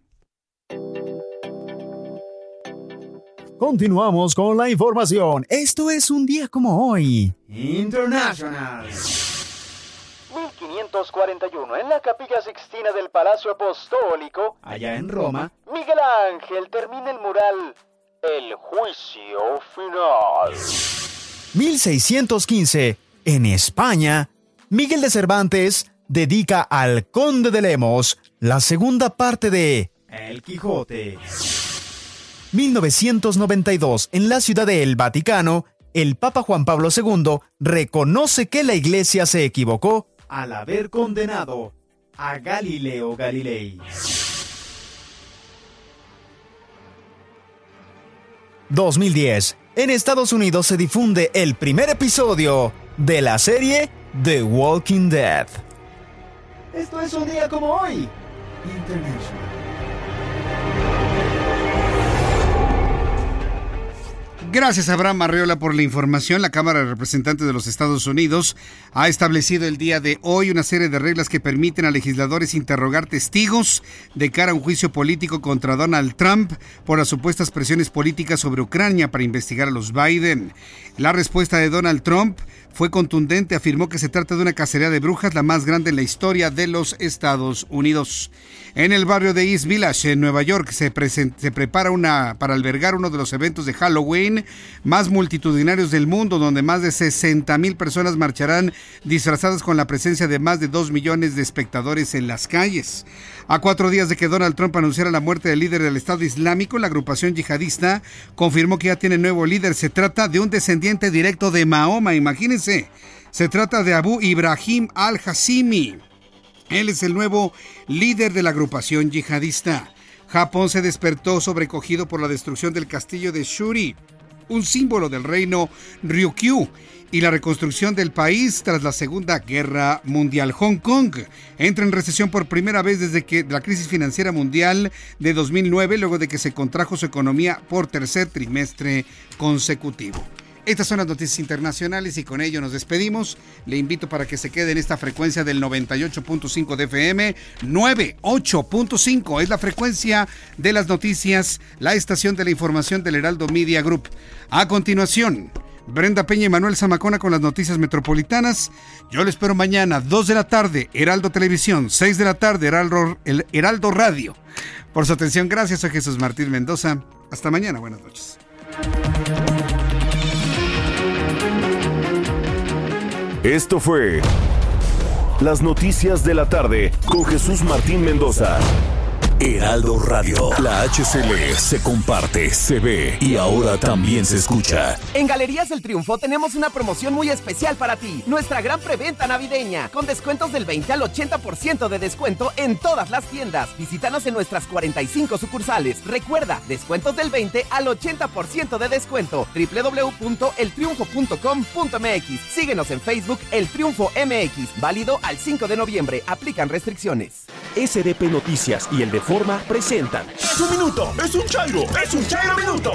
Continuamos con la información. Esto es un día como hoy. International. 1541, en la capilla sixtina del Palacio Apostólico, Allá en Roma, Miguel Ángel termina el mural El Juicio Final. 1615. En España, Miguel de Cervantes dedica al Conde de Lemos la segunda parte de El Quijote. 1992. En la ciudad de El Vaticano, el Papa Juan Pablo II reconoce que la Iglesia se equivocó al haber condenado a Galileo Galilei. 2010. En Estados Unidos se difunde el primer episodio de la serie The Walking Dead. Esto es un día como hoy. International. Gracias Abraham Arreola por la información. La Cámara de Representantes de los Estados Unidos ha establecido el día de hoy una serie de reglas que permiten a legisladores interrogar testigos de cara a un juicio político contra Donald Trump por las supuestas presiones políticas sobre Ucrania para investigar a los Biden. La respuesta de Donald Trump fue contundente, afirmó que se trata de una cacería de brujas la más grande en la historia de los Estados Unidos. En el barrio de East Village, en Nueva York, se, prepara una, para albergar uno de los eventos de Halloween más multitudinarios del mundo, donde más de 60 mil personas marcharán disfrazadas con la presencia de más de 2 millones de espectadores en las calles. A cuatro días de que Donald Trump anunciara la muerte del líder del Estado Islámico, la agrupación yihadista confirmó que ya tiene nuevo líder. Se trata de un descendiente directo de Mahoma, imagínense. Se trata de Abu Ibrahim al-Hassimi. Él es el nuevo líder de la agrupación yihadista. Japón se despertó sobrecogido por la destrucción del castillo de Shuri, un símbolo del reino Ryukyu, y la reconstrucción del país tras la Segunda Guerra Mundial. Hong Kong entra en recesión por primera vez desde que la crisis financiera mundial de 2009, luego de que se contrajo su economía por tercer trimestre consecutivo. Estas son las noticias internacionales y con ello nos despedimos. Le invito para que se quede en esta frecuencia del 98.5 de FM, 98.5 es la frecuencia de las noticias, la estación de la información del Heraldo Media Group. A continuación, Brenda Peña y Manuel Zamacona con las noticias metropolitanas. Yo lo espero mañana, 2 de la tarde, Heraldo Televisión, 6 de la tarde, Heraldo, Heraldo Radio. Por su atención, gracias a Jesús Martín Mendoza. Hasta mañana, buenas noches. Esto fue Las Noticias de la Tarde con Jesús Martín Mendoza. Heraldo Radio. La HCL se comparte, se ve y ahora también se escucha. En Galerías del Triunfo tenemos una promoción muy especial para ti. Nuestra gran preventa navideña, con descuentos del 20 al 80% de descuento en todas las tiendas. Visítanos en nuestras 45 sucursales. Recuerda, descuentos del 20 al 80% de descuento. www.eltriunfo.com.mx. Síguenos en Facebook El Triunfo MX. Válido al 5 de noviembre. Aplican restricciones. SDP Noticias y el de Presentan. ¡Es un minuto! ¡Es un chairo! ¡Es un chairo minuto!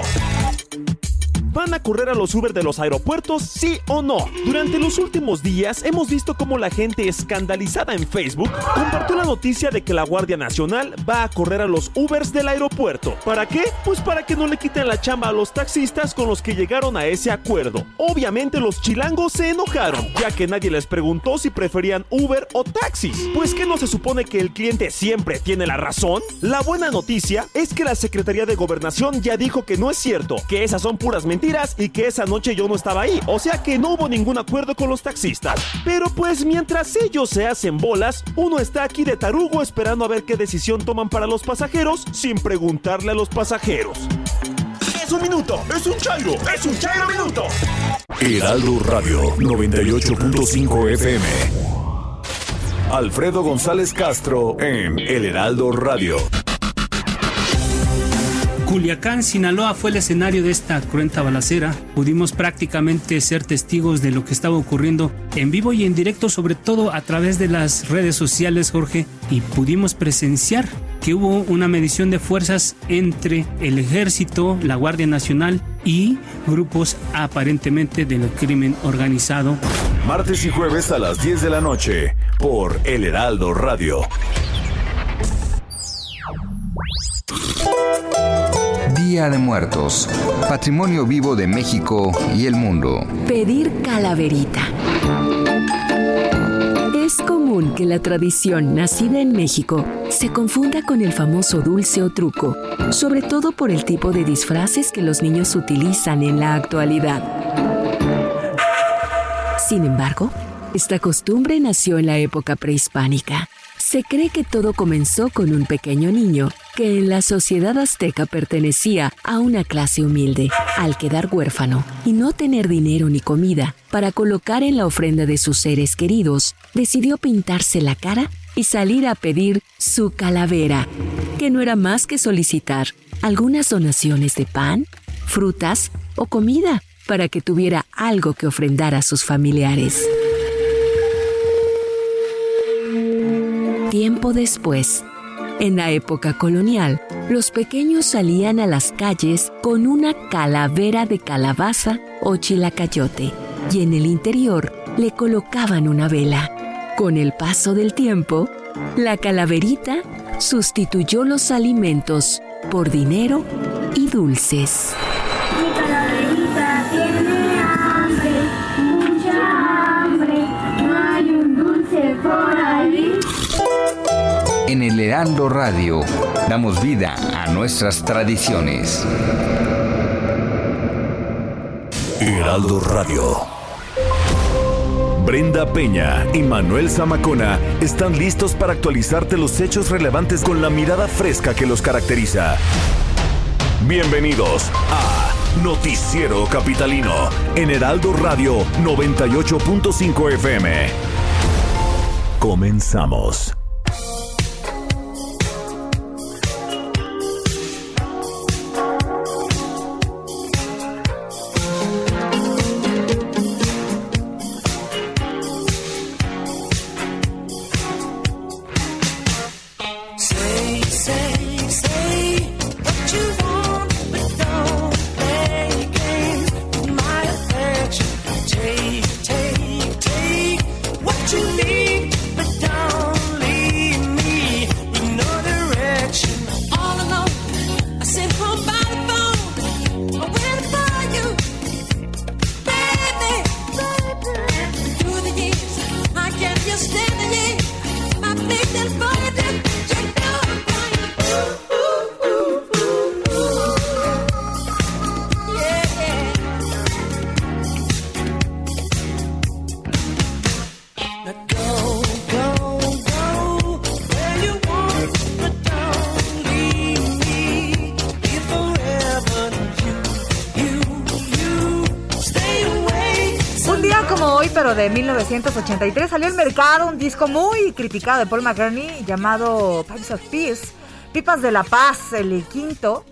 ¿Van a correr a los Uber de los aeropuertos, sí o no? Durante los últimos días hemos visto cómo la gente escandalizada en Facebook compartió la noticia de que la Guardia Nacional va a correr a los Ubers del aeropuerto. ¿Para qué? Pues para que no le quiten la chamba a los taxistas con los que llegaron a ese acuerdo. Obviamente los chilangos se enojaron, ya que nadie les preguntó si preferían Uber o taxis. Pues que no se supone que el cliente siempre tiene la razón. La buena noticia es que la Secretaría de Gobernación ya dijo que no es cierto, que esas son puras mentiras y que esa noche yo no estaba ahí. O sea que no hubo ningún acuerdo con los taxistas. Pero pues mientras ellos se hacen bolas, uno está aquí de tarugo esperando a ver qué decisión toman para los pasajeros sin preguntarle a los pasajeros. Es un minuto, es un chairo, es un chairo minuto. Heraldo Radio 98.5 FM. Alfredo González Castro en El Heraldo Radio. Culiacán, Sinaloa fue el escenario de esta cruenta balacera. Pudimos prácticamente ser testigos de lo que estaba ocurriendo en vivo y en directo, sobre todo a través de las redes sociales, Jorge, y pudimos presenciar que hubo una medición de fuerzas entre el ejército, la Guardia Nacional y grupos aparentemente del crimen organizado. Martes y jueves a las 10 de la noche por El Heraldo Radio. Día de Muertos, Patrimonio Vivo de México y el Mundo. Pedir calaverita. Es común que la tradición nacida en México se confunda con el famoso dulce o truco, sobre todo por el tipo de disfraces que los niños utilizan en la actualidad. Sin embargo, esta costumbre nació en la época prehispánica. Se cree que todo comenzó con un pequeño niño que en la sociedad azteca pertenecía a una clase humilde. Al quedar huérfano y no tener dinero ni comida, para colocar en la ofrenda de sus seres queridos, decidió pintarse la cara y salir a pedir su calavera, que no era más que solicitar algunas donaciones de pan, frutas o comida para que tuviera algo que ofrendar a sus familiares. Tiempo después, en la época colonial, los pequeños salían a las calles con una calavera de calabaza o chilacayote y en el interior le colocaban una vela. Con el paso del tiempo, la calaverita sustituyó los alimentos por dinero y dulces. En el Heraldo Radio damos vida a nuestras tradiciones. Heraldo Radio. Brenda Peña y Manuel Zamacona están listos para actualizarte los hechos relevantes con la mirada fresca que los caracteriza. Bienvenidos a Noticiero Capitalino en Heraldo Radio 98.5 FM. Comenzamos. 1983, salió al mercado un disco muy criticado de Paul McCartney llamado Pipes of Peace, Pipas de la Paz, el quinto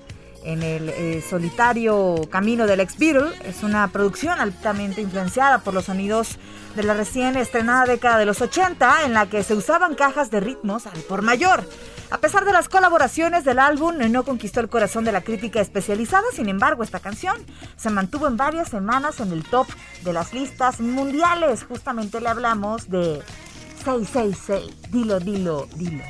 en el eh, solitario camino del ex Beatle. Es una producción altamente influenciada por los sonidos de la recién estrenada década de los 80, en la que se usaban cajas de ritmos al por mayor. A pesar de las colaboraciones del álbum, no conquistó el corazón de la crítica especializada, sin embargo, esta canción se mantuvo en varias semanas en el top de las listas mundiales. Justamente le hablamos de 666, dilo, dilo, dilo.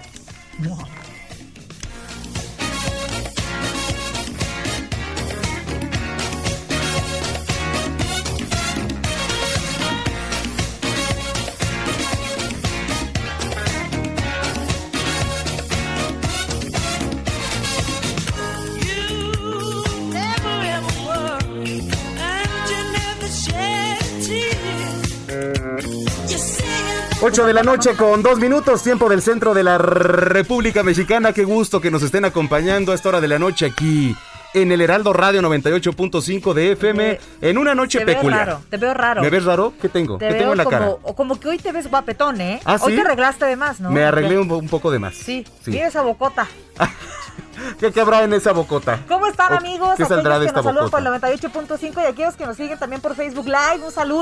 8 de la noche con dos minutos, tiempo del centro de la República Mexicana. Qué gusto que nos estén acompañando a esta hora de la noche aquí en el Heraldo Radio 98.5 de FM en una noche Te veo peculiar. raro, te veo raro. ¿Me ves raro? ¿Qué tengo? Te ¿Qué veo tengo en la como, cara? como que hoy te ves guapetón, ¿eh? ¿Ah, Hoy sí? te arreglaste de más, ¿no? Me arreglé un, un poco de más. Sí, Sí. mira esa bocota. (laughs) ¿Qué, qué habrá en esa bocota? ¿Cómo están, ¿O amigos? ¿Qué saldrá de Aquellos que esta nos saludan por el 98.5 y aquellos que nos siguen también por Facebook Live. Un saludo.